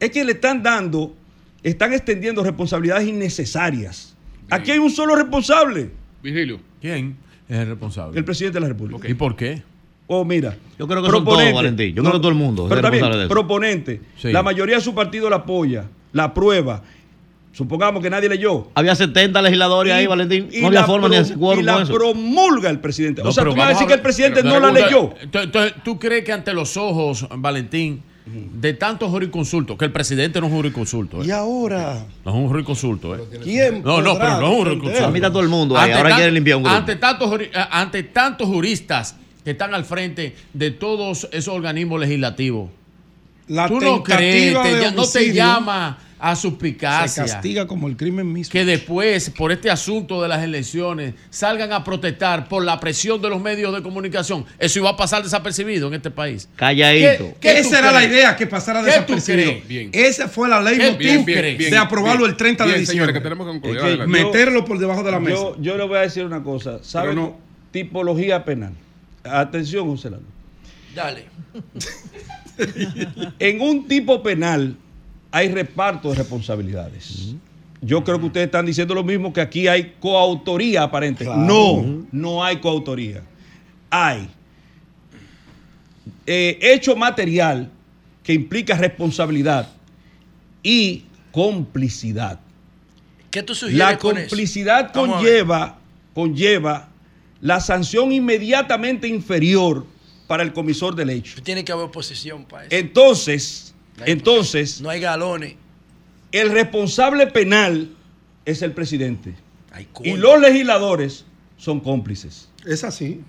Es que le están dando, están extendiendo responsabilidades innecesarias. Aquí hay un solo responsable, Virgilio. ¿Quién es el responsable? el presidente de la República. ¿Y por qué? Oh, mira. Yo creo que son todos, Valentín. Yo creo que todo el mundo Pero eso. proponente. Sí. La mayoría de su partido la apoya, la aprueba. Supongamos que nadie leyó. Había 70 legisladores ahí, Valentín. y No había forma ni de y la eso. promulga el presidente. No, o sea, tú me vas a decir a que el presidente pero no la leyó. Entonces, ¿tú crees que ante los ojos, Valentín, de tantos jurisconsultos, que el presidente no es un jurisconsulto? ¿eh? Y ahora, No es un jurisconsulto, ¿eh? ¿quién No, no, pero no es un defender? jurisconsulto. A mí está todo el mundo ahí. Ahora quieren limpiar un grupo. Ante tantos, eh, ante tantos juristas que están al frente de todos esos organismos legislativos. La ¿Tú no crees? tentativa te de ya- no te llama a se suspicacia castiga como el crimen mismo. que después, por este asunto de las elecciones, salgan a protestar por la presión de los medios de comunicación. Eso iba a pasar desapercibido en este país. Calladito. ¿Qué tú Esa era la idea, que pasara ¿Qué tú desapercibido. crees? Bien. Esa fue la ley ¿Qué motiv tú crees? de aprobarlo el 30 de Bien, señores, diciembre. que tenemos que concluir. Es que Adelante. yo- Meterlo por debajo de la mesa. Yo, yo le voy a decir una cosa. ¿Sabe? No. Tipología penal. Atención, José Lalo. Dale. En un tipo penal hay reparto de responsabilidades. Yo creo que ustedes están diciendo lo mismo, que aquí hay coautoría aparente. Claro. No, no hay coautoría. Hay eh, hecho material que implica responsabilidad y complicidad. ¿Qué tú sugieres La con eso? complicidad conlleva, conlleva la sanción inmediatamente inferior para el comisor del hecho. Tiene que haber oposición para eso. Entonces, Entonces, No hay galones. el responsable penal es el presidente. Y los legisladores son cómplices. Es así.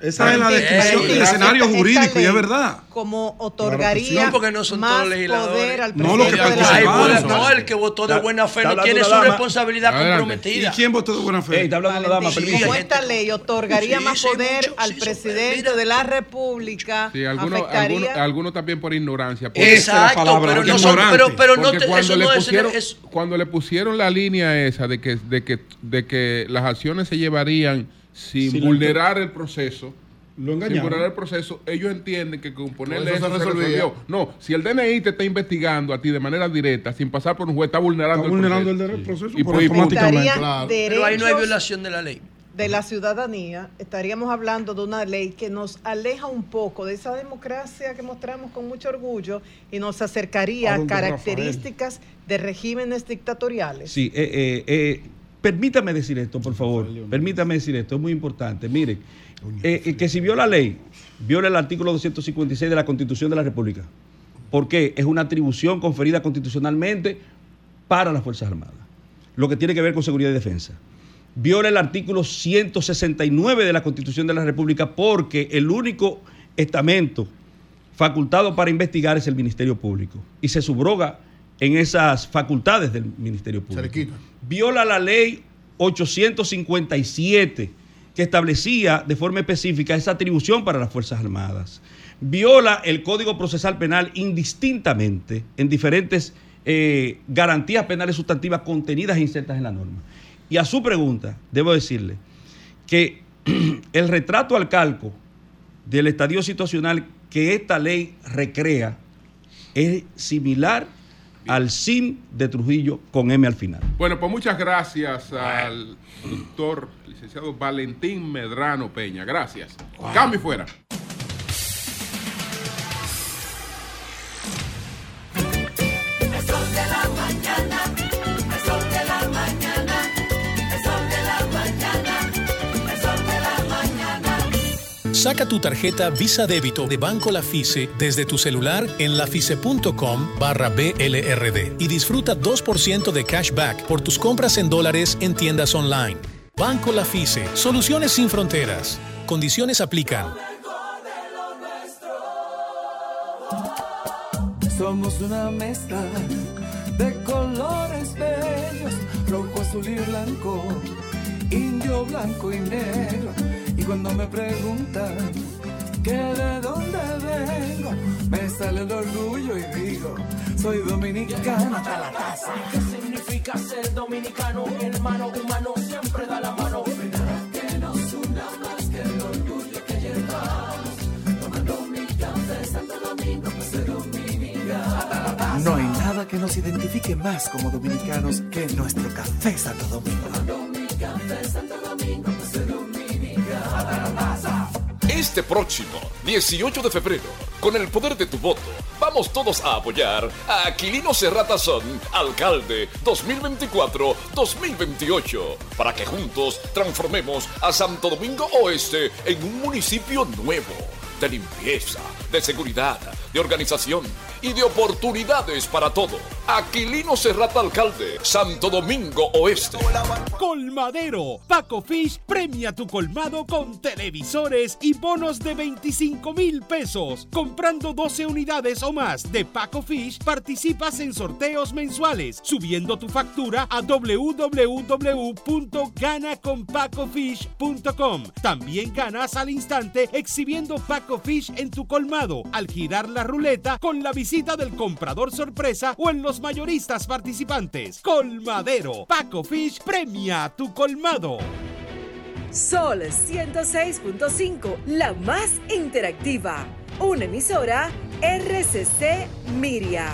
Esa es la descripción del escenario esta jurídico y ley es verdad. Como otorgaría No, porque no son más todos legisladores. poder al No, lo que presidente de la Ay, participaron. pues, no, el que votó de buena fe no tiene su dama. responsabilidad Adelante. ¿Y comprometida. quién votó de buena fe? Ey, está hablando la dama, como esta ley otorgaría Sí, más poder mucho, al sí, presidente mira. de la República, Sí, algunos, afectaría algunos, algunos también por ignorancia. Esa es la Exacto, palabra, pero no son, ignorante. pero, pero no te, cuando, eso le no es, pusieron, es- cuando le pusieron la línea esa de que, de que, de que las acciones se llevarían sin vulnerar el proceso, Lo sin vulnerar el proceso, ellos entienden que con ponerle eso eso, se se resolvió. No, si el DNI te está investigando a ti de manera directa, sin pasar por un juez, está vulnerando, Está vulnerando el el proceso. derecho proceso Y por automáticamente. Claro. pero ahí no hay violación de la ley. de la ciudadanía, estaríamos hablando de una ley que nos aleja un poco de esa democracia que mostramos con mucho orgullo y nos acercaría ¿A características de regímenes dictatoriales. Sí, eh, eh, eh, permítame decir esto, por favor. Permítame decir esto, es muy importante. Miren, eh, eh, que si viola la ley, viola el artículo 256 de la Constitución de la República. ¿Por qué? Es una atribución conferida constitucionalmente para las Fuerzas Armadas. Lo que tiene que ver con seguridad y defensa. Viola el artículo 169 de la Constitución de la República porque el único estamento facultado para investigar es el Ministerio Público y se subroga en esas facultades del Ministerio Se le Público. quita. Viola la ley 857 que establecía de forma específica esa atribución para las Fuerzas Armadas. Viola el Código Procesal Penal indistintamente en diferentes eh, garantías penales sustantivas contenidas e insertas en la norma. Y a su pregunta, debo decirle que el retrato al calco del estadio situacional que esta ley recrea es similar al SIM de Trujillo con M al final. Bueno, pues muchas gracias al doctor licenciado Valentín Medrano Peña. Gracias. Cambio y fuera. Saca tu tarjeta Visa Débito de Banco La Fice desde tu celular en lafice.com barra BLRD y disfruta 2% de cashback por tus compras en dólares en tiendas online. Banco La Fice, soluciones sin fronteras. Condiciones aplican. Somos una mezcla de colores bellos, rojo, azul y blanco, indio, blanco y negro. Y cuando me preguntan que de dónde vengo, me sale el orgullo y digo, soy dominicano hasta la taza. ¿Qué significa ser dominicano? Hermano humano siempre da la mano. Que nos una más que el orgullo que llevamos, tomando mi café Santo Domingo, pues soy dominicano. No hay nada que nos identifique más como dominicanos que nuestro café Santo Domingo. Tomando mi café Santo Domingo, Este próximo 18 de febrero, con el poder de tu voto, vamos todos a apoyar a Aquilino Serrata Son, alcalde 2024-2028, para que juntos transformemos a Santo Domingo Oeste en un municipio nuevo, de limpieza, de seguridad, de organización y de oportunidades para todo. Aquilino Serrata Alcalde, Santo Domingo Oeste. Colmadero. Paco Fish premia tu colmado con televisores y bonos de 25 mil pesos. Comprando 12 unidades o más de Paco Fish, participas en sorteos mensuales, subiendo tu factura a www.ganaconpacofish.com. También ganas al instante exhibiendo Paco Fish en tu colmado al girar la ruleta con la visita del comprador sorpresa o en los mayoristas participantes. Colmadero. Paco Fish premia tu colmado. Sol 106.5, la más interactiva. Una emisora RCC Miria.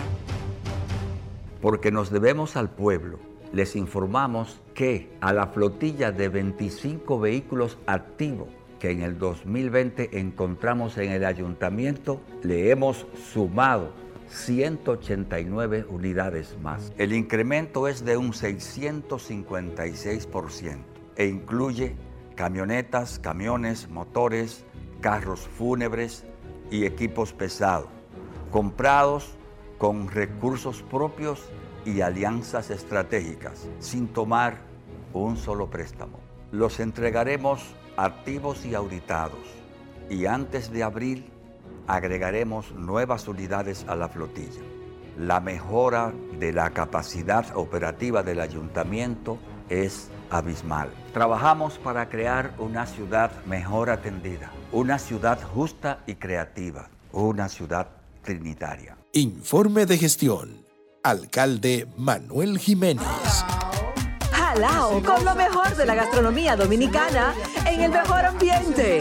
Porque nos debemos al pueblo, les informamos que a la flotilla de 25 vehículos activos que en el 2020 encontramos en el ayuntamiento, le hemos sumado 189 unidades más. El incremento es de un 656% e incluye camionetas, camiones, motores, carros fúnebres y equipos pesados, comprados con recursos propios y alianzas estratégicas, sin tomar un solo préstamo. Los entregaremos activos y auditados y antes de abril agregaremos nuevas unidades a la flotilla. La mejora de la capacidad operativa del ayuntamiento es abismal. Trabajamos para crear una ciudad mejor atendida, una ciudad justa y creativa, una ciudad trinitaria. Informe de gestión. Alcalde Manuel Jiménez. Jalao con lo mejor de la gastronomía dominicana en el mejor ambiente.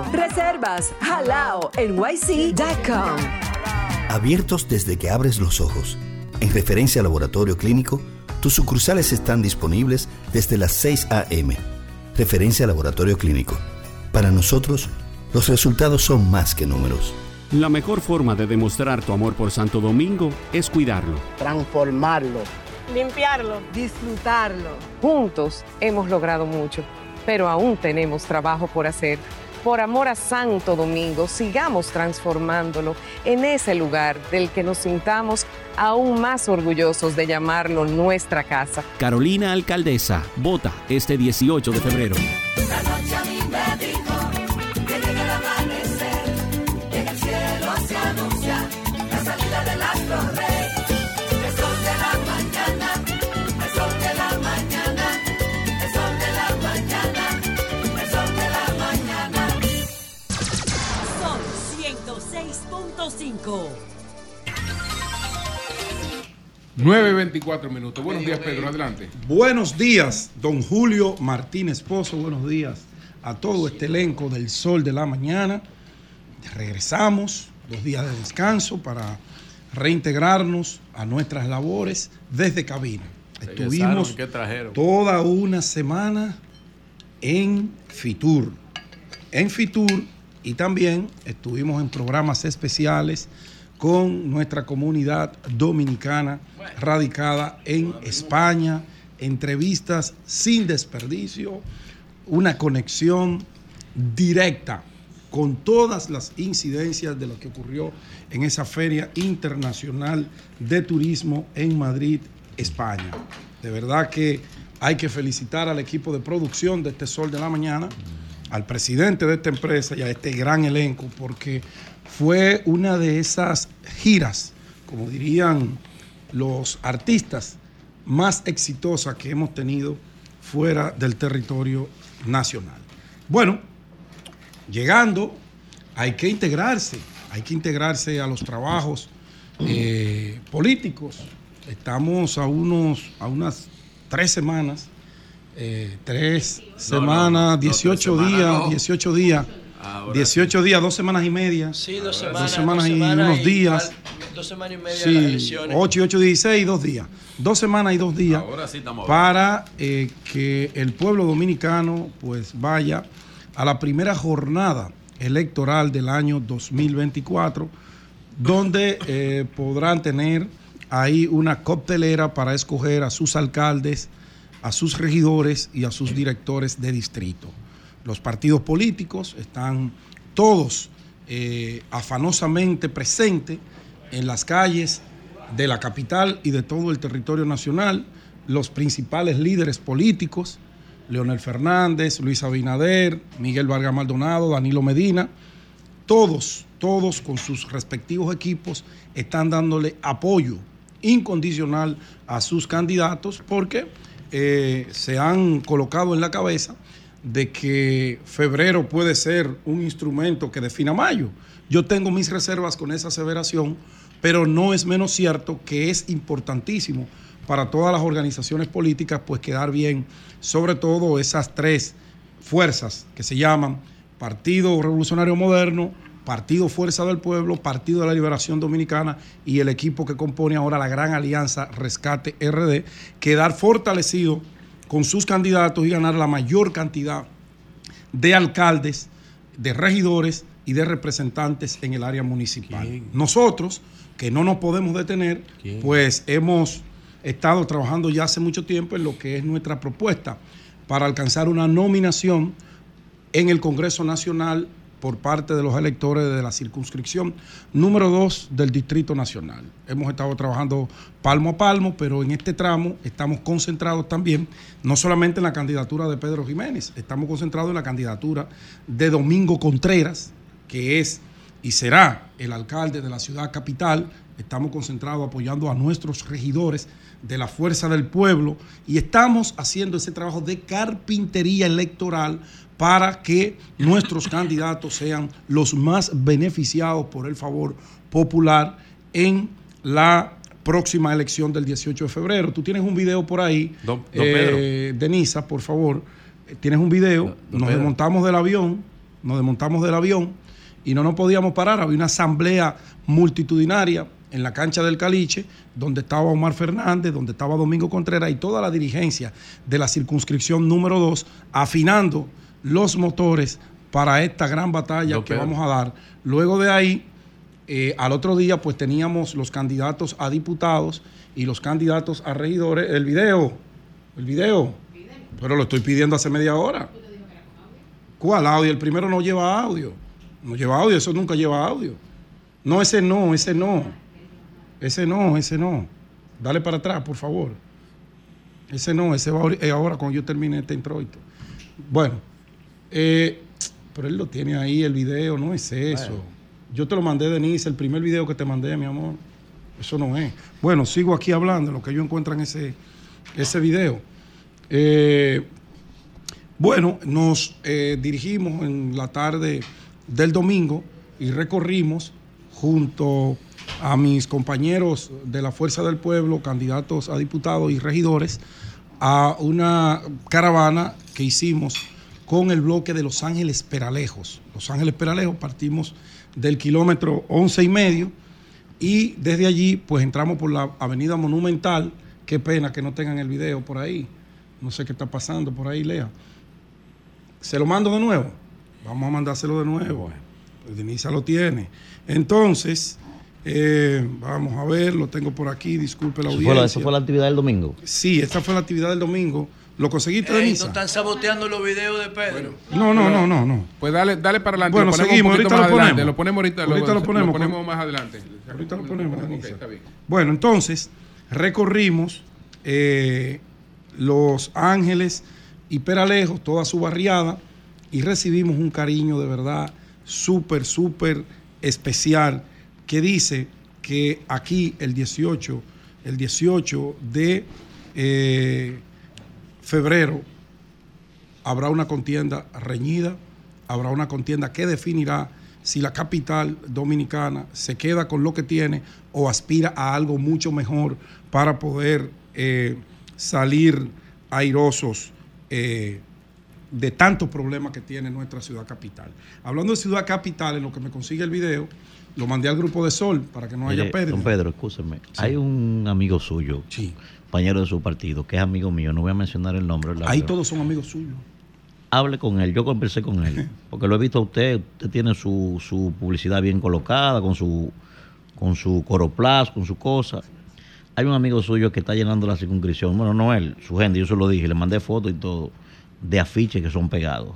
Reservas halaonyc.com. Abiertos desde que abres los ojos. En referencia al laboratorio clínico, tus sucursales están disponibles desde las 6 a.m. Referencia al laboratorio clínico. Para nosotros, los resultados son más que números. La mejor forma de demostrar tu amor por Santo Domingo es cuidarlo. transformarlo, Limpiarlo. Disfrutarlo. Juntos hemos logrado mucho, pero aún tenemos trabajo por hacer. Por amor a Santo Domingo, sigamos transformándolo en ese lugar del que nos sintamos aún más orgullosos de llamarlo nuestra casa. Carolina Alcaldesa, vota este 18 de febrero. La noche a mí me dijo que llega el amanecer, en el cielo se anuncia la salida del astro rey. 106.5. 9.24 minutos. Buenos días, Pedro. Adelante. Buenos días, don Julio Martínez Pozo. Buenos días a todo este elenco del Sol de la Mañana. Regresamos, dos días de descanso para reintegrarnos a nuestras labores desde cabina. Estuvimos ¿Qué trajeron? toda una semana en Fitur. En Fitur y también estuvimos en programas especiales con nuestra comunidad dominicana radicada en España, entrevistas sin desperdicio, una conexión directa con todas las incidencias de lo que ocurrió en esa Feria Internacional de Turismo en Madrid, España. De verdad que hay que felicitar al equipo de producción de este Sol de la Mañana, al presidente de esta empresa y a este gran elenco, porque fue una de esas giras, como dirían los artistas, más exitosas que hemos tenido fuera del territorio nacional. Bueno, llegando, hay que integrarse, hay que integrarse a los trabajos eh, políticos. Estamos a, unos, a unas tres semanas, eh, tres no, semanas, no, 18 tres semanas, días, no. 18 días, Ahora 18 días, dos semanas y media. Sí, dos Dos semanas. semanas y semanas unos días. al- Dos semanas y media las Sí, elecciones. 8 y 8, 16 y dos días. Dos semanas y dos días Ahora sí estamos para eh, que el pueblo dominicano pues vaya a la primera jornada electoral del año 2024, donde eh, podrán tener ahí una coctelera para escoger a sus alcaldes, a sus regidores y a sus directores de distrito. Los partidos políticos están todos eh, afanosamente presentes en las calles de la capital y de todo el territorio nacional, los principales líderes políticos, Leonel Fernández, Luis Abinader, Miguel Vargas Maldonado, Danilo Medina, todos, todos con sus respectivos equipos están dándole apoyo incondicional a sus candidatos porque eh, se han colocado en la cabeza de que febrero puede ser un instrumento que defina mayo. Yo tengo mis reservas con esa aseveración, pero no es menos cierto que es importantísimo para todas las organizaciones políticas pues quedar bien, sobre todo esas tres fuerzas que se llaman Partido Revolucionario Moderno, Partido Fuerza del Pueblo, Partido de la Liberación Dominicana y el equipo que compone ahora la gran alianza Rescate RD, quedar fortalecido con sus candidatos y ganar la mayor cantidad de alcaldes, de regidores y de representantes en el área municipal. Nosotros, que no nos podemos detener, pues hemos estado trabajando ya hace mucho tiempo en lo que es nuestra propuesta para alcanzar una nominación en el Congreso Nacional por parte de los electores de la circunscripción número 2 del Distrito Nacional. Hemos estado trabajando palmo a palmo, pero en este tramo estamos concentrados también, no solamente en la candidatura de Pedro Jiménez, estamos concentrados en la candidatura de Domingo Contreras, que es y será el alcalde de la ciudad capital. Estamos concentrados apoyando a nuestros regidores de la Fuerza del Pueblo y estamos haciendo ese trabajo de carpintería electoral para que nuestros candidatos sean los más beneficiados por el favor popular en la próxima elección del 18 de febrero. Tú tienes un video por ahí, Don- don Pedro. eh, Denisa, por favor, eh, tienes un video, don nos Pedro. desmontamos del avión, nos desmontamos del avión y no nos podíamos parar, había una asamblea multitudinaria en la cancha del Caliche, donde estaba Omar Fernández, donde estaba Domingo Contreras y toda la dirigencia de la circunscripción número 2, afinando los motores para esta gran batalla que vamos a dar. Luego de ahí, eh, al otro día, pues teníamos los candidatos a diputados y los candidatos a regidores. El video, el video, pero lo estoy pidiendo hace media hora. ¿Cuál audio? El primero no lleva audio. No lleva audio, eso nunca lleva audio. No, ese no, ese no. Ese no, ese no. Dale para atrás, por favor. Ese no, ese va eh, ahora cuando yo termine este introito. Bueno, eh, pero él lo tiene ahí, el video, no es eso. Bueno. Yo te lo mandé, Denise, el primer video que te mandé, mi amor. Eso no es. Bueno, sigo aquí hablando, lo que yo encuentro en ese, ese video. Eh, bueno, nos eh, dirigimos en la tarde del domingo y recorrimos junto a mis compañeros de la Fuerza del Pueblo, candidatos a diputados y regidores, a una caravana que hicimos con el bloque de Los Ángeles Peralejos. Los Ángeles Peralejos partimos del kilómetro 11 y medio y desde allí pues entramos por la Avenida Monumental. Qué pena que no tengan el video por ahí. No sé qué está pasando por ahí, Lea. ¿Se lo mando de nuevo? Vamos a mandárselo de nuevo. Pues Denisa lo tiene. Entonces, eh, vamos a ver, lo tengo por aquí, disculpe la audiencia. fue, la, eso fue la actividad del domingo. Sí, esta fue la actividad del domingo. ¿Lo conseguiste, Ey, no están saboteando los videos de Pedro. No, no, no, no, no. Pues dale, dale para adelante. Bueno, seguimos, ahorita más lo adelante. ponemos. Lo ponemos ahorita. Ahorita luego lo ponemos, Lo ponemos con- más adelante. Ahorita lo ponemos. Bueno, entonces recorrimos eh, Los Ángeles y Peralejos, toda su barriada, y recibimos un cariño de verdad súper, súper especial que dice que aquí el 18, el 18 de eh, febrero habrá una contienda reñida, habrá una contienda que definirá si la capital dominicana se queda con lo que tiene o aspira a algo mucho mejor para poder eh, salir airosos eh, de tantos problemas que tiene nuestra ciudad capital. Hablando de ciudad capital, en lo que me consigue el video, lo mandé al grupo de Sol para que no haya pérdida. don Pedro, escúcheme. Hay un amigo suyo, compañero de su partido, que es amigo mío, no voy a mencionar el nombre. la Ahí verdad. todos son amigos suyos. Hable con él, yo conversé con él, porque lo he visto a usted, usted tiene su, su publicidad bien colocada, con su, con su coroplast, con su cosa. Hay un amigo suyo que está llenando la circunscripción, bueno, no él, su gente, yo se lo dije, le mandé fotos y todo, de afiches que son pegados.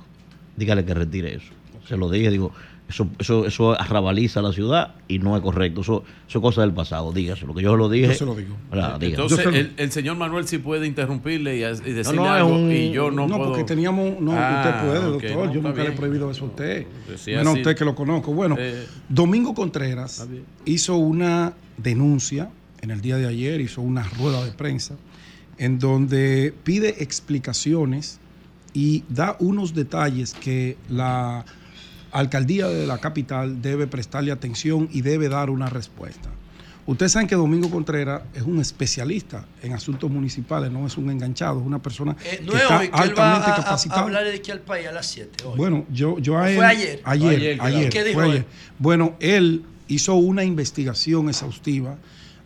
Dígale que retire eso. Se lo dije, digo, eso, eso, eso arrabaliza la ciudad y no es correcto, eso, eso es cosa del pasado, dígaselo, que yo se lo dije. Yo se lo digo. Dígaselo. Entonces, el, el señor Manuel sí puede interrumpirle y, y decirle no, algo un- y yo no, No, puedo. porque teníamos. No, Ah, usted puede, ok, doctor. no, yo nunca le he bien. prohibido eso a usted. Pues Menos a usted que lo conozco. Bueno, Eh. Domingo Contreras hizo una denuncia en el día de ayer, hizo una rueda de prensa en donde pide explicaciones y da unos detalles que la alcaldía de la capital debe prestarle atención y debe dar una respuesta. Ustedes saben que Domingo Contreras es un especialista en asuntos municipales, no es un enganchado, es una persona Eh, no que es está hoy que él va altamente a- a, a capacitado. hablar de aquí al país a las 7. hoy. Bueno, yo, yo a ¿O él. fue ayer? Ayer, Ayer, ayer. claro. ¿Qué dijo fue ayer. Bueno, él hizo una investigación exhaustiva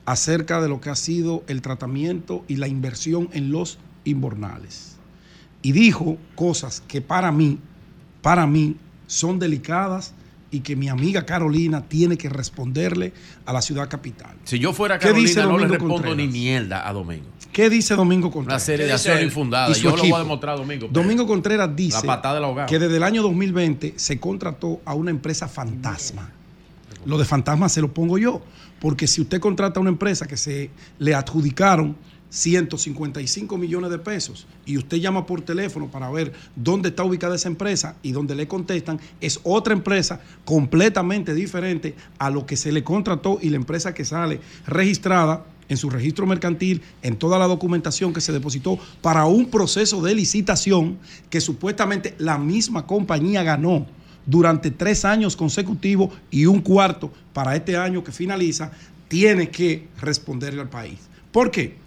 acerca de lo que ha sido el tratamiento y la inversión en los invernales. Y dijo cosas que para mí, para mí, son delicadas y que mi amiga Carolina tiene que responderle a la ciudad capital. Si yo fuera ¿Qué dice Carolina, no le Domingo respondo Contreras? ni mierda a Domingo. ¿Qué dice Domingo Una Contreras? serie de ¿Qué dice acciones infundadas. Yo lo voy equipo. a demostrar, Domingo. Domingo Contreras dice La que desde el año 2020 se contrató a una empresa fantasma. Lo de fantasma se lo pongo yo, porque si usted contrata a una empresa que se le adjudicaron 155 millones de pesos y usted llama por teléfono para ver dónde está ubicada esa empresa y donde le contestan, es otra empresa completamente diferente a lo que se le contrató y la empresa que sale registrada en su registro mercantil, en toda la documentación que se depositó para un proceso de licitación que supuestamente la misma compañía ganó durante tres años consecutivos y un cuarto para este año que finaliza, tiene que responderle al país. ¿Por qué?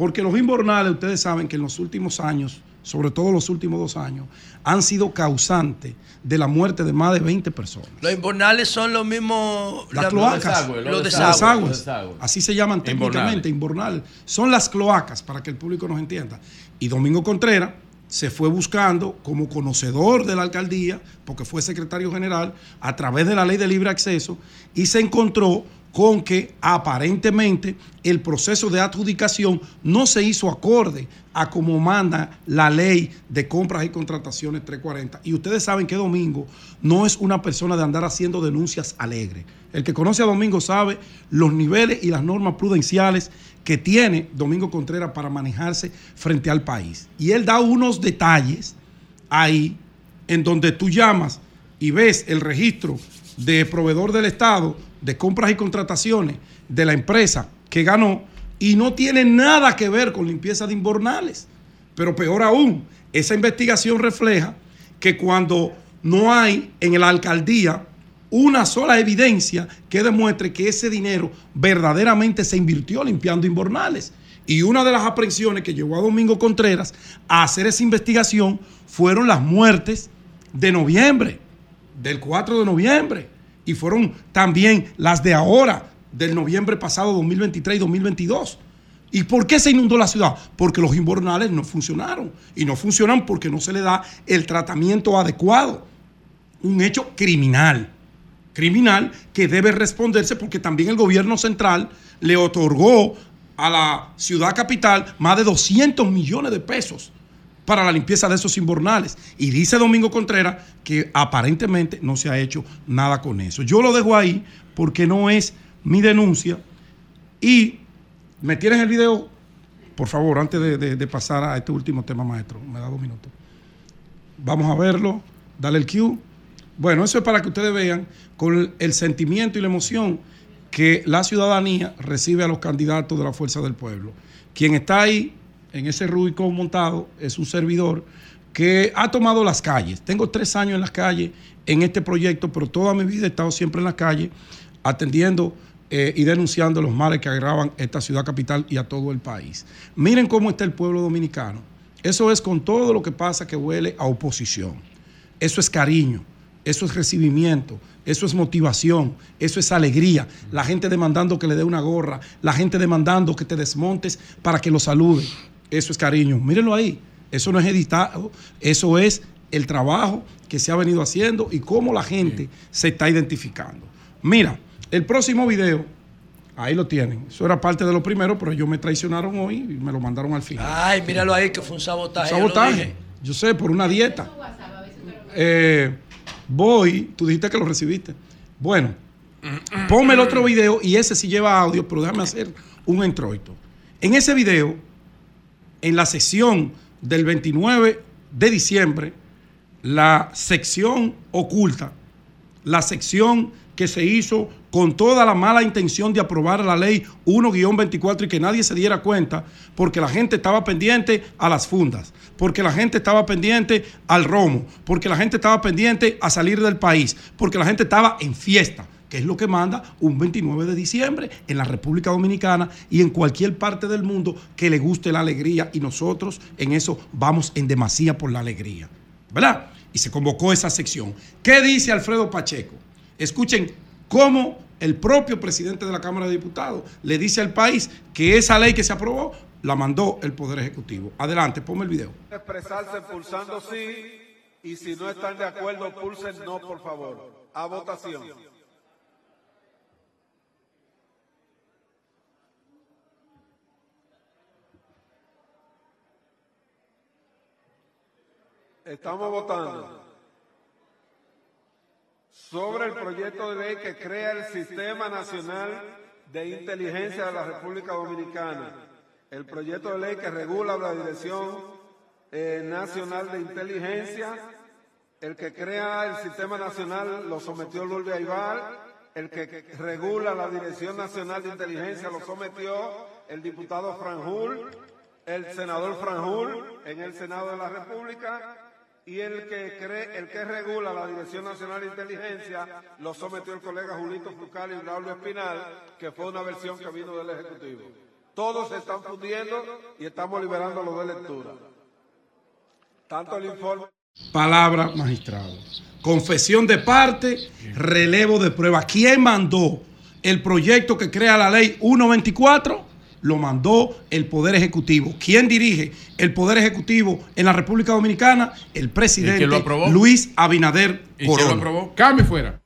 Porque los invernales, ustedes saben que en los últimos años, sobre todo los últimos dos años, han sido causantes de la muerte de más de 20 personas. Los invernales son los mismos. Las la- cloacas, Los los desagües. desagües, así se llaman técnicamente, invernales. Son las cloacas, para que el público nos entienda. Y Domingo Contreras se fue buscando como conocedor de la alcaldía, porque fue secretario general, a través de la ley de libre acceso, y se encontró con que aparentemente el proceso de adjudicación no se hizo acorde a como manda la ley de compras y contrataciones 340. Y ustedes saben que Domingo no es una persona de andar haciendo denuncias alegres. El que conoce a Domingo sabe los niveles y las normas prudenciales que tiene Domingo Contreras para manejarse frente al país. Y él da unos detalles ahí en donde tú llamas y ves el registro de proveedor del Estado de compras y contrataciones de la empresa que ganó y no tiene nada que ver con limpieza de invernales. Pero peor aún, esa investigación refleja que cuando no hay en la alcaldía una sola evidencia que demuestre que ese dinero verdaderamente se invirtió limpiando invernales. Y una de las aprehensiones que llevó a Domingo Contreras a hacer esa investigación fueron las muertes de noviembre, del 4 de noviembre. Y fueron también las de ahora, del noviembre pasado 2023 y 2022. ¿Y por qué se inundó la ciudad? Porque los invernales no funcionaron. Y no funcionan porque no se le da el tratamiento adecuado. Un hecho criminal. Criminal que debe responderse porque también el gobierno central le otorgó a la ciudad capital más de 200 millones de pesos para la limpieza de esos invernales. Y dice Domingo Contreras que aparentemente no se ha hecho nada con eso. Yo lo dejo ahí porque no es mi denuncia. Y me tienes el video, por favor, antes de- de pasar a este último tema, maestro. Me da dos minutos. Vamos a verlo. Dale el cue. Bueno, eso es para que ustedes vean con el sentimiento y la emoción que la ciudadanía recibe a los candidatos de la Fuerza del Pueblo. Quien está ahí en ese Rubicón montado es un servidor que ha tomado las calles. Tengo tres años en las calles en este proyecto, pero toda mi vida he estado siempre en las calles atendiendo eh, y denunciando los males que agravan esta ciudad capital y a todo el país. Miren cómo está el pueblo dominicano. Eso es con todo lo que pasa que huele a oposición. Eso es cariño, eso es recibimiento, eso es motivación, eso es alegría. La gente demandando que le dé una gorra, la gente demandando que te desmontes para que lo salude. Eso es cariño. Mírenlo ahí. Eso no es editado, eso es el trabajo que se ha venido haciendo y cómo la gente se está identificando. Mira, el próximo video, ahí lo tienen. Eso era parte de lo primero, pero ellos me traicionaron hoy y me lo mandaron al final. Ay, míralo ahí que fue un sabotaje. lo Sabotaje. Yo sé, por una dieta. Eh, voy, tú dijiste que lo recibiste. Bueno, ponme el otro video y ese sí lleva audio, pero déjame hacer un introito. En ese video, en la sesión del 29 de diciembre, la sección oculta, la sección que se hizo con toda la mala intención de aprobar la ley 1-24 y que nadie se diera cuenta, porque la gente estaba pendiente a las fundas, porque la gente estaba pendiente al romo, porque la gente estaba pendiente a salir del país, porque la gente estaba en fiesta, que es lo que manda un 29 de diciembre en la República Dominicana y en cualquier parte del mundo que le guste la alegría y nosotros en eso vamos en demasía por la alegría. ¿Verdad? Y se convocó esa sección. ¿Qué dice Alfredo Pacheco? Escuchen cómo el propio presidente de la Cámara de Diputados le dice al país que esa ley que se aprobó la mandó el Poder Ejecutivo. Adelante, ponme el video. expresarse pulsando sí y si no están de acuerdo pulsen no, por favor. A votación. Estamos votando sobre el proyecto de ley que crea el Sistema Nacional de Inteligencia de la República Dominicana. El proyecto de ley que regula la Dirección eh, Nacional de Inteligencia. El que crea el Sistema Nacional lo sometió Lourdes Aibar. El que regula la Dirección Nacional de Inteligencia lo sometió el diputado Franjul, el senador Franjul en el Senado de la República y el que cree, el que regula la Dirección Nacional de Inteligencia lo sometió el colega Julito Frucal y Raúl Espinal, que fue una versión que vino del Ejecutivo. Todos se están fundiendo y estamos liberando los de lectura. Tanto el informe. Palabra magistrado. Confesión de parte, relevo de prueba. ¿Quién mandó el proyecto que crea la ley 124? Lo mandó el Poder Ejecutivo. ¿Quién dirige el Poder Ejecutivo en la República Dominicana? El presidente? Luis Abinader ¿Y quién lo aprobó? Cambio fuera.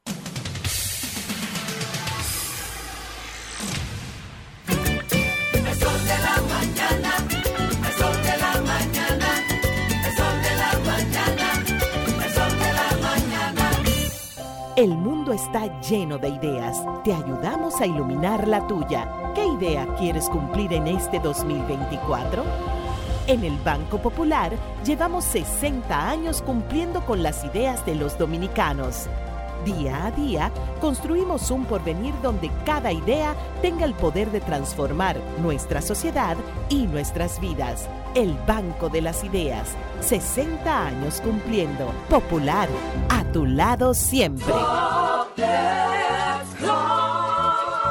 Está lleno de ideas. Te ayudamos a iluminar la tuya. ¿Qué idea quieres cumplir en este 2024? En el Banco Popular llevamos 60 años cumpliendo con las ideas de los dominicanos. Día a día, construimos un porvenir donde cada idea tenga el poder de transformar nuestra sociedad y nuestras vidas. El Banco de las Ideas, 60 años cumpliendo. Popular, a tu lado siempre.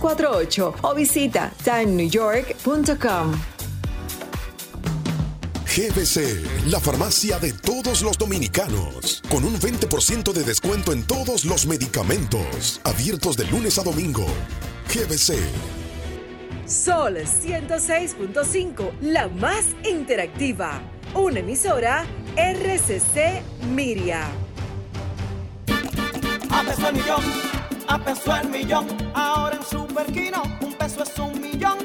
917-388-2248 o visita timenewyork.com. GBC, la farmacia de todos los dominicanos, con un 20% de descuento en todos los medicamentos, abiertos de lunes a domingo. GBC, Sol 106.5, la más interactiva. Una emisora RCC Miria. A peso el millón. Ahora en Superquino, un peso es un millón.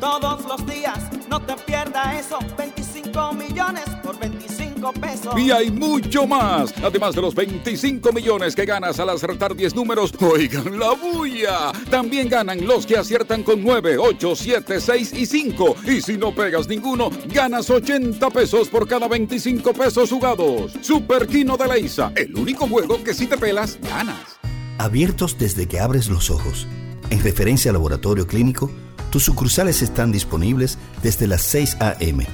Todos los días, no te pierdas eso. 25 millones por 25 pesos. Y hay mucho más. Además de los 25 millones que ganas al acertar 10 números, oigan la bulla. También ganan los que aciertan con 9, 8, 7, 6 y 5. Y si no pegas ninguno, ganas 80 pesos por cada 25 pesos jugados. Super Kino de la ISA, el único juego que si te pelas, ganas. Abiertos desde que abres los ojos. En referencia al laboratorio clínico, tus sucursales están disponibles desde las 6 a.m.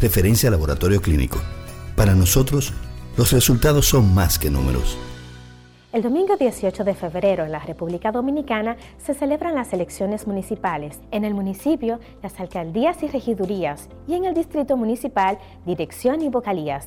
Referencia al laboratorio clínico. Para nosotros, los resultados son más que números. El domingo 18 de febrero en la República Dominicana se celebran las elecciones municipales. En el municipio, las alcaldías y regidurías y en el distrito municipal, dirección y vocalías.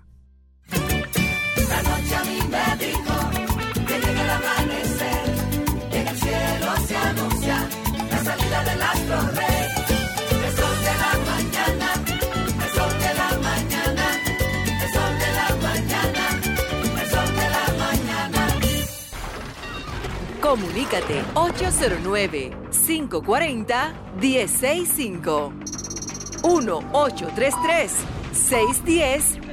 La noche a mí me dijo que llega el amanecer, que en el cielo se anuncia la salida del astro rey. El sol de la mañana, el sol de la mañana, el sol de la mañana, el sol de la mañana. Comunícate 809-540-1065.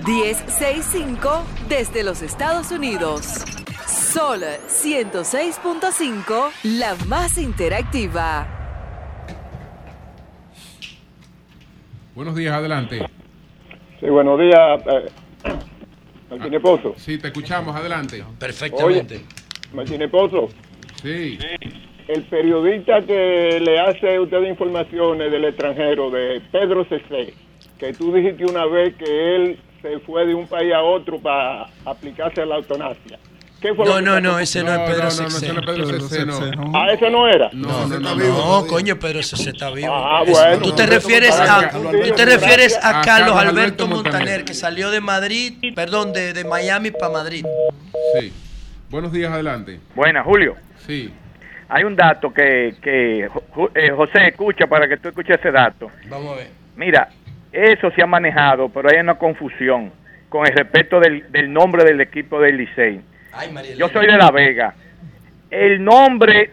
1-833-610-1065 desde los Estados Unidos. Sol 106.5, la más interactiva. Buenos días, adelante. Sí, buenos días, eh, Martínez Pozo. Sí, te escuchamos, adelante. Oye, Martínez Pozo, Sí. el periodista que le hace a usted informaciones del extranjero, de Pedro CC, que tú dijiste una vez que él se fue de un país a otro para aplicarse la eutanasia. ¿Qué fue No, no, no, ese no, es Pedro Cecé. Ah, ese no era. No, no, no, no, coño, Pedro Cecé está vivo. Ah, bueno. Tú te refieres a, tú te refieres a Carlos Alberto Montaner, que salió de Madrid, perdón, de, de Miami para Madrid. Sí. Buenos días, adelante. Buena, Julio. Sí. Hay un dato que, que Ju- eh, José escucha para que tú escuches ese dato. Vamos a ver. Mira, eso se ha manejado, pero hay una confusión con el respecto del, del nombre del equipo del Licey. Yo soy de La Vega. El nombre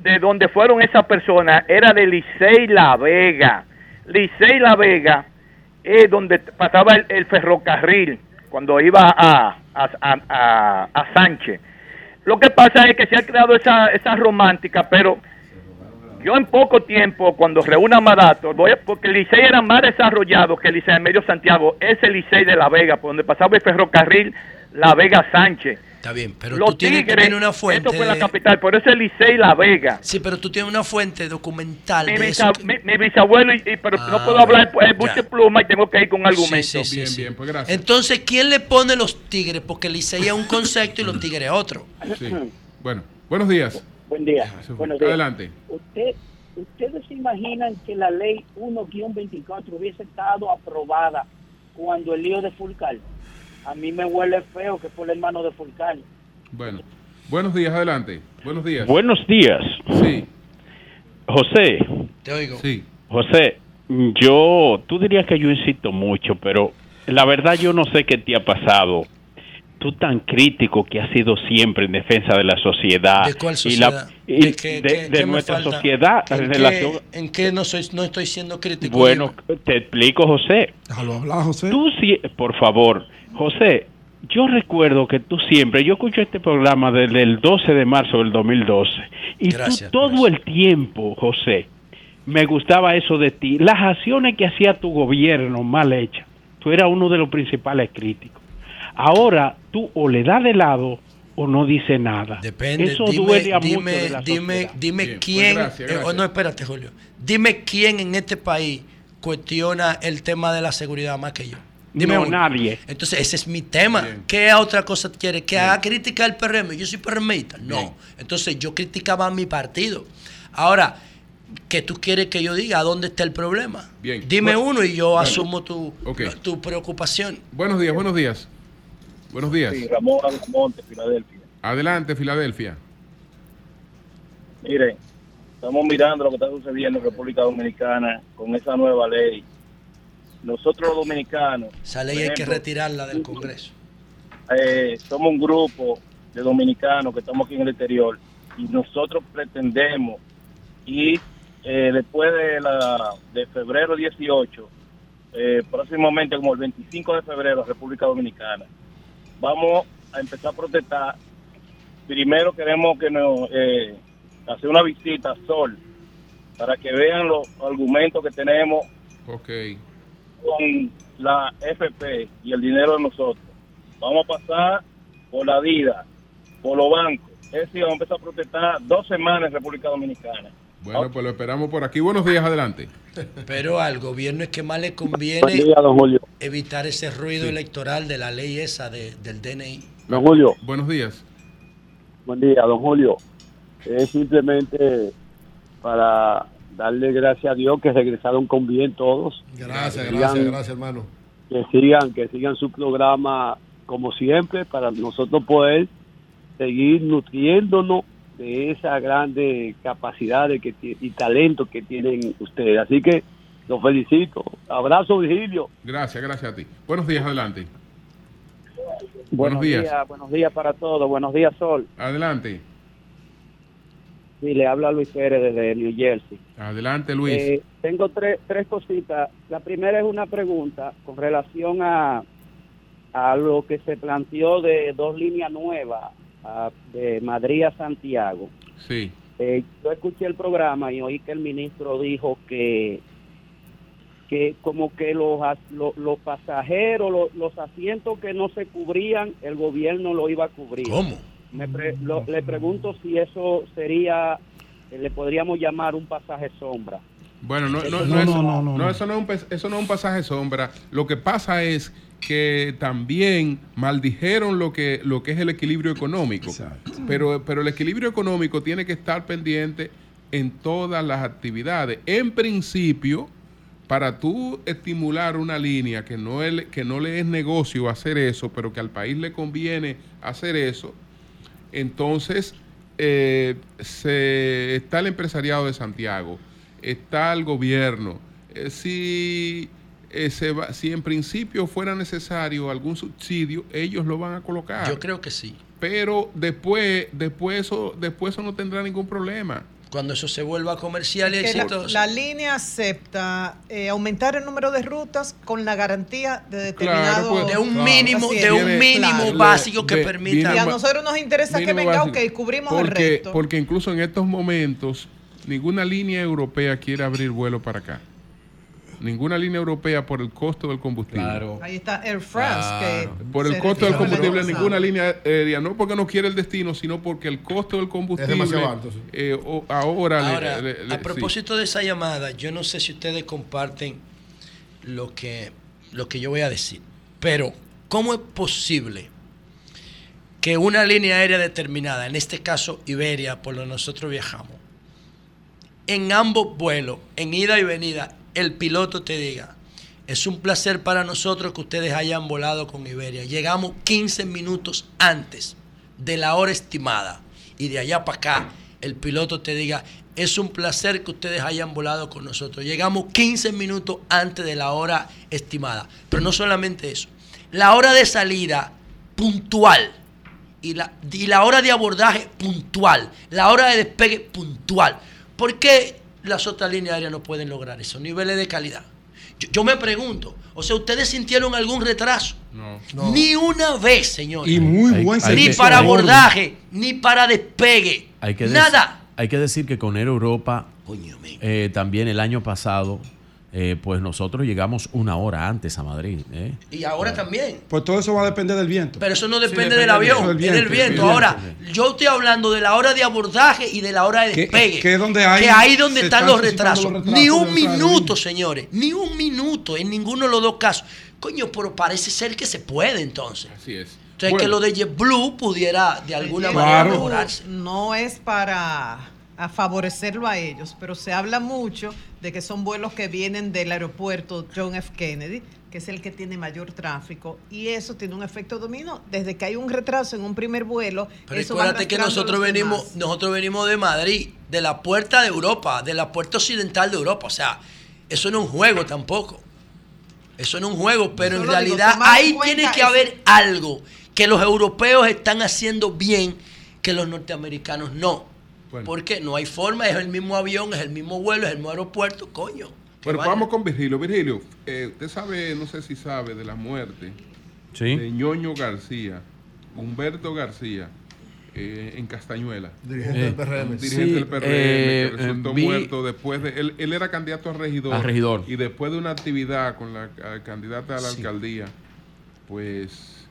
de donde fueron esas personas era de Licey La Vega. Licey La Vega es donde pasaba el, el ferrocarril cuando iba a, a, a- a- a Sánchez. Lo que pasa es que se ha creado esa, esa romántica, pero yo en poco tiempo, cuando reúna más datos, voy a- porque el Licey era más desarrollado que el Licey de Medio Santiago, es el Licey de La Vega, por donde pasaba el ferrocarril La Vega Sánchez. Está bien, pero Los tú tienes, Tigres, tienes una fuente. esto fue la capital, por eso el Licey La Vega. Sí, pero tú tienes una fuente documental Mi, de bisa- eso. mi- mi bisabuelo, y, y- pero Ah, no puedo hablar pues, ya. mucha pluma y tengo que ir con argumentos. Sí, sí, sí, sí. pues Entonces, ¿quién le pone los tigres? Porque el Licey es un concepto y los tigres es otro. Sí. Bueno, buenos días. Buen día. Buenos días. Adelante. Usted, ¿Ustedes se imaginan que la ley 1-24 hubiese estado aprobada cuando el lío de Fulcal? A mí me huele feo que fue el hermano de Fulcal. Bueno. Buenos días, adelante. Buenos días. Buenos días. Sí. José. Te oigo. Sí. José, yo, tú dirías que yo insisto mucho, pero la verdad yo no sé qué te ha pasado. Tú tan crítico que has sido siempre en defensa de la sociedad. ¿De cuál Y la- sociedad? y ¿De de, qué- de qué- qué me nuestra sociedad. en ¿En relación- qué, en qué no, soy, no estoy siendo crítico? Bueno, te explico, José. Déjalo hablar, José. Tú sí, por favor, José, yo recuerdo que tú siempre, yo escucho este programa desde el 12 de marzo del 2012, y Gracias, tú todo el tiempo, José, me gustaba eso de ti, las acciones que hacía tu gobierno mal hechas, tú eras uno de los principales críticos. Ahora tú o le das de lado o no dice nada. Depende, Eso dime, duele a mucho dime, de la dime, sociedad. dime Bien, pues quién. gracias, eh, oh, no, espérate, Julio. Dime quién en este país cuestiona el tema de la seguridad más que yo. Dime No, nadie. Entonces, ese es mi tema. ¿Qué otra cosa quiere? ¿Que haga crítica al PRM? Yo soy PRMista. No. Entonces, yo criticaba a mi partido. Ahora, ¿qué tú quieres que yo diga? ¿A dónde está el problema? Bien. Dime Bueno, uno y yo bueno. asumo tu, tu preocupación. Buenos días, buenos días. Buenos días. Sí, Ramón Monte, Filadelfia. Adelante, Filadelfia. Mire, estamos mirando lo que está sucediendo en República Dominicana con esa nueva ley. Nosotros los dominicanos, Esa ley hay que retirarla del Congreso. eh, somos un grupo de dominicanos que estamos aquí en el exterior y nosotros pretendemos ir eh, después de, la, de febrero 18, eh, próximamente como el 25 de febrero a República Dominicana, vamos a empezar a protestar. Primero queremos que nos eh, hacer una visita a Sol para que vean los argumentos que tenemos Ok. con la FP y el dinero de nosotros. Vamos a pasar por la vida, por los bancos. Es decir, vamos a empezar a protestar dos semanas en República Dominicana. Bueno, pues lo esperamos por aquí. Buenos días, adelante. Pero al gobierno es que más le conviene día, don Julio. evitar ese ruido Sí. electoral de la ley esa de- del DNI. Don Julio. Buenos días. Buen día, don Julio. Es simplemente para darle gracias a Dios que regresaron con bien todos. Gracias, gracias, gracias, hermano. Que sigan, que sigan su programa como siempre para nosotros poder seguir nutriéndonos de esa grande capacidad de que, y talento que tienen ustedes. Así que los felicito. Abrazo, Virgilio. Gracias, gracias a ti. Buenos días, adelante. Buenos días. buenos días para todos. Buenos días, Sol. Adelante. Sí, le habla Luis Pérez desde New Jersey. Adelante, Luis. Eh, tengo tres, tres cositas. La primera es una pregunta con relación a, a lo que se planteó de dos líneas nuevas a- de Madrid a Santiago. Sí. Eh, yo escuché el programa y oí que el ministro dijo que que como que los, los pasajeros, lo- los asientos que no se cubrían, el gobierno lo iba a cubrir. ¿Cómo? Me pre- lo- le pregunto si eso sería, eh, le podríamos llamar un pasaje sombra. Bueno, no, no, No, no, es- no, eso no es un eso no es un pasaje sombra. Lo que pasa es que también maldijeron lo que lo que es el equilibrio económico. Pero pero el equilibrio económico tiene que estar pendiente en todas las actividades. En principio, para tú estimular una línea que no es, que no le es negocio hacer eso, pero que al país le conviene hacer eso, entonces eh, se, está el empresariado de Santiago, está el gobierno. Eh, si, eh, se va- si en principio fuera necesario algún subsidio, ellos lo van a colocar. Yo creo que sí. Pero después, después, eso, después eso no tendrá ningún problema. Cuando eso se vuelva comercial y la, exitoso. la línea acepta eh, aumentar el número de rutas con la garantía de determinado pues, de un mínimo, de un mínimo Claro. básico que de- permita. Y a nosotros nos interesa que venga, básico. ok, cubrimos el resto. Porque incluso en estos momentos, ninguna línea europea quiere abrir vuelo para acá. Ninguna línea europea por el costo del combustible. Ahí está Air France. Que Por el costo del combustible, ninguna línea aérea, no porque no quiere el destino, sino porque el costo del combustible demasiado alto, sí. eh, o- ahora, le- Ahora, le- le- a sí. propósito de esa llamada, yo no sé si ustedes comparten lo que, lo que yo voy a decir, pero ¿cómo es posible que una línea aérea determinada, en este caso Iberia, por donde nosotros viajamos, en ambos vuelos, en ida y venida, el piloto te diga, es un placer para nosotros que ustedes hayan volado con Iberia. Llegamos 15 minutos antes de la hora estimada y de allá para acá el piloto te diga, es un placer que ustedes hayan volado con nosotros. Llegamos 15 minutos antes de la hora estimada. Pero no solamente eso, la hora de salida puntual y la, y la hora de abordaje puntual, la hora de despegue puntual. ¿Por qué las otras líneas aéreas no pueden lograr esos niveles de calidad? Yo, yo me pregunto, o sea, ¿ustedes sintieron algún retraso? No. Ni una vez, señor. Y muy Hay- buen hay Ni para abordaje, ni para despegue. Hay que Nada. Hay que decir que con Air Europa, eh, también el año pasado, eh, pues nosotros llegamos una hora antes a Madrid. ¿eh? Y ahora también. Pues todo eso va a depender del viento. Pero eso no Sí, depende del del avión, viento. es del viento. Ahora, yo estoy hablando de la hora de abordaje y de la hora de Que- despegue. que es donde hay- Que ahí donde están están los retrasos. los retrasos Ni un minuto, señores. Ni un minuto en ninguno de los dos casos. Coño, pero parece ser que se puede entonces. Así es. Entonces, que Bueno. lo de JetBlue pudiera de alguna manera mejorarse. No es para a favorecerlo a ellos, pero se habla mucho de que son vuelos que vienen del aeropuerto John F. Kennedy, que es el que tiene mayor tráfico, y eso tiene un efecto dominó. Desde que hay un retraso en un primer vuelo, Pero eso va acuérdate que nosotros venimos, demás. nosotros venimos de Madrid, de la puerta de Europa, de la puerta occidental de Europa. O sea, eso no es un juego tampoco. Eso no es un juego, pero en digo, realidad ahí tiene que haber algo que los europeos están haciendo bien que los norteamericanos no. Porque no hay forma, es el mismo avión, es el mismo vuelo, es el mismo aeropuerto, coño. Bueno, vaya. vamos con Virgilio. Virgilio, eh, usted sabe, no sé si sabe, de la muerte Sí. de Ñoño García, Humberto García, eh, en Castañuela. Dirigente del PRM. Dirigente Sí, del PRM eh, que resultó vi- muerto después de. Él, él era candidato a regidor. A regidor. Y después de una actividad con la a- candidata a la alcaldía, pues.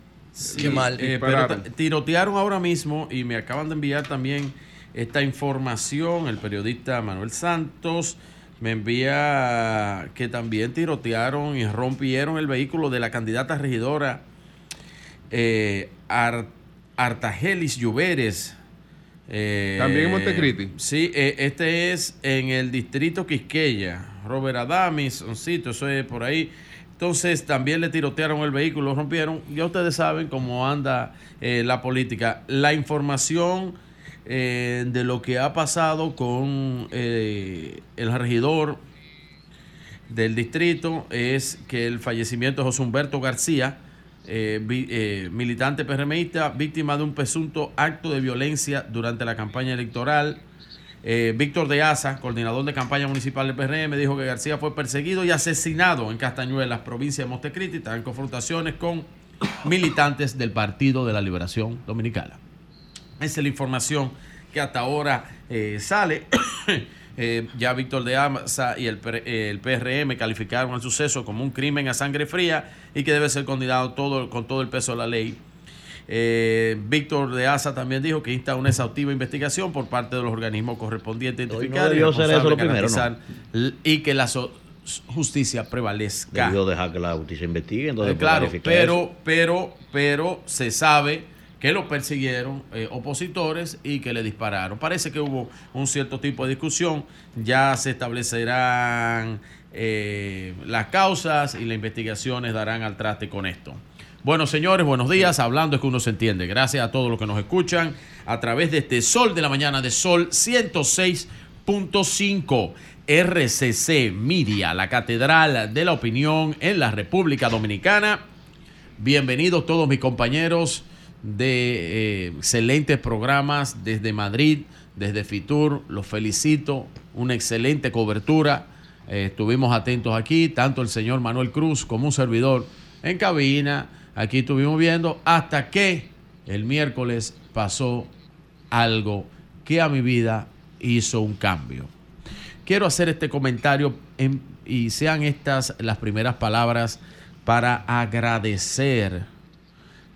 Qué mal. Eh, pero tirotearon ahora mismo y me acaban de enviar también esta información. El periodista Manuel Santos me envía que también tirotearon y rompieron el vehículo de la candidata regidora eh, Ar- Artagelis Lluveres. Eh, También en Montecristi. Sí, eh, este es en el distrito Quisqueya. Robert Adamis, un sitio, eso es por ahí. Entonces también le tirotearon el vehículo, lo rompieron. Ya ustedes saben cómo anda eh, la política. La información eh, de lo que ha pasado con eh, el regidor del distrito es que el fallecimiento de José Humberto García, eh, militante PRMista, víctima de un presunto acto de violencia durante la campaña electoral. Víctor de Asa, coordinador de campaña municipal del PRM, dijo que García fue perseguido y asesinado en Castañuelas, provincia de Montecristi, en confrontaciones con militantes del Partido de la Liberación Dominicana. Esa es la información que hasta ahora eh, sale. Eh, ya Víctor de Asa y el, el PRM calificaron el suceso como un crimen a sangre fría y que debe ser condenado todo, con todo el peso de la ley. Eh, Víctor de Asa también dijo que insta una exhaustiva investigación por parte de los organismos correspondientes no identificar y primero, ¿no? l- y que la so- justicia prevalezca. Debió dejar que la justicia investigue, entonces Eh, claro, pero, pero, pero se sabe que lo persiguieron eh, opositores y que le dispararon. Parece que hubo un cierto tipo de discusión. Ya se establecerán eh, las causas y las investigaciones darán al traste con esto. Bueno, señores, buenos días. Hablando es que uno se entiende. Gracias a todos los que nos escuchan a través de este Sol de la Mañana de Sol 106.5. RCC Media, la Catedral de la Opinión en la República Dominicana. Bienvenidos todos mis compañeros de eh, excelentes programas desde Madrid, desde Fitur. Los felicito. Una excelente cobertura. Eh, estuvimos atentos aquí, tanto el señor Manuel Cruz como un servidor en cabina. Aquí estuvimos viendo hasta que el miércoles pasó algo que a mi vida hizo un cambio. Quiero hacer este comentario en- y sean estas las primeras palabras para agradecer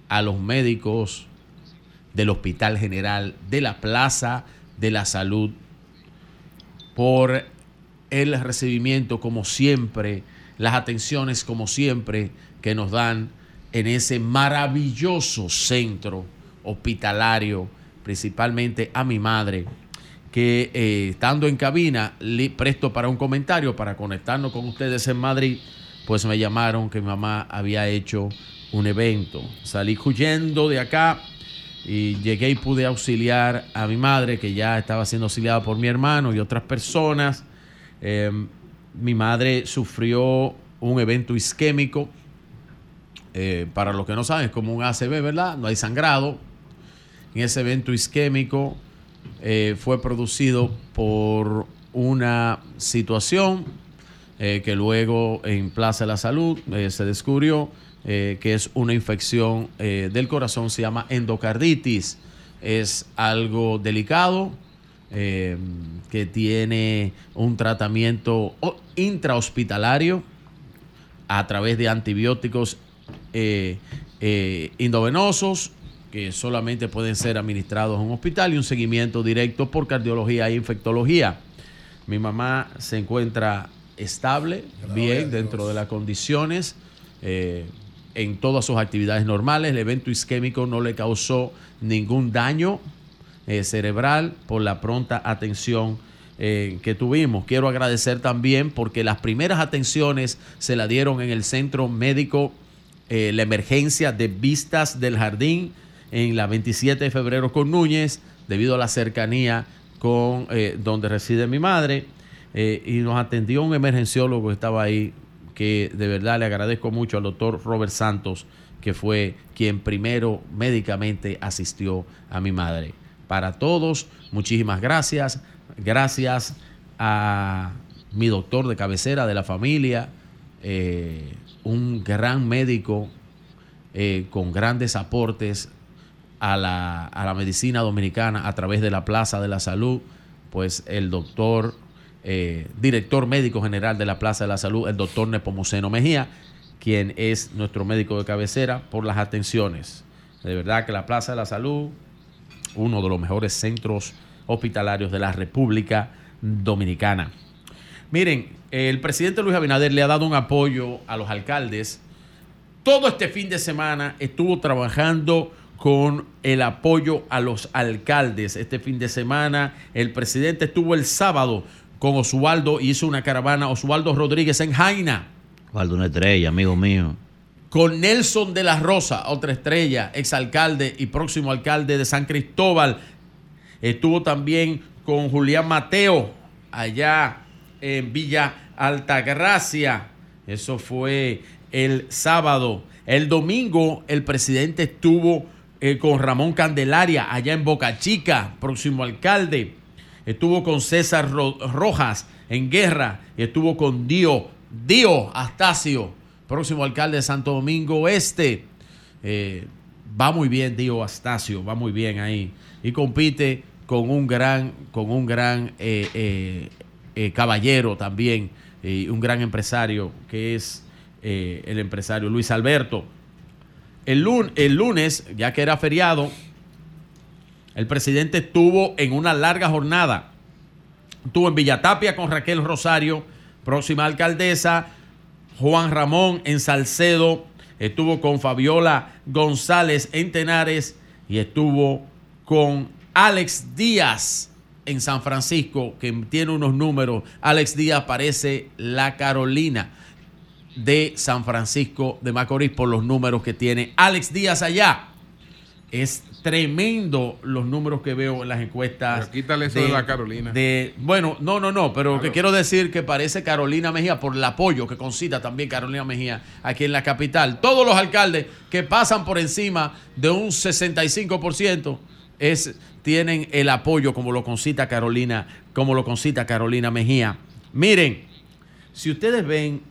a los médicos del Hospital General de la Plaza de la Salud por el recibimiento como siempre, las atenciones como siempre que nos dan en ese maravilloso centro hospitalario, principalmente a mi madre, que eh, estando en cabina, li- presto para un comentario, para conectarnos con ustedes en Madrid, pues me llamaron que mi mamá había hecho un evento. Salí huyendo de acá y llegué y pude auxiliar a mi madre, que ya estaba siendo auxiliada por mi hermano y otras personas. Eh, mi madre sufrió un evento isquémico. Eh, para los que no saben, es como un ACV, ¿verdad? No hay sangrado. En ese evento isquémico eh, fue producido por una situación eh, que luego en Plaza de la Salud se descubrió eh, que es una infección eh, del corazón, se llama endocarditis. Es algo delicado eh, que tiene un tratamiento intrahospitalario a través de antibióticos eh, eh, que solamente pueden ser administrados en un hospital y un seguimiento directo por cardiología e infectología. Mi mamá se encuentra estable, bien, dentro de las condiciones, eh, en todas sus actividades normales. El evento isquémico no le causó ningún daño eh, cerebral por la pronta atención eh, que tuvimos. Quiero agradecer también porque las primeras atenciones se la dieron en el centro médico, eh, la emergencia de Vistas del Jardín en la 27 de febrero con Núñez, debido a la cercanía con donde reside mi madre. Y nos atendió un emergenciólogo que estaba ahí, que de verdad le agradezco mucho al doctor Robert Santos, que fue quien primero médicamente asistió a mi madre. Para todos, muchísimas gracias. Gracias a mi doctor de cabecera de la familia, eh, un gran médico eh, con grandes aportes a la, a la medicina dominicana a través de la Plaza de la Salud, pues el doctor, eh, director médico general de la Plaza de la Salud, el doctor Nepomuceno Mejía, quien es nuestro médico de cabecera, por las atenciones. De verdad que la Plaza de la Salud, uno de los mejores centros hospitalarios de la República Dominicana. Miren, el presidente Luis Abinader le ha dado un apoyo a los alcaldes. Todo este fin de semana estuvo trabajando con el apoyo a los alcaldes. Este fin de semana el presidente estuvo el sábado con Osvaldo y hizo una caravana, Osvaldo Rodríguez en Jaina, Osvaldo, una estrella, amigo mío. con Nelson de la Rosa, otra estrella, exalcalde y próximo alcalde de San Cristóbal. Estuvo también con Julián Mateo, allá en Villa Altagracia. Eso fue el sábado. El domingo el presidente estuvo eh, con Ramón Candelaria, allá en Boca Chica, próximo alcalde. Estuvo con César Ro- Rojas en Guerra. Estuvo con Dio, Dio Astacio, próximo alcalde de Santo Domingo Oeste. Eh, va muy bien Dio Astacio, va muy bien ahí. Y compite con un gran, con un gran eh, eh, caballero también, un gran empresario que es el empresario Luis Alberto. El, el lunes, ya que era feriado, el presidente estuvo en una larga jornada. Estuvo en Villatapia con Raquel Rosario, próxima alcaldesa, Juan Ramón en Salcedo, estuvo con Fabiola González en Tenares y estuvo con Alex Díaz en San Francisco, que tiene unos números. Alex Díaz parece la Carolina de San Francisco de Macorís por los números que tiene Alex Díaz allá. Es tremendo los números que veo en las encuestas. Pero quítale eso de la Carolina. de- bueno, no, no, no, pero que quiero decir que parece Carolina Mejía por el apoyo que concita también Carolina Mejía aquí en la capital. Todos los alcaldes que pasan por encima de un 65% es, tienen el apoyo como lo concita Carolina, como lo concita Carolina Mejía. Miren, si ustedes ven,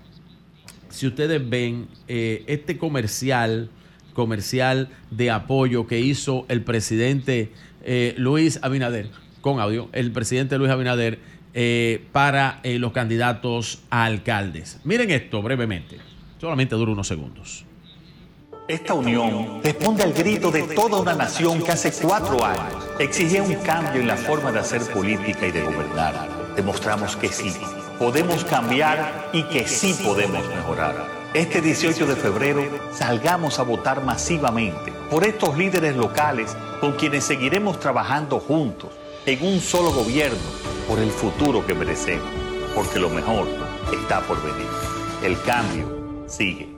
si ustedes ven eh, este comercial, comercial de apoyo que hizo el presidente eh, Luis Abinader, con audio, el presidente Luis Abinader eh, para eh, los candidatos a alcaldes. Miren esto brevemente, solamente dura unos segundos. Esta unión responde al grito de toda una nación que hace cuatro años exigía un cambio en la forma de hacer política y de gobernar. Demostramos que sí, podemos cambiar y que sí podemos mejorar. Este 18 de febrero salgamos a votar masivamente por estos líderes locales con quienes seguiremos trabajando juntos en un solo gobierno por el futuro que merecemos, porque lo mejor está por venir. El cambio sigue.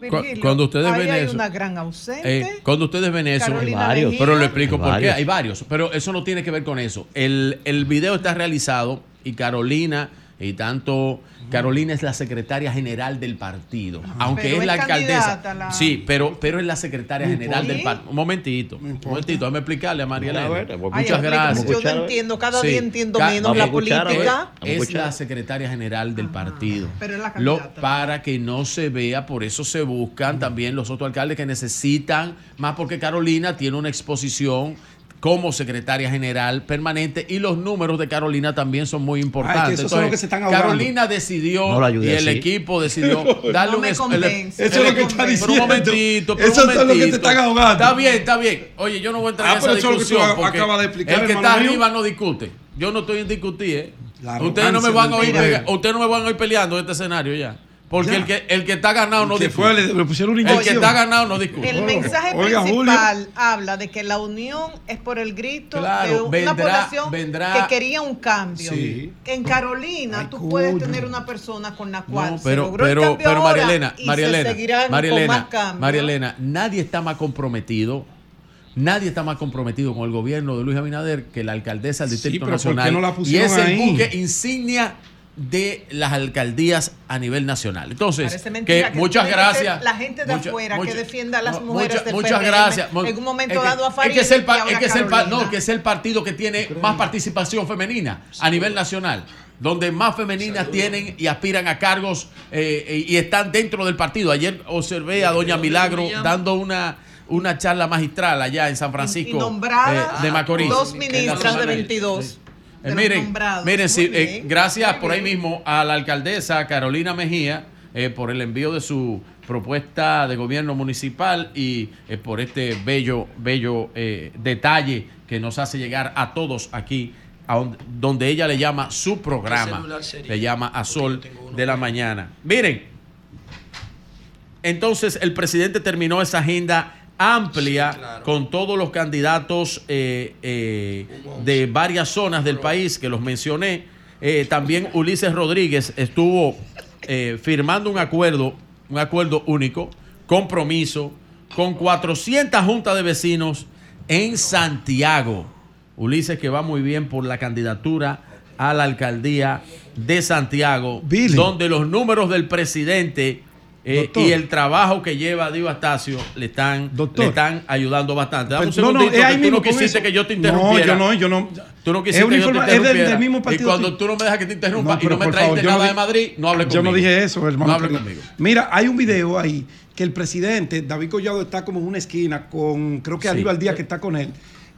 Virgilio, cuando ustedes ahí ven hay eso- una gran ausente. Eh, cuando ustedes ven eso, Carolina Hay varios. Mejía. pero lo explico Hay por qué. Hay varios, pero eso no tiene que ver con eso. El, el video está realizado y Carolina, y tanto Carolina es la secretaria general del partido, aunque Pero es es la alcaldesa. la- Sí, pero, pero es la secretaria general del partido. Un momentito, un momentito, déjame explicarle a María Elena. ver, Muchas gracias. yo no entiendo, cada día entiendo Ca- menos la política. Es la secretaria general del partido. pero es la Lo- para que no se vea, por eso se buscan también los otros alcaldes que necesitan, más porque Carolina tiene una exposición como secretaria general permanente y los números de Carolina también son muy importantes. Es que son los que se están ahogando. Carolina decidió No la ayudé y el equipo decidió darle No un el- Eso es lo que está pero diciendo. un momentito, pero un son los que te momentito. están ahogando. Está bien, está bien. Oye, yo no voy a entrar Ah, en esa eso es lo que tú discusión de explicar, el que está mío. arriba no discute. Yo no estoy en discutir, ¿eh? Ustedes no me van a oír, ustedes no me van a oír peleando en este escenario ya. Porque Ya. el que, el que está ganado no discute. fue, le- le pusieron una el que está ganado no discute. El mensaje Oiga, principal habla de que la unión es por el grito Claro, de una vendrá- población vendrá- que quería un cambio. Sí. En Carolina tú puedes tener una persona con la cual No, se pero, logró el pero, cambio pero ahora María Elena, y María se Elena, seguirán María con más cambios. María Elena, nadie está más comprometido, nadie está más comprometido con el gobierno de Luis Abinader que la alcaldesa del Distrito pero ¿por qué Nacional. no la y es el buque insignia de las alcaldías a nivel nacional. Entonces, que muchas gracias. la gente de mucha- afuera mucha- que defienda a las mujeres mucha- del muchas PRM, gracias. En un momento es que- dado a es Farid que es el, que es el no, que es el partido que tiene más participación femenina a nivel nacional, donde más femeninas tienen y aspiran a cargos eh, y están dentro del partido. Ayer observé a doña Milagro dando una una charla magistral allá en San Francisco Y nombradas eh, de Macorís. dos ministras de norte. 22. Eh, de los miren, nombrados. miren, sí, Muy eh, gracias por ahí mismo a la alcaldesa Carolina Mejía eh, por el envío de su propuesta de gobierno municipal y eh, por este bello, bello detalle que nos hace llegar a todos aquí, a donde, donde ella le llama su programa, sería? le llama a Sol de la Mañana. Miren, entonces el presidente terminó esa agenda amplia con todos los candidatos eh, eh, de varias zonas del país que los mencioné. Eh, también Ulises Rodríguez estuvo eh, firmando un acuerdo, un acuerdo único, compromiso, con 400 juntas de vecinos en Santiago. Ulises que va muy bien por la candidatura a la alcaldía de Santiago, donde los números del presidente eh, y el trabajo que lleva Dio Astacio le están, le están ayudando bastante. Dame un Pero- no, no, segundito, que tú no quisiste que yo te No, interrumpiera. yo no, yo no. Tú no quisiste que yo te informa- es del- interrumpiera. del mismo y partido cuando que- tú no me dejas que te interrumpa No, y no me yo nada no de Madrid, no hable Yo conmigo. no dije eso, hermano. No hable querido. conmigo. Mira, hay un video ahí que el presidente, David Collado, está como en una esquina con, creo que Sí. Aníbal Díaz que está con él.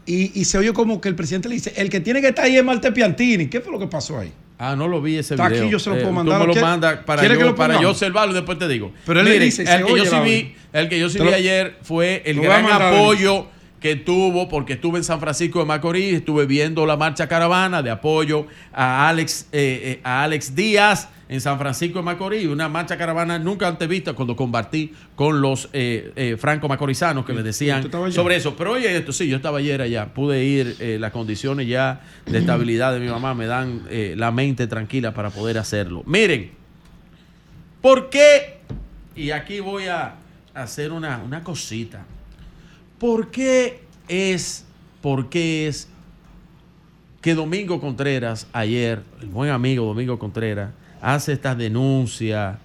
Y, y se oye como que el presidente le dice, el que tiene que estar ahí es Marte Piantini. ¿Qué fue lo que pasó ahí? Ah, no lo vi ese Está video. aquí, yo se lo Eh, puedo tú mandar. me lo ¿Quiere- mandas para, yo, lo para yo observarlo y después te digo. Pero él le dice, el que yo sí vi, el que yo sí vi ayer fue el gran apoyo que tuvo, porque estuve en San Francisco de Macorís, estuve viendo la marcha caravana de apoyo a Alex, eh, eh, a Alex Díaz en San Francisco de Macorís, una marcha caravana nunca antes vista cuando compartí con los eh, eh, franco-macorizanos que me decían sobre eso. Pero oye, esto sí, yo estaba ayer allá, pude ir, eh, las condiciones ya de estabilidad de mi mamá me dan la mente tranquila para poder hacerlo. Miren, ¿por qué? Y aquí voy a hacer una, una cosita. ¿Por qué es, por qué es que Domingo Contreras ayer, el buen amigo Domingo Contreras, hace estas denuncias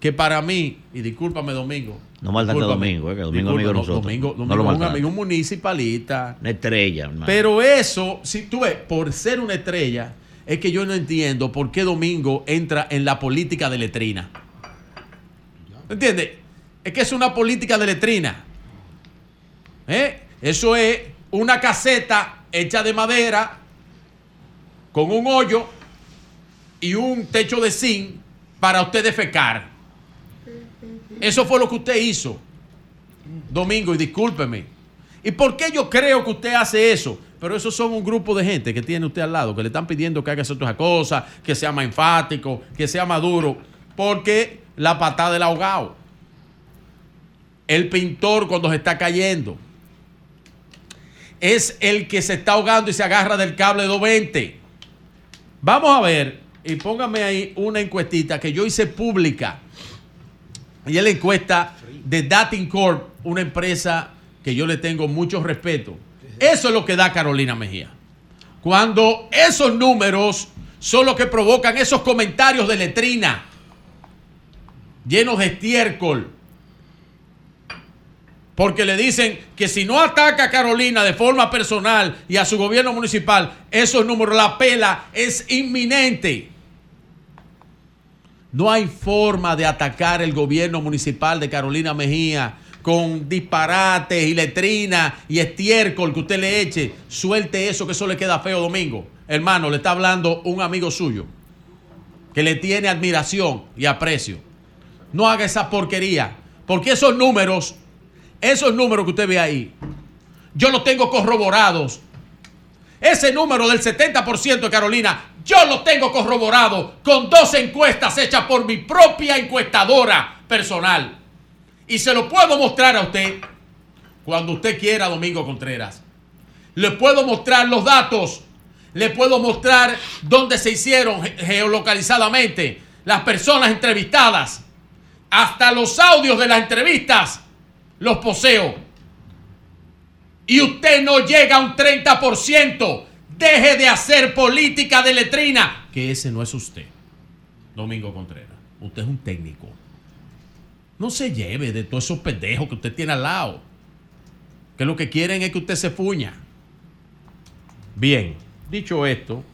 que para mí, y discúlpame Domingo, No maltrate a Domingo, eh, que Domingo es amigo nosotros. Domingo, No Domingo lo es un amigo municipalista. Una estrella, hermano. Pero eso, si tú ves, por ser una estrella, es que yo no entiendo por qué Domingo entra en la política de letrina. ¿Entiendes? Es que es una política de letrina. ¿Eh? Eso es una caseta hecha de madera con un hoyo y un techo de zinc para usted defecar. Eso fue lo que usted hizo, Domingo, y discúlpeme. ¿Y por qué yo creo que usted hace eso? Pero esos son un grupo de gente que tiene usted al lado, que le están pidiendo que haga ciertas cosas, que sea más enfático, que sea más duro, porque la patada del ahogado. El pintor cuando se está cayendo. Es el que se está ahogando y se agarra del cable 220. Vamos a ver, y póngame ahí una encuestita que yo hice pública. Y es la encuesta de Dating Corp, una empresa que yo le tengo mucho respeto. Eso es lo que da Carolina Mejía. Cuando esos números son los que provocan esos comentarios de letrina, llenos de estiércol. Porque le dicen que si no ataca a Carolina de forma personal y a su gobierno municipal, esos números, la pela es inminente. No hay forma de atacar el gobierno municipal de Carolina Mejía con disparates y letrina y estiércol que usted le eche. Suelte eso que eso le queda feo, Domingo. Hermano, le está hablando un amigo suyo que le tiene admiración y aprecio. No haga esa porquería. Porque esos números, esos números que usted ve ahí, yo los tengo corroborados. Ese número del 70% de Carolina, yo lo tengo corroborado con dos encuestas hechas por mi propia encuestadora personal. Y se lo puedo mostrar a usted cuando usted quiera, Domingo Contreras. Le puedo mostrar los datos. Le puedo mostrar dónde se hicieron ge- geolocalizadamente las personas entrevistadas. Hasta los audios de las entrevistas los poseo. Y usted no llega a un 30%. Deje de hacer política de letrina. Que ese no es usted, Domingo Contreras. Usted es un técnico. No se lleve de todos esos pendejos que usted tiene al lado. Que lo que quieren es que usted se fuña. Bien, dicho esto,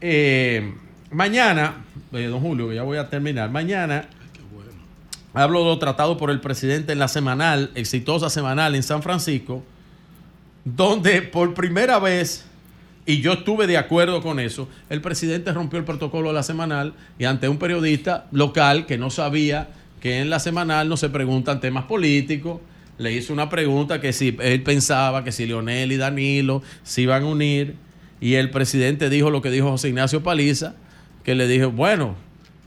eh, mañana, eh, don Julio, ya voy a terminar, mañana hablo de tratado por el presidente en la semanal, exitosa semanal en San Francisco, donde por primera vez, y yo estuve de acuerdo con eso, el presidente rompió el protocolo de la semanal y ante un periodista local que no sabía que en la semanal no se preguntan temas políticos, le hizo una pregunta que si él pensaba que si Leonel y Danilo se iban a unir y el presidente dijo lo que dijo José Ignacio Paliza, que le dijo, bueno,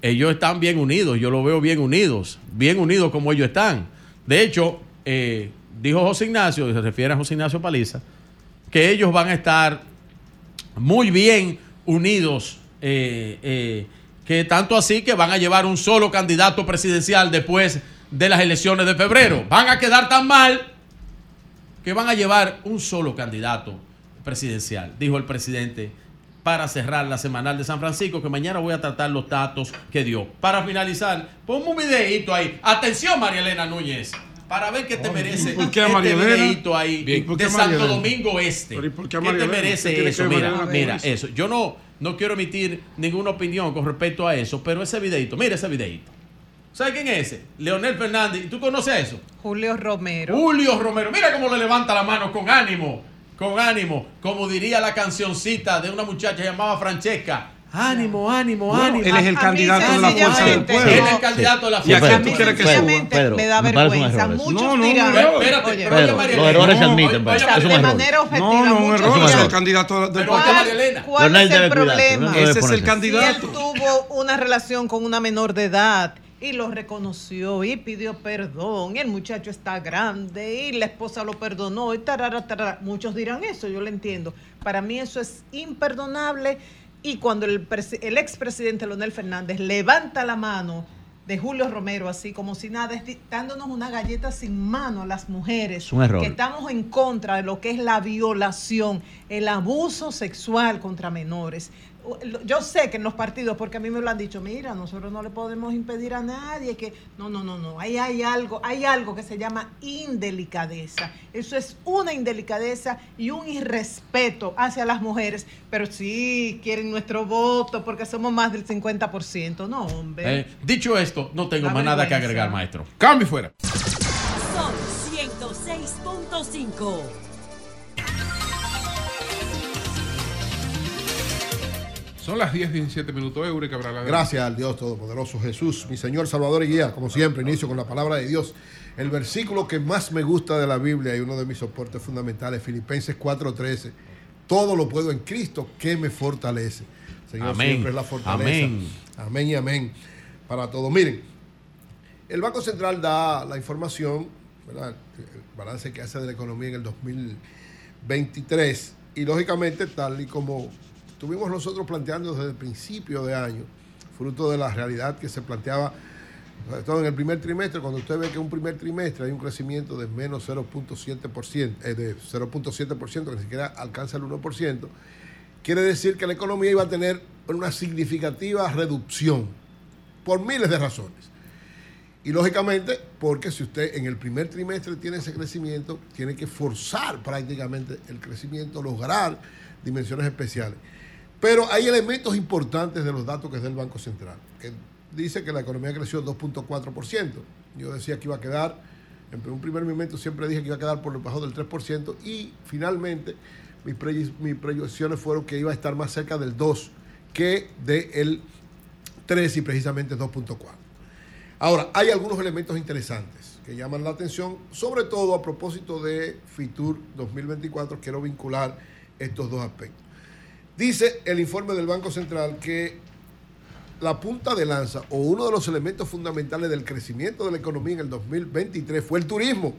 ellos están bien unidos, yo lo veo bien unidos, bien unidos como ellos están. De hecho, eh, dijo José Ignacio, y se refiere a José Ignacio Paliza, que ellos van a estar muy bien unidos, eh, eh, que tanto así que van a llevar un solo candidato presidencial después de las elecciones de febrero. Van a quedar tan mal que van a llevar un solo candidato presidencial, dijo el presidente para cerrar la semanal de San Francisco, que mañana voy a tratar los datos que dio. Para finalizar, ponme un videito ahí. Atención, María Elena Núñez, para ver qué te merece ¿Por qué este María Elena? videíto ahí Bien, ¿por qué de Santo? Domingo Este. Pero ¿y por qué a ¿Qué María te merece eso? Mira, mira, eso. Yo no, no quiero emitir ninguna opinión con respecto a eso, pero ese videito, mira ese videito. ¿Sabes quién es ese? Leonel Fernández. ¿Tú conoces a eso? Julio Romero. Julio Romero. Mira cómo le levanta la mano con ánimo. Con ánimo. Como diría la cancioncita de una muchacha llamada Francesca. Ánimo, ánimo, Bueno, ánimo. él es el A- a candidato mí de la fuerza del sencillamente, pueblo. Él es el candidato de la Y fuerza aquí del tú pueblo. quieres que suba. Pedro, me da me vergüenza. errores. Muchos No, no, error. Espérate, Oye, pero Pedro, oye, María los errores se admiten, oye, Pedro. oye, Es un de error. manera objetiva. No, no, un muchos error. Es dirán, el candidato del Pero Elena. ¿Cuál Leonel es el problema? Ese es el ponerse. Si él candidato. tuvo una relación con una menor de edad y lo reconoció y pidió perdón, el muchacho está grande y la esposa lo perdonó y tarara, tarara. Muchos dirán eso, yo lo entiendo. Para mí eso es imperdonable y cuando el, el expresidente Leonel Fernández levanta la mano de Julio Romero, así como si nada, dándonos una galleta sin mano a las mujeres. Es un error. Que estamos en contra de lo que es la violación, el abuso sexual contra menores. Yo sé que en los partidos, porque a mí me lo han dicho, mira, nosotros no le podemos impedir a nadie que. No, no, no, no. Ahí hay algo, hay algo que se llama indelicadeza. Eso es una indelicadeza y un irrespeto hacia las mujeres. Pero sí quieren nuestro voto porque somos más del 50%. No, hombre. Eh, dicho esto, no tengo más nada que agregar, maestro. Cambio fuera. Son 106.5. Son las 10, 17 minutos. Eureka. Gracias al Dios Todopoderoso Jesús, mi Señor, Salvador y Guía. Como siempre, inicio con la palabra de Dios. El versículo que más me gusta de la Biblia y uno de mis soportes fundamentales, Filipenses 4:13. Todo lo puedo en Cristo que me fortalece. Señor, Amén. siempre es la fortaleza. Amén. Amén y amén. Para todo. Miren, el Banco Central da la información, ¿verdad? el balance que hace de la economía en el 2023 y lógicamente tal y como estuvimos nosotros planteando desde el principio de año, fruto de la realidad que se planteaba, sobre todo en el primer trimestre, cuando usted ve que un primer trimestre hay un crecimiento de menos 0.7%, eh, de 0.7%, que ni siquiera alcanza el 1%, quiere decir que la economía iba a tener una significativa reducción por miles de razones. Y lógicamente, porque si usted en el primer trimestre tiene ese crecimiento, tiene que forzar prácticamente el crecimiento, lograr dimensiones especiales. Pero hay elementos importantes de los datos que es del Banco Central, que dice que la economía creció 2.4%. Yo decía que iba a quedar, en un primer momento siempre dije que iba a quedar por debajo del 3% y finalmente mis, pre- mis proyecciones fueron que iba a estar más cerca del 2 que del 3 y precisamente 2.4. Ahora, hay algunos elementos interesantes que llaman la atención, sobre todo a propósito de FITUR 2024. Quiero vincular estos dos aspectos. Dice el informe del Banco Central que la punta de lanza o uno de los elementos fundamentales del crecimiento de la economía en el 2023 fue el turismo.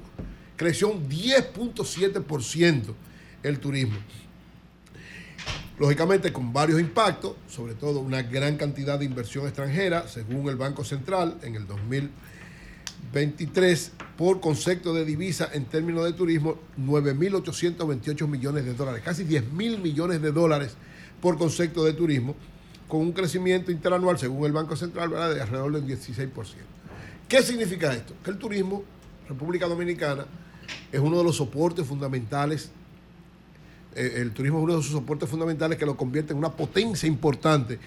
Creció un 10.7% el turismo. Lógicamente con varios impactos, sobre todo una gran cantidad de inversión extranjera, según el Banco Central en el 2023, por concepto de divisa en términos de turismo, 9.828 millones de dólares, casi 10 mil millones de dólares por concepto de turismo, con un crecimiento interanual, según el Banco Central, ¿verdad? de alrededor del 16%. ¿Qué significa esto? Que el turismo, República Dominicana, es uno de los soportes fundamentales eh, el turismo es uno de sus soportes fundamentales que lo convierte en una potencia importante.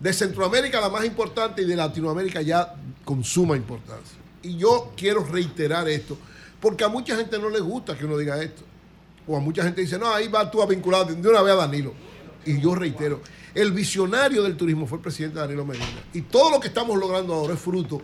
De Centroamérica la más importante y de Latinoamérica ya con suma importancia. Y yo quiero reiterar esto, porque a mucha gente no le gusta que uno diga esto. O a mucha gente dice, no, ahí va tú a vincular de una vez a Danilo. Y yo reitero, el visionario del turismo fue el presidente Danilo Medina. Y todo lo que estamos logrando ahora es fruto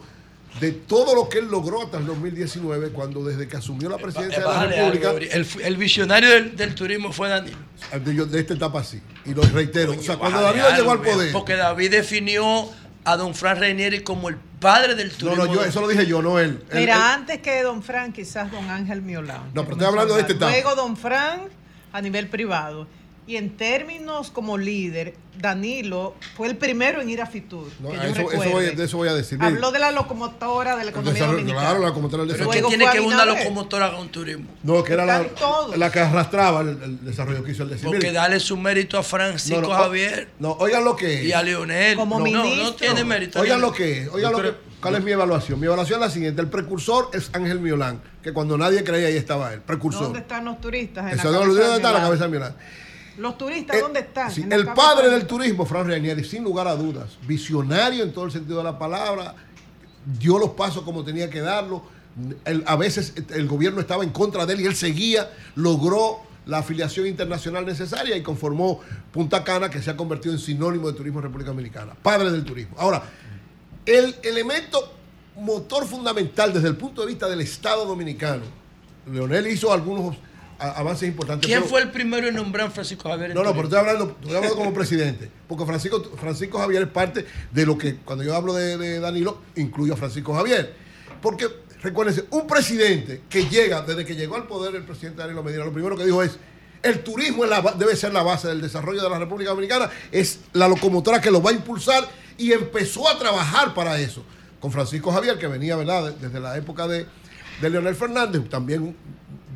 de todo lo que él logró hasta el 2019, cuando desde que asumió la presidencia de la República, algo, el, el visionario del, del turismo fue Danilo. de, yo- de esta etapa así. Y lo reitero, o sea, cuando Danilo llegó al poder, Porque David definió a don Fran Reinieri como el padre del no, turismo. no, yo, eso lo dije yo, no él. Él- Mira, él- antes que Don Fran, quizás Don Ángel Miolán. No, pero estoy hablando de este etapa. Luego Don Fran a nivel privado. Y en términos como líder, Danilo fue el primero en ir a Fitur. no, que yo eso, voy, de eso voy a decir. Habló de la locomotora de la economía desarrollo- dominicana. claro, la locomotora del Pero desarrollo. ¿qué tiene que una locomotora con turismo? No, que era la, la que arrastraba el, el desarrollo que hizo el decir. Porque dale su mérito a Francisco no, no, Javier No, oigan lo que es. y a Leonel. Como no, no, no ministro. tiene mérito. Oigan lo que es. Oigan lo que, ¿Cuál es mi evaluación? Mi evaluación es la siguiente. El precursor es Ángel Miolán, que cuando nadie creía ahí estaba él. Precursor. ¿Dónde están los turistas? En Eso la no cabeza ¿Dónde de está la cabeza de Miolán? Los turistas, Eh, ¿dónde están? sí, el padre de- del turismo, Fran Reinieri, sin lugar a dudas, visionario en todo el sentido de la palabra, dio los pasos como tenía que darlo. El- a veces el gobierno estaba en contra de él y él seguía, logró la afiliación internacional necesaria y conformó Punta Cana, que se ha convertido en sinónimo de turismo en República Dominicana. Padre del turismo. Ahora, el elemento motor fundamental desde el punto de vista del Estado dominicano, Leonel hizo algunos avances importantes. ¿Quién pero- fue el primero en nombrar a Francisco Javier? no, no, pero estoy hablando, estoy hablando como presidente. Porque Francisco, Francisco Javier es parte de lo que, cuando yo hablo de, de Danilo, incluyo a Francisco Javier. Porque, recuérdense, un presidente que llega, desde que llegó al poder el presidente Danilo Medina, lo primero que dijo es, el turismo la debe ser la base del desarrollo de la República Dominicana, es la locomotora que lo va a impulsar y empezó a trabajar para eso. Con Francisco Javier, que venía, ¿verdad?, de- desde la época de, de Leonel Fernández, también un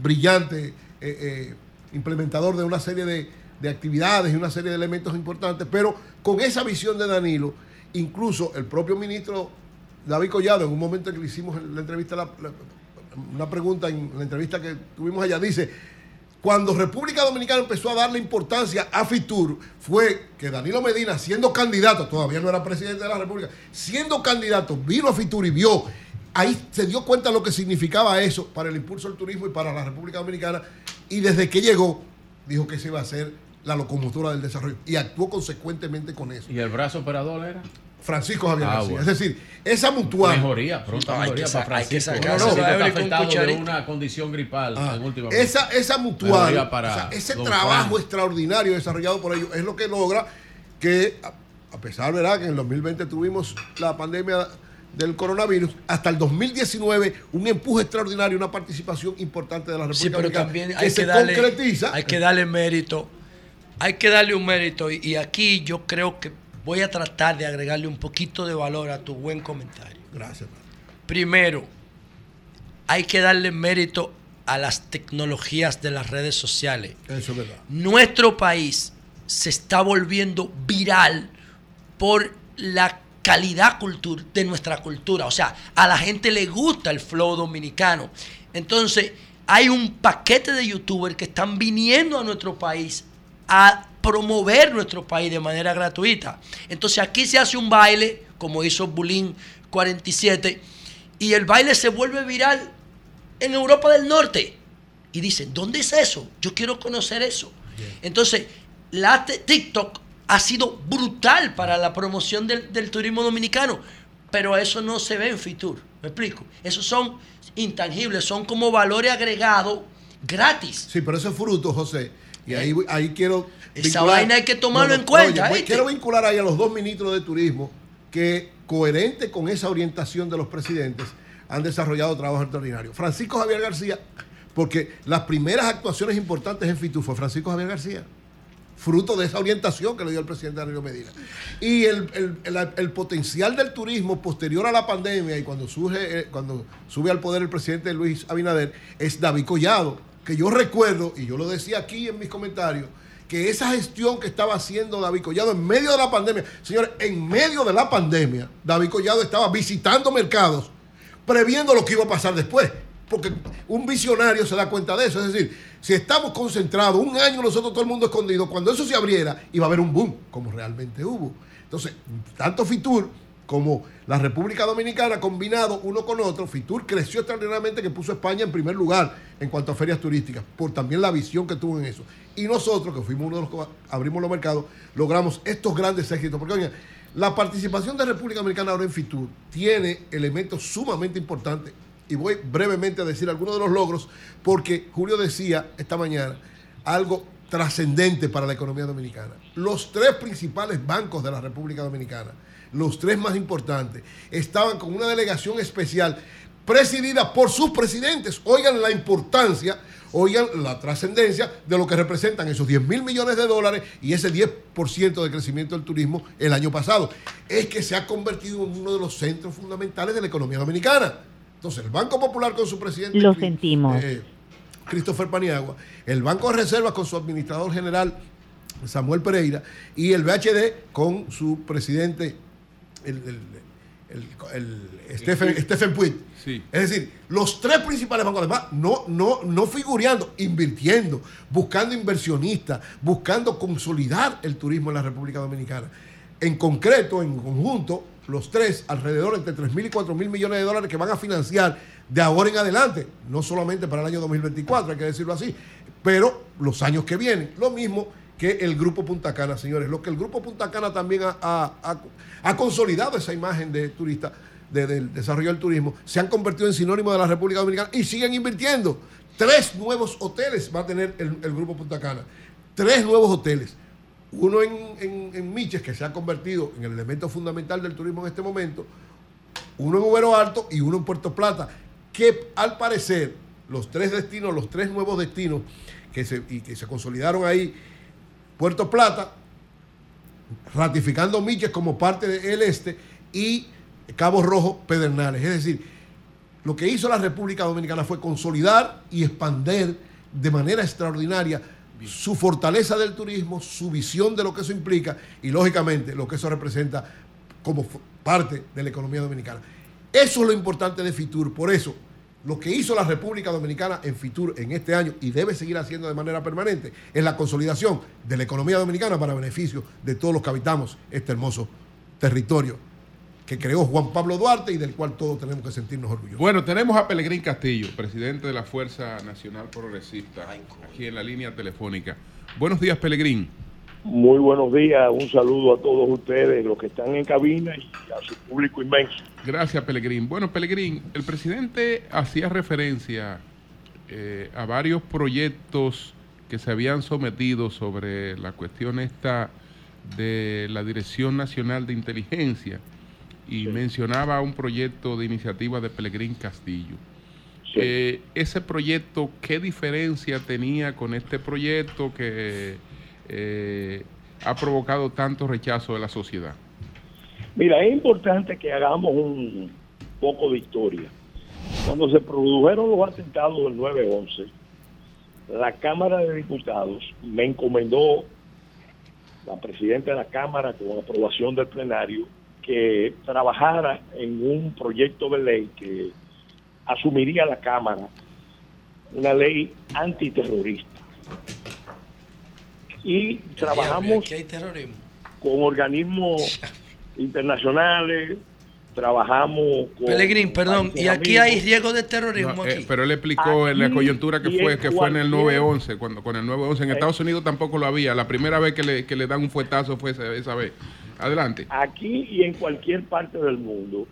brillante eh, eh, implementador de una serie de, de actividades y una serie de elementos importantes, pero con esa visión de Danilo, incluso el propio ministro David Collado, en un momento en que le hicimos la entrevista, una pregunta en la entrevista que tuvimos allá, dice, cuando República Dominicana empezó a darle importancia a Fitur, fue que Danilo Medina, siendo candidato, todavía no era presidente de la República, siendo candidato, vino a Fitur y vio, ahí se dio cuenta lo que significaba eso para el impulso del turismo y para la República Dominicana, y desde que llegó, dijo que se iba a ser la locomotora del desarrollo, y actuó consecuentemente con eso. ¿Y el brazo operador era? Francisco Javier Ah, García. bueno. Es decir, esa mutual. Mejoría, pronta No, hay mejoría que para sa- hay que Francisco. sacarse No, no, está de cucharita. una condición gripal Ah, en última esa, esa mutual, Mejoría para o sea, ese trabajo extraordinario desarrollado por ellos es lo que logra que, a, a pesar, ¿verdad?, que en el 2020 tuvimos la pandemia del coronavirus, hasta el 2019 un empuje extraordinario, una participación importante de la República Sí, pero también que hay se que, darle, concretiza. hay que darle mérito. Hay que darle un mérito. Y, y aquí yo creo que voy a tratar de agregarle un poquito de valor a tu buen comentario. Gracias. Primero, hay que darle mérito a las tecnologías de las redes sociales. Eso es verdad. Nuestro país se está volviendo viral por la calidad cultur- de nuestra cultura. O sea, a la gente le gusta el flow dominicano. Entonces, hay un paquete de youtubers que están viniendo a nuestro país a promover nuestro país de manera gratuita. Entonces, aquí se hace un baile, como hizo Bulín 47, y el baile se vuelve viral en Europa del Norte. Y dicen, ¿dónde es eso? Yo quiero conocer eso. Entonces, la TikTok ha sido brutal para la promoción del, del turismo dominicano, pero eso no se ve en Fitur. ¿Me explico? Esos son intangibles, son como valores agregados gratis. Sí, pero eso es fruto, José. Y ahí, ahí quiero. Esa vaina hay que tomarlo en cuenta, ¿viste? quiero vincular ahí a los dos ministros de turismo que, coherente con esa orientación de los presidentes, han desarrollado trabajo extraordinario. Francisco Javier García, porque las primeras actuaciones importantes en FITUR fue Francisco Javier García fruto de esa orientación que le dio el presidente Danilo Medina. Y el, el- el- el potencial del turismo posterior a la pandemia y cuando surge, eh, cuando sube al poder el presidente Luis Abinader, es David Collado, que yo recuerdo, y yo lo decía aquí en mis comentarios, que esa gestión que estaba haciendo David Collado en medio de la pandemia, señores, en medio de la pandemia, David Collado estaba visitando mercados, previendo lo que iba a pasar después. Porque un visionario se da cuenta de eso. Es decir, si estamos concentrados un año nosotros todo el mundo escondido, cuando eso se abriera, iba a haber un boom, como realmente hubo. Entonces, tanto Fitur como la República Dominicana combinado uno con otro, Fitur creció extraordinariamente que puso a España en primer lugar en cuanto a ferias turísticas, por también la visión que tuvo en eso. Y nosotros, que fuimos uno de los que abrimos los mercados, logramos estos grandes éxitos. Porque, oigan, la participación de República Dominicana ahora en Fitur tiene elementos sumamente importantes. Y voy brevemente a decir algunos de los logros, porque Julio decía esta mañana algo trascendente para la economía dominicana. Los tres principales bancos de la República Dominicana, los tres más importantes, estaban con una delegación especial presidida por sus presidentes. Oigan la importancia, oigan la trascendencia de lo que representan esos 10 mil millones de dólares y ese 10% de crecimiento del turismo el año pasado. Es que se ha convertido en uno de los centros fundamentales de la economía dominicana. Entonces, el Banco Popular con su presidente Lo sentimos. eh, Christopher Paniagua, el Banco de Reservas con su administrador general Samuel Pereira y el BHD con su presidente el, el- el- el Stephen, Stephen Puig. Sí. Es decir, los tres principales bancos, además, no, no, no figureando, invirtiendo, buscando inversionistas, buscando consolidar el turismo en la República Dominicana. En concreto, en conjunto, los tres, alrededor entre 3 mil y 4 mil millones de dólares que van a financiar de ahora en adelante, no solamente para el año 2024, hay que decirlo así, pero los años que vienen. Lo mismo que el Grupo Punta Cana, señores. Lo que el Grupo Punta Cana también ha, consolidado esa imagen de turista, de- del desarrollo del turismo, se han convertido en sinónimo de la República Dominicana y siguen invirtiendo. Tres nuevos hoteles va a tener el Grupo Punta Cana. Tres nuevos hoteles. Uno en, en, en Miches, que se ha convertido en el elemento fundamental del turismo en este momento. Uno en Ubero Alto y uno en Puerto Plata. Que al parecer, los tres destinos, los tres nuevos destinos que se, y que se consolidaron ahí, Puerto Plata, ratificando Miches como parte del este y Cabo Rojo Pedernales. Es decir, lo que hizo la República Dominicana fue consolidar y expander de manera extraordinaria su fortaleza del turismo, su visión de lo que eso implica y lógicamente lo que eso representa como parte de la economía dominicana. Eso es lo importante de Fitur. Por eso, lo que hizo la República Dominicana en Fitur en este año y debe seguir haciendo de manera permanente es la consolidación de la economía dominicana para beneficio de todos los que habitamos este hermoso territorio que creó Juan Pablo Duarte y del cual todos tenemos que sentirnos orgullosos. Bueno, tenemos a Pelegrín Castillo, presidente de la Fuerza Nacional Progresista, aquí en la línea telefónica. Buenos días, Pelegrín. Muy buenos días, un saludo a todos ustedes, los que están en cabina y a su público inmenso. Gracias, Pelegrín. Bueno, Pelegrín, el presidente hacía referencia eh, a varios proyectos que se habían sometido sobre la cuestión esta de la Dirección Nacional de Inteligencia y mencionaba un proyecto de iniciativa de Pelegrín Castillo. Eh, ese proyecto, ¿qué diferencia tenía con este proyecto que eh, ha provocado tanto rechazo de la sociedad? Mira, es importante que hagamos un poco de historia. Cuando se produjeron los atentados del 9-11, la Cámara de Diputados me encomendó, la presidenta de la Cámara, con aprobación del plenario, que trabajara en un proyecto de ley que asumiría la Cámara, una ley antiterrorista. Y trabajamos Aquí hay terrorismo. con organismos internacionales, trabajamos con... Pelegrín, perdón, y aquí hay riesgo de terrorismo No, eh, pero él explicó en la coyuntura que fue en que fue en el cualquier- 911, cuando con el 911 en Estados Unidos tampoco lo había. La primera vez que le, que le dan un fuetazo fue esa, esa vez. Adelante. Aquí y en cualquier parte del mundo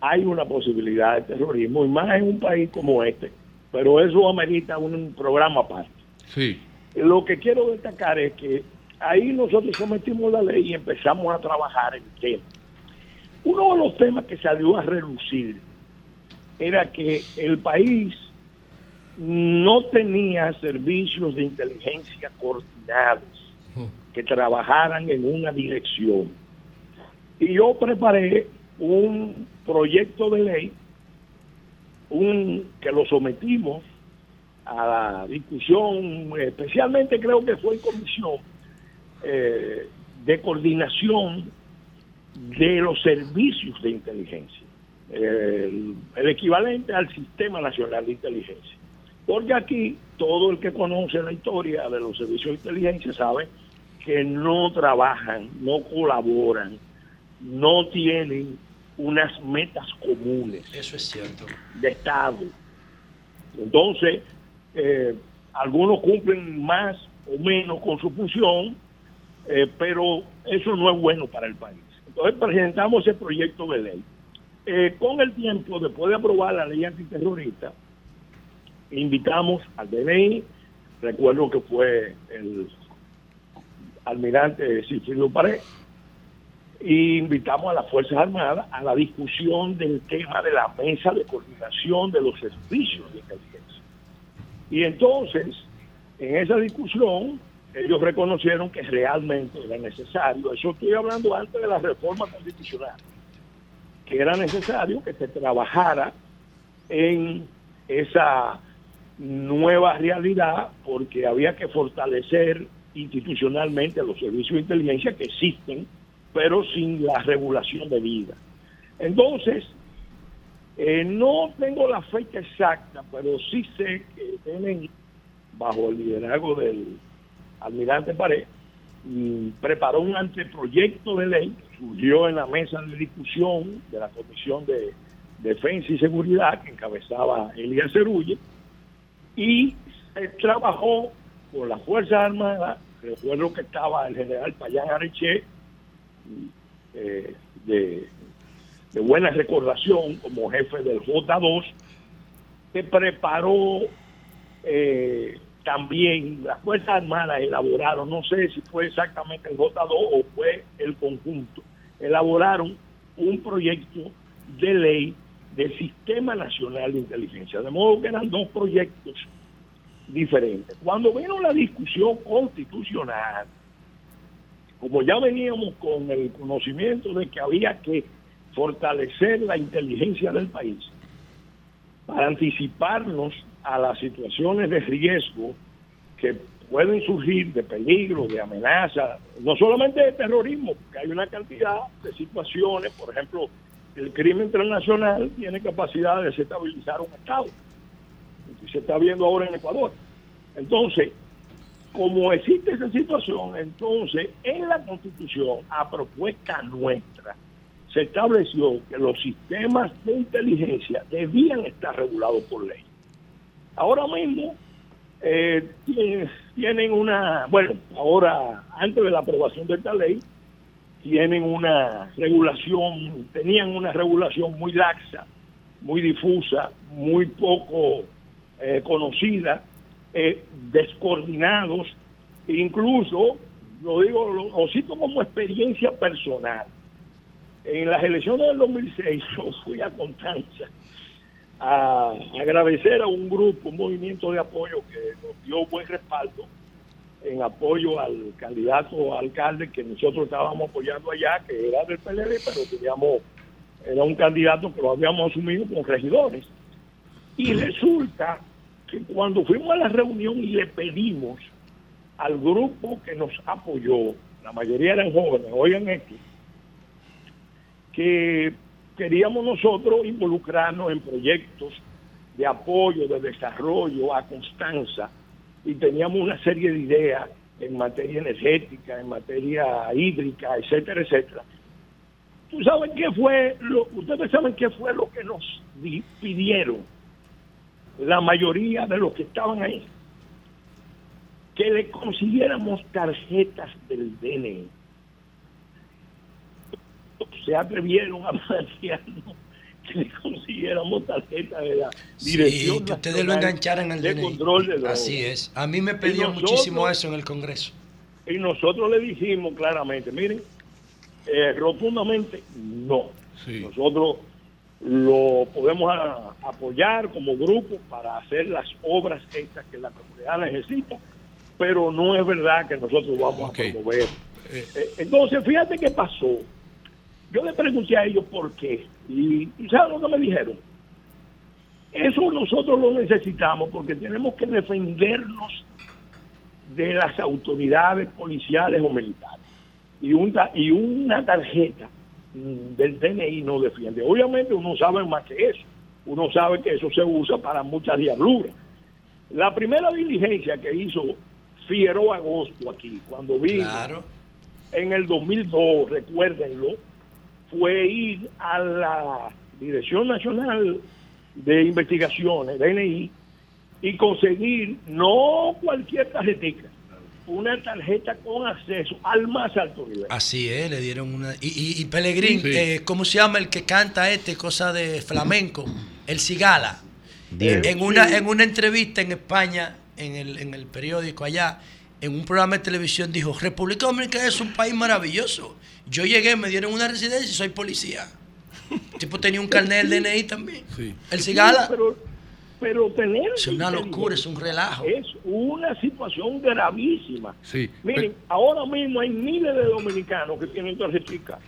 hay una posibilidad de terrorismo, y más en un país como este, pero eso amerita un programa aparte. Sí. Lo que quiero destacar es que ahí nosotros sometimos la ley y empezamos a trabajar el tema. Uno de los temas que salió a relucir era que el país no tenía servicios de inteligencia coordinados que trabajaran en una dirección. Y yo preparé un proyecto de ley un, que lo sometimos a la discusión, especialmente creo que fue en comisión eh, de coordinación de los servicios de inteligencia, el, el equivalente al Sistema Nacional de Inteligencia. Porque aquí todo el que conoce la historia de los servicios de inteligencia sabe que no trabajan, no colaboran, no tienen unas metas comunes Eso es cierto. de Estado. Entonces, eh, algunos cumplen más o menos con su función, eh, pero eso no es bueno para el país. Entonces presentamos ese proyecto de ley. Eh, con el tiempo, después de aprobar la ley antiterrorista, invitamos al DNI, recuerdo que fue el almirante Cicilio Pared, y invitamos a las Fuerzas Armadas a la discusión del tema de la mesa de coordinación de los servicios de inteligencia. Y entonces, en esa discusión, ellos reconocieron que realmente era necesario, eso estoy hablando antes de la reforma constitucional, que era necesario que se trabajara en esa nueva realidad porque había que fortalecer institucionalmente los servicios de inteligencia que existen, pero sin la regulación de vida. Entonces, eh, no tengo la fecha exacta, pero sí sé que tienen, bajo el liderazgo del almirante Pared, preparó un anteproyecto de ley surgió en la mesa de discusión de la Comisión de Defensa y Seguridad que encabezaba Elías Cerulle y trabajó con las Fuerzas Armadas. Recuerdo que estaba el general Payán Areche, eh, de, buena recordación como jefe del J2, que preparó eh, también las Fuerzas Armadas elaboraron, no sé si fue exactamente el J2 o fue el conjunto, elaboraron un proyecto de ley del Sistema Nacional de Inteligencia, de modo que eran dos proyectos diferentes. Cuando vino la discusión constitucional, como ya veníamos con el conocimiento de que había que fortalecer la inteligencia del país para anticiparnos a las situaciones de riesgo que pueden surgir de peligro, de amenaza, no solamente de terrorismo, porque hay una cantidad de situaciones, por ejemplo, el crimen transnacional tiene capacidad de desestabilizar un Estado. Y se está viendo ahora en Ecuador. Entonces, como existe esa situación, entonces en la Constitución, a propuesta nuestra, se estableció que los sistemas de inteligencia debían estar regulados por ley. Ahora mismo eh, tienen- una, bueno, ahora antes de la aprobación de esta ley, tienen una regulación, tenían una regulación muy laxa, muy difusa, muy poco eh, conocida, eh, descoordinados, incluso, lo digo, lo, lo cito como experiencia personal. En las elecciones del 2006 yo fui a Constanza a agradecer a un grupo, un movimiento de apoyo que nos dio buen respaldo en apoyo al candidato alcalde que nosotros estábamos apoyando allá, que era del PLD, pero teníamos, era un candidato que lo habíamos asumido con regidores. Y resulta cuando fuimos a la reunión y le pedimos al grupo que nos apoyó, la mayoría eran jóvenes, oigan esto, que queríamos nosotros involucrarnos en proyectos de apoyo, de desarrollo a Constanza, y teníamos una serie de ideas en materia energética, en materia hídrica, etcétera, etcétera. ¿Tú sabes qué fue lo, ustedes saben qué fue lo que nos di- pidieron la mayoría de los que estaban ahí? Que le consiguiéramos tarjetas del DNI. Se atrevieron a plantearnos que le consiguiéramos tarjeta de la Sí, Dirección que ustedes lo engancharan al de DNI. control de. Así es. A mí me pedían nosotros- muchísimo eso en el Congreso. Y nosotros le dijimos claramente, miren, eh, rotundamente no. Nosotros lo podemos a- apoyar como grupo para hacer las obras estas que la comunidad necesita, pero no es verdad que nosotros vamos a promover. Eh, entonces, fíjate qué pasó. Yo le pregunté a ellos por qué. Y, y ¿saben lo que me dijeron? Eso nosotros lo necesitamos porque tenemos que defendernos de las autoridades policiales o militares. Y, un y una tarjeta del DNI no defiende. Obviamente uno sabe más que eso. Uno sabe que eso se usa para muchas diabluras. La primera diligencia que hizo Figueroa Agosto aquí, cuando vino en el 2002, recuérdenlo, fue ir a la Dirección Nacional de Investigaciones, DNI, y conseguir no cualquier tarjetita, una tarjeta con acceso al más alto nivel. Así es, le dieron una. Y, y, y Pelegrín, Sí. eh, ¿cómo se llama el que canta este, cosa de flamenco? El Cigala. En una, en una entrevista en España, en el, en el periódico allá, en un programa de televisión, dijo: República Dominicana es un país maravilloso. Yo llegué, me dieron una residencia y soy policía. El tipo tenía un carnet del DNI también. El Cigala. Pero, pero tener. Es una locura, es un relajo. Es una situación gravísima. Sí. Miren, ahora mismo hay miles de dominicanos que tienen tarjetica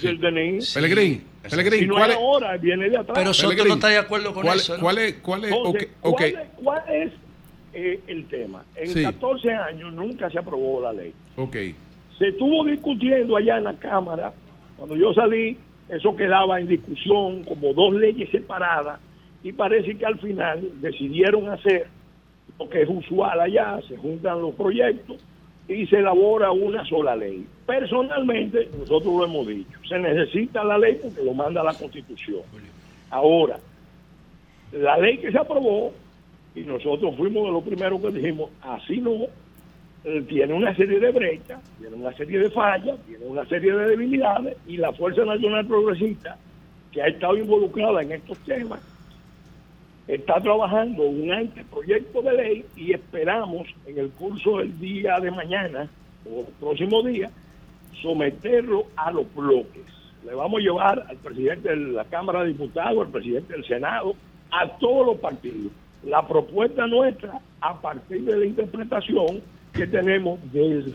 del DNI. Pelegrín, Pelegrín, y no ¿cuál es ahora, viene de atrás. Pero Soto no está de acuerdo con ¿cuál- eso. ¿no? cuál es- cuál es- Entonces. ¿cuál es, cuál es, eh, el tema? En Sí. 14 años nunca se aprobó la ley. Ok. Se estuvo discutiendo allá en la Cámara. Cuando yo salí, eso quedaba en discusión como dos leyes separadas y parece que al final decidieron hacer lo que es usual allá, se juntan los proyectos y se elabora una sola ley. Personalmente, nosotros lo hemos dicho, se necesita la ley porque lo manda la Constitución. Ahora, la ley que se aprobó, y nosotros fuimos de los primeros que dijimos, así no, eh, tiene una serie de brechas, tiene una serie de fallas, tiene una serie de debilidades, y la Fuerza Nacional Progresista, que ha estado involucrada en estos temas, está trabajando un anteproyecto de ley y esperamos en el curso del día de mañana o próximo día someterlo a los bloques. Le vamos a llevar al presidente de la Cámara de Diputados, al presidente del Senado, a todos los partidos. La propuesta nuestra a partir de la interpretación que tenemos de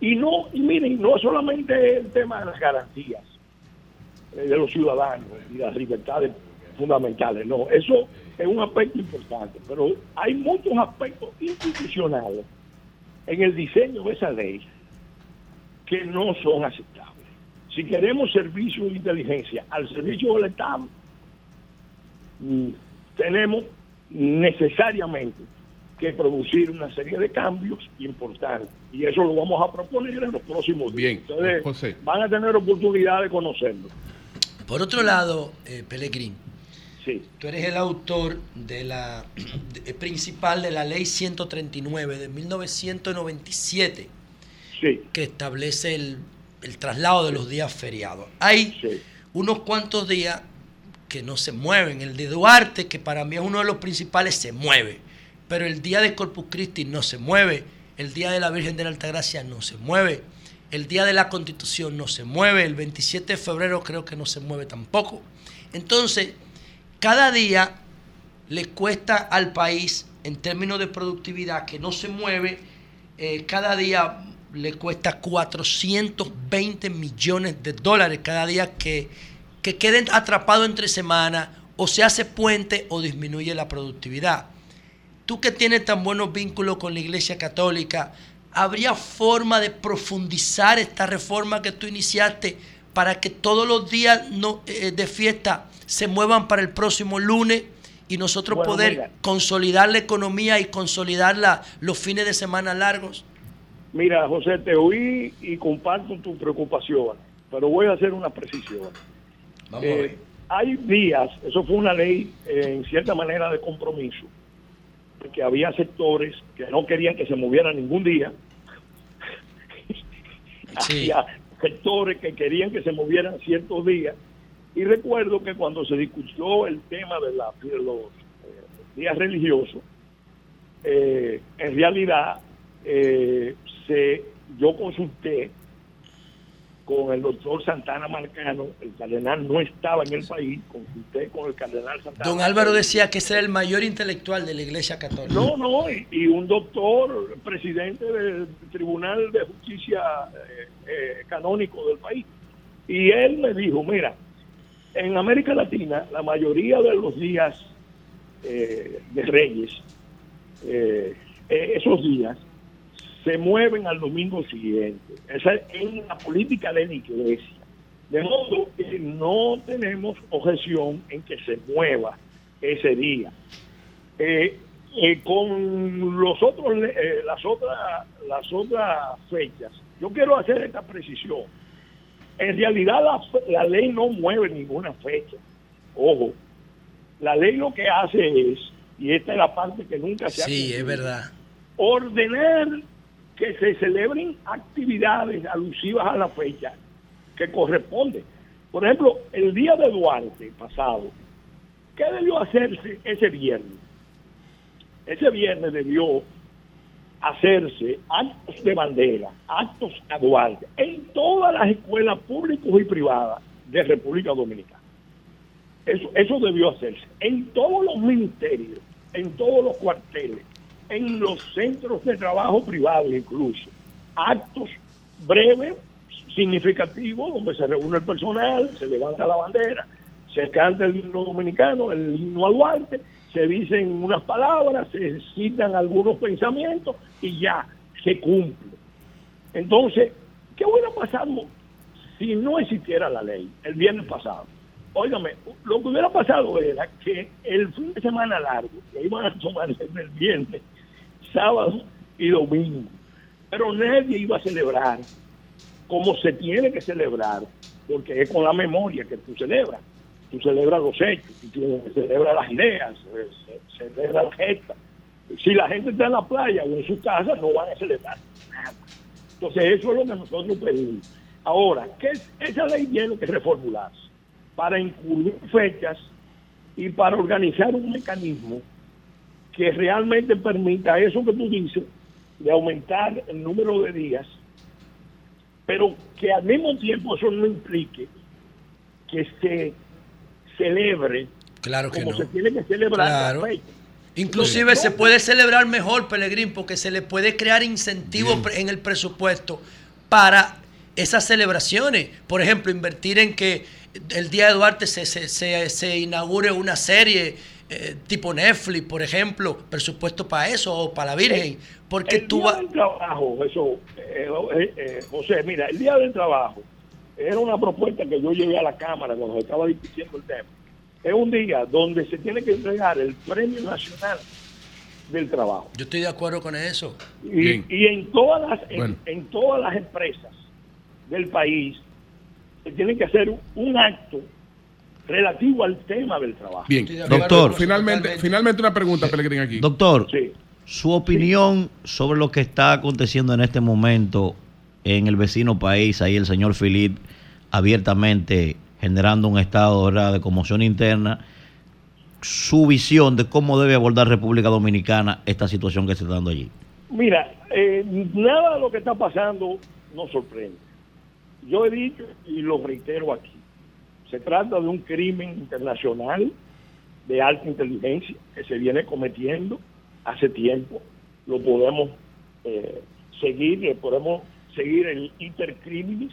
y no y miren no solamente el tema de las garantías eh, de los ciudadanos y las libertades fundamentales no eso es un aspecto importante pero hay muchos aspectos institucionales en el diseño de esa ley que no son aceptables si queremos servicio de inteligencia al servicio del Estado mm, tenemos necesariamente que producir una serie de cambios importantes y eso lo vamos a proponer en los próximos días. Ustedes José. van a tener oportunidad de conocerlo. Por otro lado, eh, Pelegrín, Sí. tú eres el autor de la de- principal de la ley 139 de 1997 que establece el, el traslado de los días feriados. Hay unos cuantos días que no se mueven. El de Duarte, que para mí es uno de los principales, se mueve. Pero el día de Corpus Christi no se mueve. El día de la Virgen de la Altagracia no se mueve. El día de la Constitución no se mueve. El 27 de febrero creo que no se mueve tampoco. Entonces, cada día le cuesta al país, en términos de productividad, que no se mueve, eh, cada día le cuesta 420 millones de dólares cada día que, que queden atrapados entre semanas, o se hace puente o disminuye la productividad. Tú que tienes tan buenos vínculos con la Iglesia Católica, ¿habría forma de profundizar esta reforma que tú iniciaste para que todos los días no, eh, de fiesta se muevan para el próximo lunes y nosotros Bueno, poder mira. consolidar la economía y consolidar la- los fines de semana largos? Mira, José, te oí y comparto tu preocupación, pero voy a hacer una precisión. Vamos a Eh, ver. Hay días, eso fue una ley eh, en cierta manera de compromiso, porque había sectores que no querían que se moviera ningún día. Había sectores que querían que se movieran ciertos días. Y recuerdo que cuando se discutió el tema de, la, los eh, días religiosos, eh, en realidad eh, se, yo consulté con el doctor Santana Marcano, el cardenal no estaba en el país, consulté con el cardenal Santana. Don Álvaro decía que ese era el mayor intelectual de la Iglesia Católica. No, no, y, y un doctor, presidente del Tribunal de Justicia eh, eh, Canónico del país. Y él me dijo, mira, en América Latina la mayoría de los días eh, de Reyes, esos días, se mueven al domingo siguiente. Esa es la política de la iglesia. De modo que no tenemos objeción en que se mueva ese día. Eh, eh, con los otros, eh, las otras, las otras fechas, yo quiero hacer esta precisión. En realidad la, la ley no mueve ninguna fecha. Ojo, la ley lo que hace es, y esta es la parte que nunca se ha Sí, es verdad. ordenar que se celebren actividades alusivas a la fecha que corresponde. Por ejemplo, el día de Duarte pasado, ¿qué debió hacerse ese viernes? Ese viernes debió hacerse actos de bandera, actos a Duarte, en todas las escuelas públicas y privadas de República Dominicana. Eso, debió hacerse. En todos los ministerios, en todos los cuarteles, en los centros de trabajo privados incluso. Actos breves, significativos, donde se reúne el personal, se levanta la bandera, se canta el himno dominicano, el himno a Duarte, se dicen unas palabras, se citan algunos pensamientos y ya se cumple. Entonces, ¿qué hubiera pasado si no existiera la ley el viernes pasado? Óigame, lo que hubiera pasado era que el fin de semana largo, que iban a tomar el viernes, sábado y domingo, pero nadie iba a celebrar como se tiene que celebrar, porque es con la memoria que tú celebras. Tú celebras los hechos, tú celebras las ideas, se, se celebra la gesta. Si la gente está en la playa o en su casa, no van a celebrar nada. Entonces, eso es lo que nosotros pedimos. Ahora, ¿qué es? esa ley tiene que reformularse para incluir fechas y para organizar un mecanismo que realmente permita eso que tú dices, de aumentar el número de días, pero que al mismo tiempo eso no implique que se celebre Claro que como no. se tiene que celebrar Claro. Inclusive se puede celebrar mejor, Pelegrín, porque se le puede crear incentivos pre- en el presupuesto para esas celebraciones. Por ejemplo, invertir en que el Día de Duarte se, se, se- se inaugure una serie eh, tipo Netflix, por ejemplo, presupuesto para eso o para la Virgen. Porque el tú día vas... del trabajo, eso, eh, eh, eh, José, mira, el día del trabajo era una propuesta que yo llevé a la Cámara cuando se estaba discutiendo el tema. Es un día donde se tiene que entregar el Premio Nacional del Trabajo. Yo estoy de acuerdo con eso. Y, y en todas las en, Bueno. en todas las empresas del país se tiene que hacer un, un acto relativo al tema del trabajo. Bien, Doctor. Finalmente, finalmente una pregunta, Pelegrín, aquí. Doctor, su opinión sobre lo que está aconteciendo en este momento en el vecino país, ahí el señor Philip abiertamente generando un estado ¿verdad? de conmoción interna, su visión de cómo debe abordar República Dominicana esta situación que se está dando allí. Mira, eh, nada de lo que está pasando nos sorprende. Yo he dicho y lo reitero aquí, se trata de un crimen internacional de alta inteligencia que se viene cometiendo hace tiempo. Lo podemos eh, seguir, podemos seguir el intercriminis.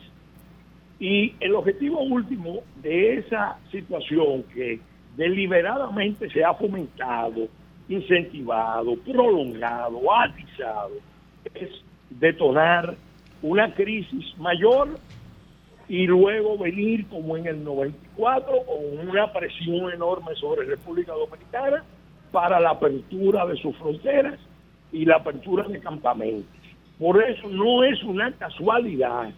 Y el objetivo último de esa situación que deliberadamente se ha fomentado, incentivado, prolongado, atizado, es detonar una crisis mayor y luego venir como en el 94 con una presión enorme sobre República Dominicana para la apertura de sus fronteras y la apertura de campamentos. Por eso no es una casualidad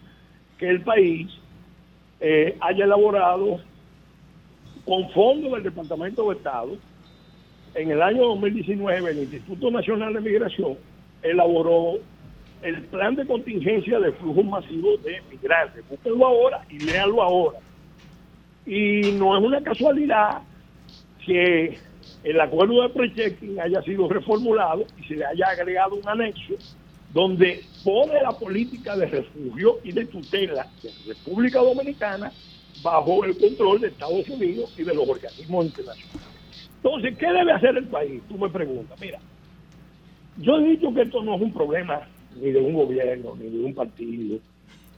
que el país eh, haya elaborado con fondos del Departamento de Estado en el año 2019 el Instituto Nacional de Migración elaboró el plan de contingencia de flujos masivos de migrantes. Búsquenlo ahora y léanlo ahora. Y no es una casualidad que el acuerdo de pre-checking haya sido reformulado y se le haya agregado un anexo donde pone la política de refugio y de tutela de República Dominicana bajo el control de Estados Unidos y de los organismos internacionales. Entonces, ¿qué debe hacer el país? Tú me preguntas. Mira, yo he dicho que esto no es un problema ni de un gobierno, ni de un partido,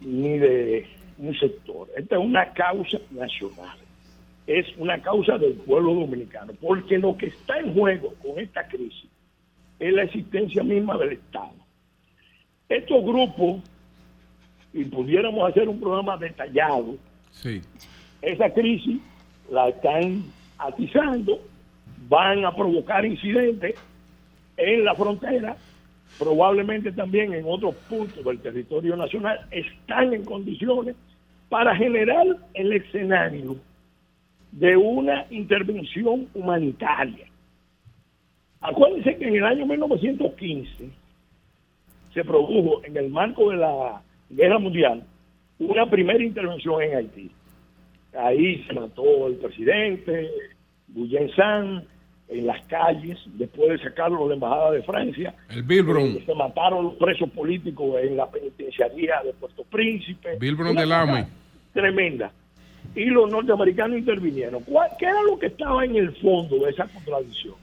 ni de un sector. Esta es una causa nacional. Es una causa del pueblo dominicano. Porque lo que está en juego con esta crisis es la existencia misma del Estado. Estos grupos, y pudiéramos hacer un programa detallado, Sí. esa crisis la están atizando, van a provocar incidentes en la frontera, probablemente también en otros puntos del territorio nacional, están en condiciones para generar el escenario de una intervención humanitaria. Acuérdense que en el año 1915 se produjo en el marco de la guerra mundial una primera intervención en Haití. Ahí se mató el presidente, Guyen en las calles, después de sacarlo de la embajada de Francia. El Bilbron. Eh, se mataron los presos políticos en la penitenciaría de Puerto Príncipe. Bilbron del Ame. Tremenda. Y los norteamericanos intervinieron. ¿Cuál- ¿Qué era lo que estaba en el fondo de esa contradicción?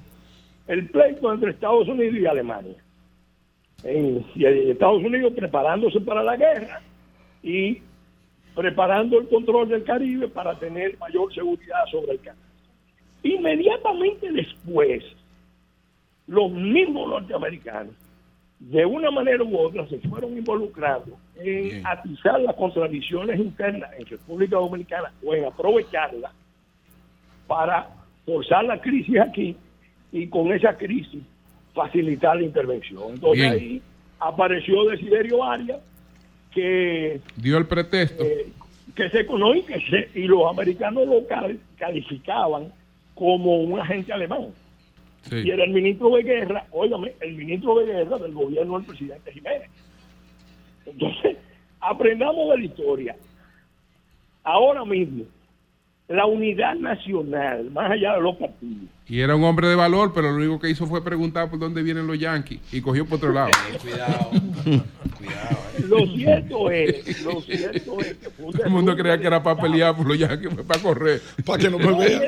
El pleito entre Estados Unidos y Alemania. En- y Estados Unidos preparándose para la guerra y preparando el control del Caribe para tener mayor seguridad sobre el canal. Inmediatamente después, los mismos norteamericanos, de una manera u otra, se fueron involucrando en atizar las contradicciones internas en República Dominicana o en aprovecharlas para forzar la crisis aquí y con esa crisis facilitar la intervención. Entonces Bien. ahí apareció Desiderio Arias, que Dio el pretexto. eh, que se conoce y, que se- y los americanos lo cal- calificaban como un agente alemán. Sí. Y era el ministro de guerra, óigame, el ministro de guerra del gobierno del presidente Jiménez. Entonces, aprendamos de la historia. Ahora mismo, la unidad nacional, más allá de los partidos, Y era un hombre de valor, pero lo único que hizo fue preguntar por dónde vienen los Yankees y cogió por otro lado. Cuidado. Lo cierto es, lo cierto es que fue un Todo el mundo creía que era para pelear por los Yankees, fue para correr. Para que no un hombre,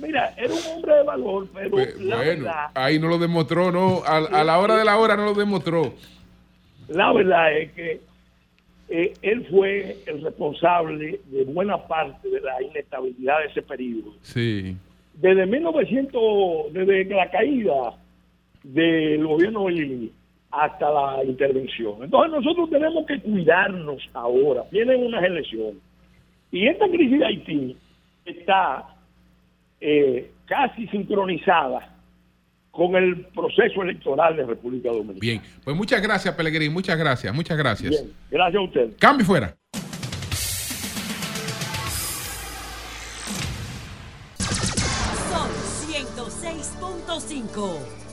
mira, era un hombre de valor, pero Pues, la bueno, verdad, ahí no lo demostró, no. A, a la hora de la hora no lo demostró. la verdad es que eh, él fue el responsable de buena parte de la inestabilidad de ese periodo. Sí. Desde 1900, desde la caída del gobierno de Lili hasta la intervención. Entonces nosotros tenemos que cuidarnos ahora. Vienen unas elecciones. Y esta crisis de Haití está eh, casi sincronizada con el proceso electoral de República Dominicana. Bien. Pues muchas gracias, Pelegrín. Muchas gracias, muchas gracias. Bien, gracias a usted. Cambio fuera. Sol 106.5.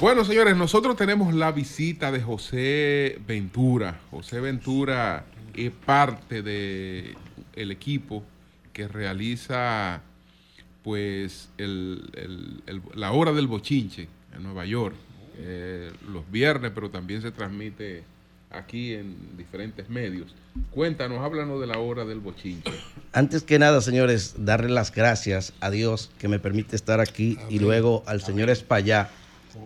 Bueno, señores, nosotros tenemos la visita de José Ventura. José Ventura es parte de el equipo que realiza pues el- el- el- la hora del bochinche en Nueva York eh, los viernes, pero también se transmite aquí en diferentes medios. Cuéntanos, háblanos de la hora del bochinche. Antes que nada, señores, darle las gracias a Dios que me permite estar aquí y luego al señor Espallá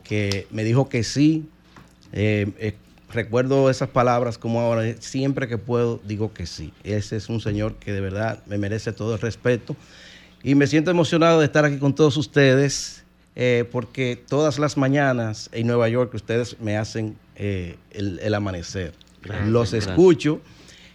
que me dijo que sí. Eh, eh, recuerdo esas palabras como ahora, siempre que puedo digo que sí. Ese es un señor que de verdad me merece todo el respeto y me siento emocionado de estar aquí con todos ustedes eh, porque todas las mañanas en Nueva York ustedes me hacen eh, el, el amanecer. Gracias, Los escucho.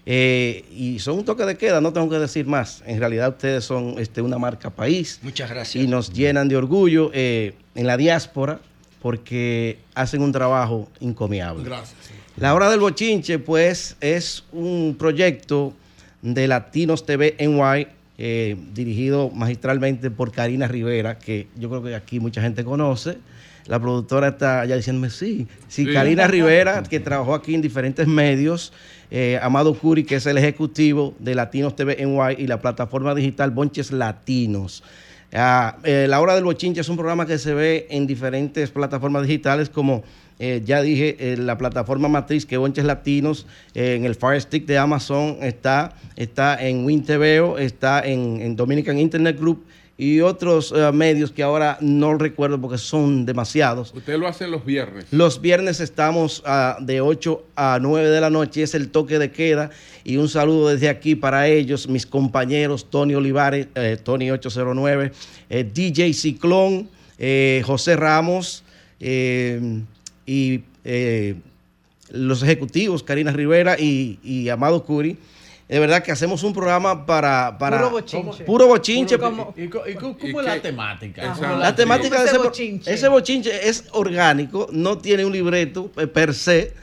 eh, y son un toque de queda, no tengo que decir más. En realidad ustedes son este, una marca país. Muchas gracias. Y nos llenan de orgullo en la diáspora porque hacen un trabajo encomiable. Gracias. La Hora del Bochinche, pues, es un proyecto de Latinos TV NY eh, dirigido magistralmente por Karina Rivera, que yo creo que aquí mucha gente conoce. La productora está ya diciéndome, sí, sí, Sí. Karina Rivera, que trabajó aquí en diferentes medios, eh, Amado Curi, que es el ejecutivo de Latinos TV NY y la plataforma digital Bonches Latinos. Ah, eh, la hora del bochinche es un programa que se ve en diferentes plataformas digitales como eh, ya dije, eh, la plataforma matriz que Bonches Latinos en el Fire Stick de Amazon está, está en WinTVO, está en, en Dominican Internet Group y otros eh, medios que ahora no recuerdo porque son demasiados. Usted lo hace los viernes. Los viernes estamos ah, de 8 a 9 de la noche, es el toque de queda. Y un saludo desde aquí para ellos, mis compañeros Tony Olivares, eh, Tony 809, eh, DJ Ciclón, eh, José Ramos eh, y los ejecutivos, Karina Rivera y, y Amado Curi. De verdad que hacemos un programa para... para Puro bochinche. Puro bochinche. ¿Cómo, y, y cómo es la temática? Ajá. La temática de ese, bo- ese bochinche es orgánico, no tiene un libreto eh, per se.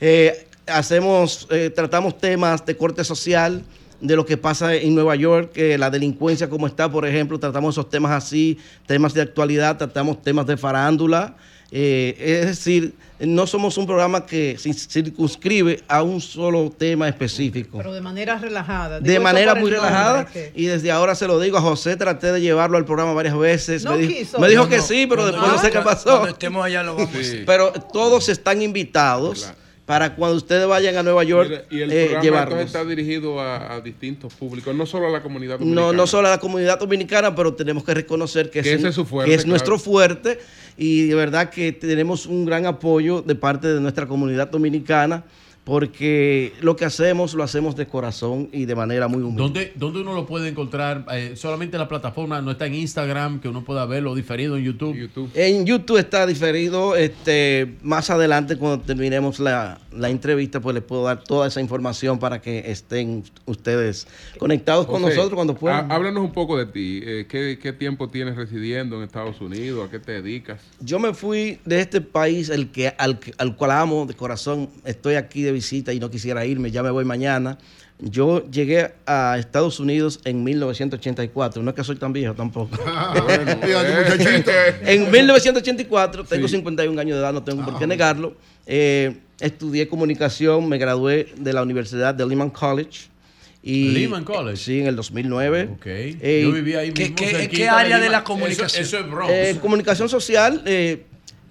Eh, hacemos, eh, tratamos temas de corte social, de lo que pasa en Nueva York, eh, la delincuencia como está, por ejemplo, tratamos esos temas así, temas de actualidad, tratamos temas de farándula. Eh, es decir, no somos un programa que se circunscribe a un solo tema específico Pero de manera relajada. Digo de manera muy relajada que- y desde ahora se lo digo a José traté de llevarlo al programa varias veces No me, dijo- quiso. me dijo No, que no. sí pero Cuando- después no sé qué pasó Cuando estemos allá lo vamos pero todos están invitados para cuando ustedes vayan a Nueva York y el eh, programa está dirigido a, a distintos públicos, no solo a la comunidad dominicana. no, no solo a la comunidad dominicana, pero tenemos que reconocer que, Que ese es su fuerte, que es claro. nuestro fuerte y de verdad que tenemos un gran apoyo de parte de nuestra comunidad dominicana porque lo que hacemos lo hacemos de corazón y de manera muy humilde. ¿Dónde, ¿Dónde uno lo puede encontrar? Eh, solamente la plataforma no está en Instagram, que uno pueda verlo diferido en YouTube. En YouTube está diferido. Este, más adelante, cuando terminemos la, la entrevista, pues les puedo dar toda esa información para que estén ustedes conectados con José, nosotros cuando puedan. há- Háblanos un poco de ti. Eh, ¿qué, qué tiempo tienes residiendo en Estados Unidos? ¿A qué te dedicas? Yo me fui de este país el que, al, al cual amo de corazón. Estoy aquí de visita y no quisiera irme, ya me voy mañana. Yo llegué a Estados Unidos en 1984. No es que soy tan viejo tampoco. En 1984, tengo Sí. 51 años de edad, no tengo por qué Ah. negarlo. Eh, estudié comunicación, me gradué de la Universidad de Lehman College. Y, Lehman College. Sí, en el 2009. Eh, Yo vivía ahí mismo. qué- cerquita qué área de la comunicación? Eso, eso es Bronx. Eh, comunicación social, eh,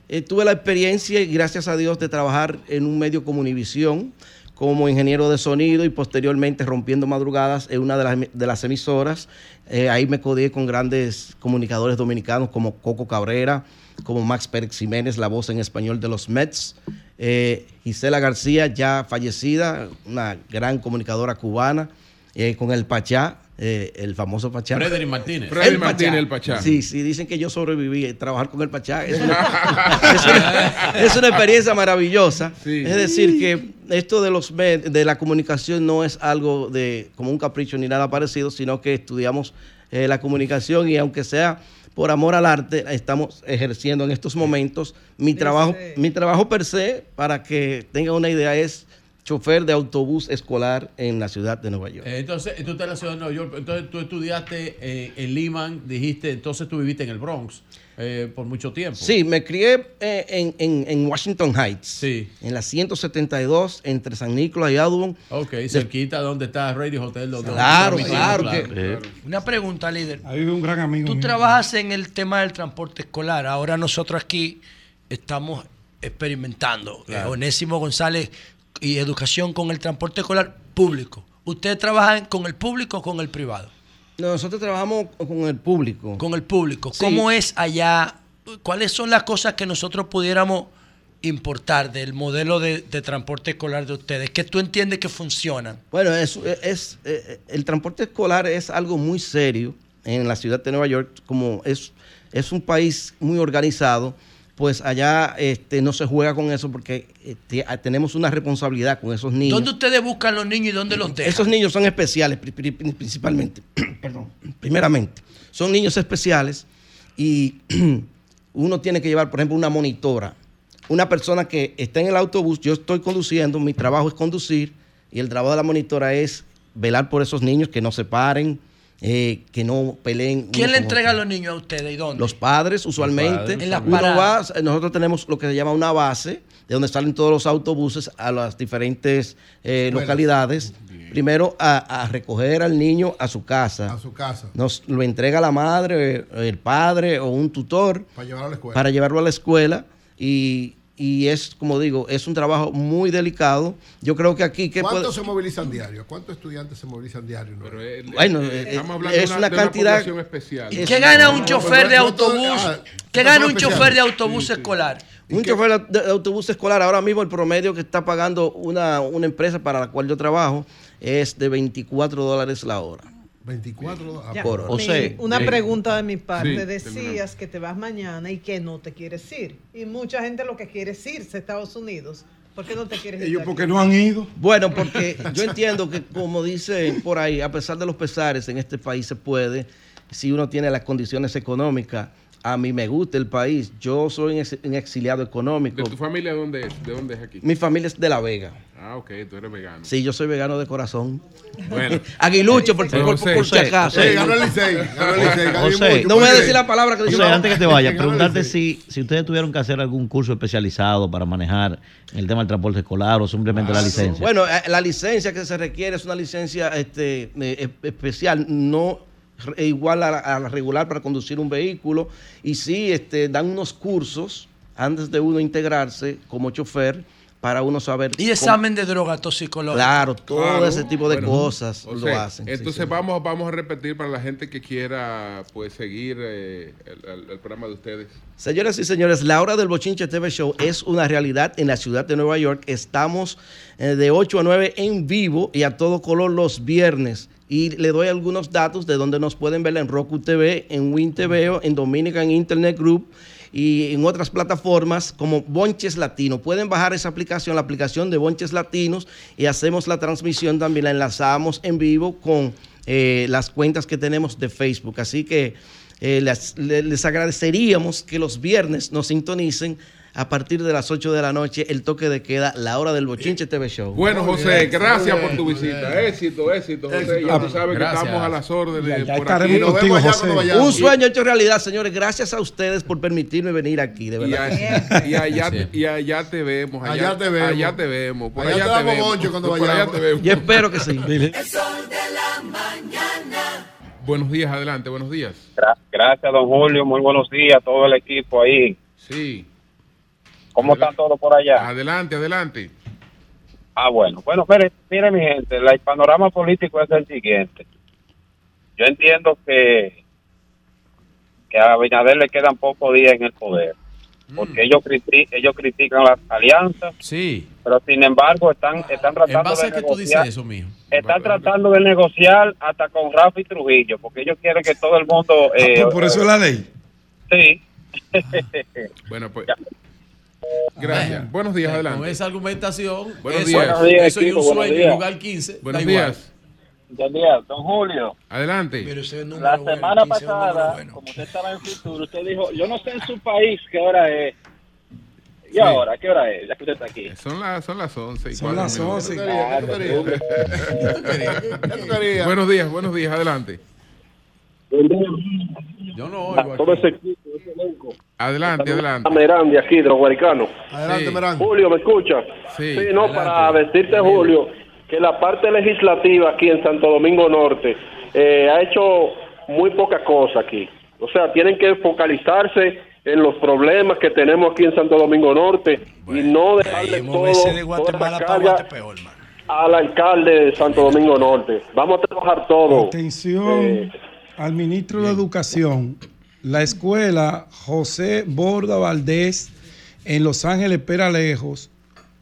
eh, tuve la experiencia gracias a Dios de trabajar en un medio como Univisión como ingeniero de sonido y posteriormente rompiendo madrugadas en una de las, de las emisoras. Eh, ahí me codié con grandes comunicadores dominicanos como Coco Cabrera, como Max Pérez Jiménez, la voz en español de los Mets. Eh, Gisela García, ya fallecida, una gran comunicadora cubana, eh, con el Pachá, eh, el famoso Pachá. Frederick Martínez. Freddy El Martínez, Pachá. el Pachá. Sí, sí, dicen que yo sobreviví a trabajar con el Pachá. Es una, es una- es una experiencia maravillosa. Es decir, que esto de los med- de la comunicación no es algo de como un capricho ni nada parecido, sino que estudiamos eh, la comunicación y aunque sea por amor al arte, estamos ejerciendo en estos momentos mi trabajo, mi trabajo per se, para que tengan una idea, es chofer de autobús escolar en la ciudad de Nueva York. Eh, entonces, tú estás en la ciudad de Nueva York. Entonces, tú estudiaste eh, en Lehman, dijiste, entonces tú viviste en el Bronx eh, por mucho tiempo. Sí, me crié eh, en, en- en Washington Heights. En la 172, entre San Nicolás y Audubon. Ok, cerquita donde está Radio Hotel. Donde Claro, donde- claro claro. que- Una pregunta, líder. Ahí vive un gran amigo Tú mío. trabajas en el tema del transporte escolar. Ahora nosotros aquí estamos experimentando. Claro. Onésimo González y educación con el transporte escolar público. ¿Ustedes trabajan con el público o con el privado? No, nosotros trabajamos con el público. Con el público. Sí. ¿Cómo es allá? ¿Cuáles son las cosas que nosotros pudiéramos importar del modelo de, de transporte escolar de ustedes? Que tú entiendes que funcionan. Bueno, es, es- eh, el transporte escolar es algo muy serio en la ciudad de Nueva York, como es, es un país muy organizado, pues allá este, no se juega con eso porque este, tenemos una responsabilidad con esos niños. ¿Dónde ustedes buscan los niños y dónde los dejan? Esos niños son especiales, pri- pri- pri- principalmente. Perdón. Primeramente, son niños especiales y uno tiene que llevar, por ejemplo, una monitora. Una persona que está en el autobús, yo estoy conduciendo, mi trabajo es conducir y el trabajo de la monitora es velar por esos niños que no se paren, eh, que no peleen. ¿Quién le entrega a los niños a ustedes y dónde? Los padres, usualmente. padres. En las paradas. va- nosotros tenemos lo que se llama una base, de donde salen todos los autobuses a las diferentes eh, localidades. Primero a, a recoger al niño a su casa. A su casa. Nos lo entrega la madre, el padre o un tutor Para llevarlo a la escuela. para llevarlo a la escuela y, y es, como digo, es un trabajo muy delicado. Yo creo que aquí... que ¿Cuántos puede- se movilizan diario? ¿cuántos estudiantes se movilizan diario? Bueno, eh, es una cantidad... ¿Y qué gana un chofer de autobús? Ah, ¿Qué gana un chofer de autobús escolar? Un chofer de de autobús escolar, ahora mismo el promedio que está pagando una, una empresa para la cual yo trabajo es de 24 dólares la hora. 24 Ya, por hora. mi- O sea, una pregunta de mi parte. sí, Decías que te vas mañana y que no te quieres ir. Y mucha gente lo que quiere es irse a Estados Unidos. ¿Por qué no te quieres ir? Ellos porque aquí? no han ido. Bueno, porque yo entiendo que como dicen por ahí, a pesar de los pesares, en este país se puede, si uno tiene las condiciones económicas. A mí me gusta el país. Yo soy un ex- un exiliado económico. ¿De tu familia dónde es? ¿De dónde es aquí? Mi familia es de La Vega. Ah, ok, tú eres vegano. Sí, yo soy vegano de corazón. Bueno. Aguilucho, por, Pero por, si acaso. Ganó el Licey, no voy a decir la palabra que José, dijo. antes que te vaya, preguntarte si, si ustedes tuvieron que hacer algún curso especializado para manejar el tema del transporte escolar o simplemente la licencia. Bueno, eh, la licencia que se requiere es una licencia este, eh, especial, no igual a la, a la regular para conducir un vehículo. Y sí, este, dan unos cursos antes de uno integrarse como chofer para uno saber. Y cómo- examen de droga toxicológica. Claro, todo Claro. ese tipo de Bueno, cosas o lo sea, hacen. Entonces sí. Vamos, vamos a repetir para la gente que quiera pues seguir eh, el, el- el programa de ustedes. Señoras y señores, la hora del Bochinche TV Show es una realidad en la ciudad de Nueva York. Estamos eh, de 8 a 9 en vivo y a todo color los viernes. Y le doy algunos datos de donde nos pueden ver en Roku TV, en Win TV, en Dominican Internet Group y en otras plataformas como Bonches Latino. Pueden bajar esa aplicación, la aplicación de Bonches Latinos, y hacemos la transmisión también, la enlazamos en vivo con eh, las cuentas que tenemos de Facebook. Así que eh, les, le- les agradeceríamos que los viernes nos sintonicen a partir de las 8 de la noche el toque de queda, la hora del Bochinche TV Show. Bueno, José, gracias por tu visita. Éxito, éxito, José. Ya tú sabes que estamos a las órdenes Ya por estaremos aquí. Nos contigo, vemos allá José. cuando vayamos. Un sueño hecho realidad, señores. Gracias a ustedes por permitirme venir aquí, de Y, verdad. y allá, y allá te vemos. Allá, Allá te vemos. Allá te vemos. Por Allá allá, te vemos. bonche cuando Por allá vayamos. te vemos. Yo espero que sí. El sol de la mañana. Buenos días, adelante, buenos días. Gra- Gracias, don Julio. Muy buenos días a todo el equipo ahí. Sí. ¿Cómo están todos por allá? Adelante, adelante. Ah, bueno. Bueno, mire, mire mi gente, la- el panorama político es el siguiente. Yo entiendo que, que a Abinader le quedan pocos días en el poder, porque ellos, criti- ellos critican las alianzas, Sí. pero sin embargo están, están ¿En tratando base de a qué tú dices negociar. eso, mijo? Están tratando de negociar hasta con Rafi Trujillo, porque ellos quieren que todo el mundo... eh, pues por eso es la ley. Sí. Bueno, pues. Gracias. Buenos días, adelante. Con esa argumentación, Buenos eso, días. Buenos días, eso y un equipo, buenos sueño días. en lugar 15. Buenos días. Buen día, don Julio. Adelante. La semana pasada, como usted estaba en futuro, usted dijo, yo no sé en su país qué hora es. ¿Y Sí. ahora? ¿Qué hora es? Ya que usted está aquí. Son, las son las 11. y Son las minutos. 11. ¿Qué tú querías? ¿Qué tú querías? ¿Qué tú querías? Buenos días, buenos días, adelante. Yo no Todo ese equipo, ese elenco. Adelante, adelante. Merán de aquí, de los guaricanos. Adelante, Sí. Merán. Julio, ¿me escucha? Sí. no, Adelante. para decirte, Julio, que la parte legislativa aquí en Santo Domingo Norte eh, ha hecho muy poca cosa aquí. O sea, tienen que focalizarse en los problemas que tenemos aquí en Santo Domingo Norte y no dejarle todo, de toda para carga al alcalde de Santo Domingo Norte. Vamos a trabajar todo. Atención Eh, al ministro de Educación. La escuela José Borda Valdés en Los Ángeles Peralejos,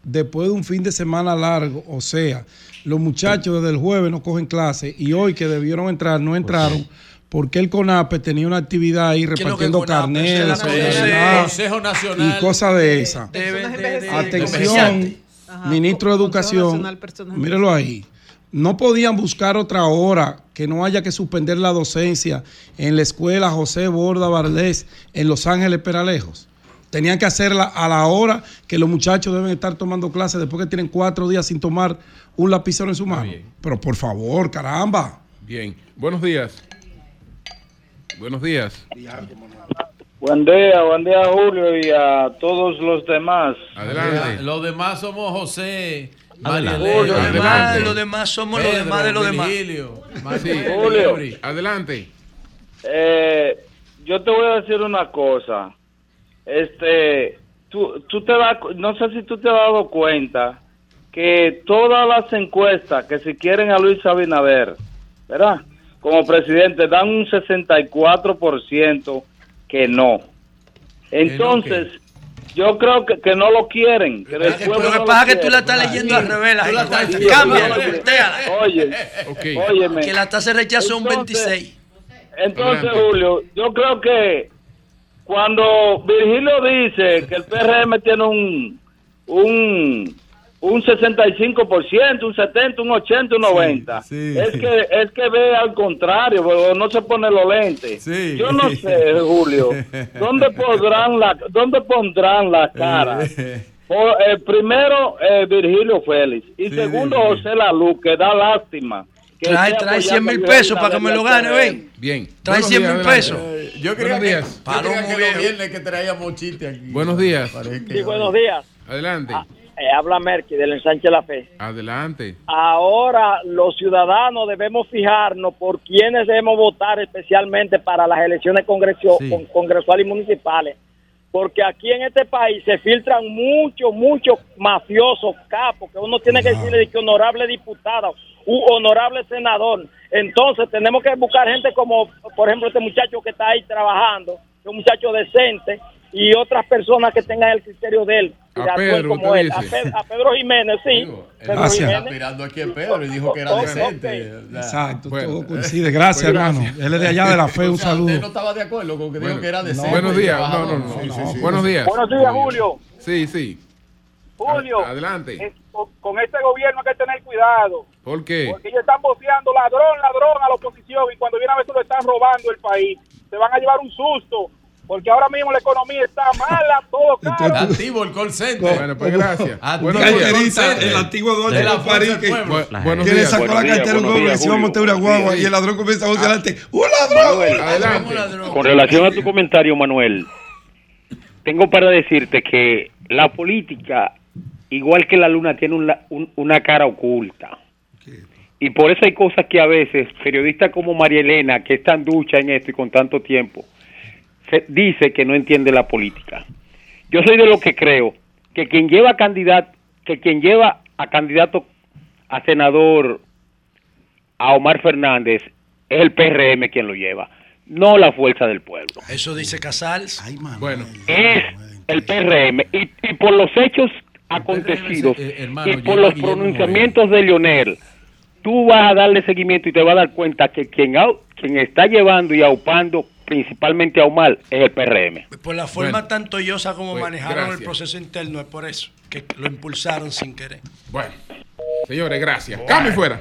después de un fin de semana largo, o sea, los muchachos desde el jueves no cogen clase y hoy que debieron entrar no entraron porque el CONAPE tenía una actividad ahí repartiendo CONAPE? carnet, Eso es la solidaridad Consejo Nacional y cosas de esas. Atención, ministro de Educación, mírelo ahí. No podían buscar otra hora que no haya que suspender la docencia en la escuela José Borda Valdés en Los Ángeles Peralejos. Tenían que hacerla a la hora que los muchachos deben estar tomando clases después que tienen cuatro días sin tomar un lapicero en su mano. Pero por favor, caramba. Bien. Buenos días. Buenos días. Buen día, buen día Julio y a todos los demás. Adelante. Los demás somos José. Adelante. Los demás, adelante. los demás somos demás de los demás. Julio. Adelante. Eh, yo te voy a decir una cosa. Este, tú, tú te das, cu- no sé si tú te has dado cuenta que todas las encuestas que si quieren a Luis Abinader, ¿verdad? Como presidente dan un 64% que no. Entonces, yo creo que, que no lo quieren. Que el pueblo Lo que no pasa es que quiere. tú la estás leyendo al revés. la gente. Cámbiala, Oye. Oye, óyeme. Que la tasa de rechazo es un Entonces, 26. Entonces, Julio, yo creo que cuando Virgilio dice que el PRM tiene un un un 65%, un 70, un 80, un 90. es que es que ve al contrario, pero no se pone los lentes. Yo no sé, Julio, ¿dónde podrán la dónde pondrán la cara? Por- eh, primero eh, Virgilio Félix y segundo José Lalu, que da lástima. que Trae, trae 100 mil pesos para que me lo gane, ven. Bien. Trae Buenos 100 días, mil pesos. Eh, Yo creía Buenos que, días. yo creía que los viernes que traíamos chiste aquí. Buenos días. Sí, buenos días. Adelante. Eh, habla Merky del ensanche La Fe. Adelante. Ahora los ciudadanos debemos fijarnos por quienes debemos votar especialmente para las elecciones congresio- Sí. con- congresuales y municipales. Porque aquí en este país se filtran muchos, muchos mafiosos capos que uno tiene que decirle de que honorable diputado, u honorable senador. Entonces tenemos que buscar gente como, por ejemplo, este muchacho que está ahí trabajando, un muchacho decente, y otras personas que tengan el criterio de él. A Pedro, como él. A, dice. Pe- a Pedro Jiménez, sí. Pedro Gracias. Jiménez. Está mirando aquí a Pedro y dijo que era Ok, decente. Exacto, Bueno, todo coincide. Gracias, pues hermano. gracias. Él es de allá de la fe, un O sea, usted no saludo. estaba de acuerdo con que dijo Bueno, que era no, decente. buenos y días. No, no, no. Buenos días. Buenos días, Julio. Sí, sí. Julio. Adelante. con, con este gobierno hay que tener cuidado. ¿Por qué? Porque ellos están boceando ladrón, ladrón a la oposición y cuando viene a ver se lo están robando el país. Se van a llevar un susto. Porque ahora mismo la economía está mala, todo caro. Activo el call center. Bueno, pues gracias. El días. call center. el antiguo dueño De la París que, que le sacó la cartera a un hombre y se iba a montar una guagua y el ladrón comienza a buscar adelante. ¡Un Manuel, ladrón! Adelante. Con relación a tu comentario, Manuel, tengo para decirte que la política, igual que la luna, tiene un la- un- una cara oculta. Y por eso hay cosas que a veces periodistas como María Elena, que es tan ducha en esto y con tanto tiempo, dice que no entiende la política. Yo soy de lo que creo que quien lleva candidato, que quien lleva a candidato a senador a Omar Fernández es el PRM quien lo lleva, no la fuerza del pueblo. Eso dice Casals. Bueno. Es el PRM y, y por los hechos acontecidos eh, hermano, y por los pronunciamientos de Lionel, tú vas a darle seguimiento y te vas a dar cuenta que quien, quien está llevando y aupando principalmente a Omar es el PRM. Por la forma Bueno. tan tollosa como Pues, manejaron el proceso interno, es por eso que lo impulsaron sin querer. Bueno, señores, gracias. Cambio y fuera.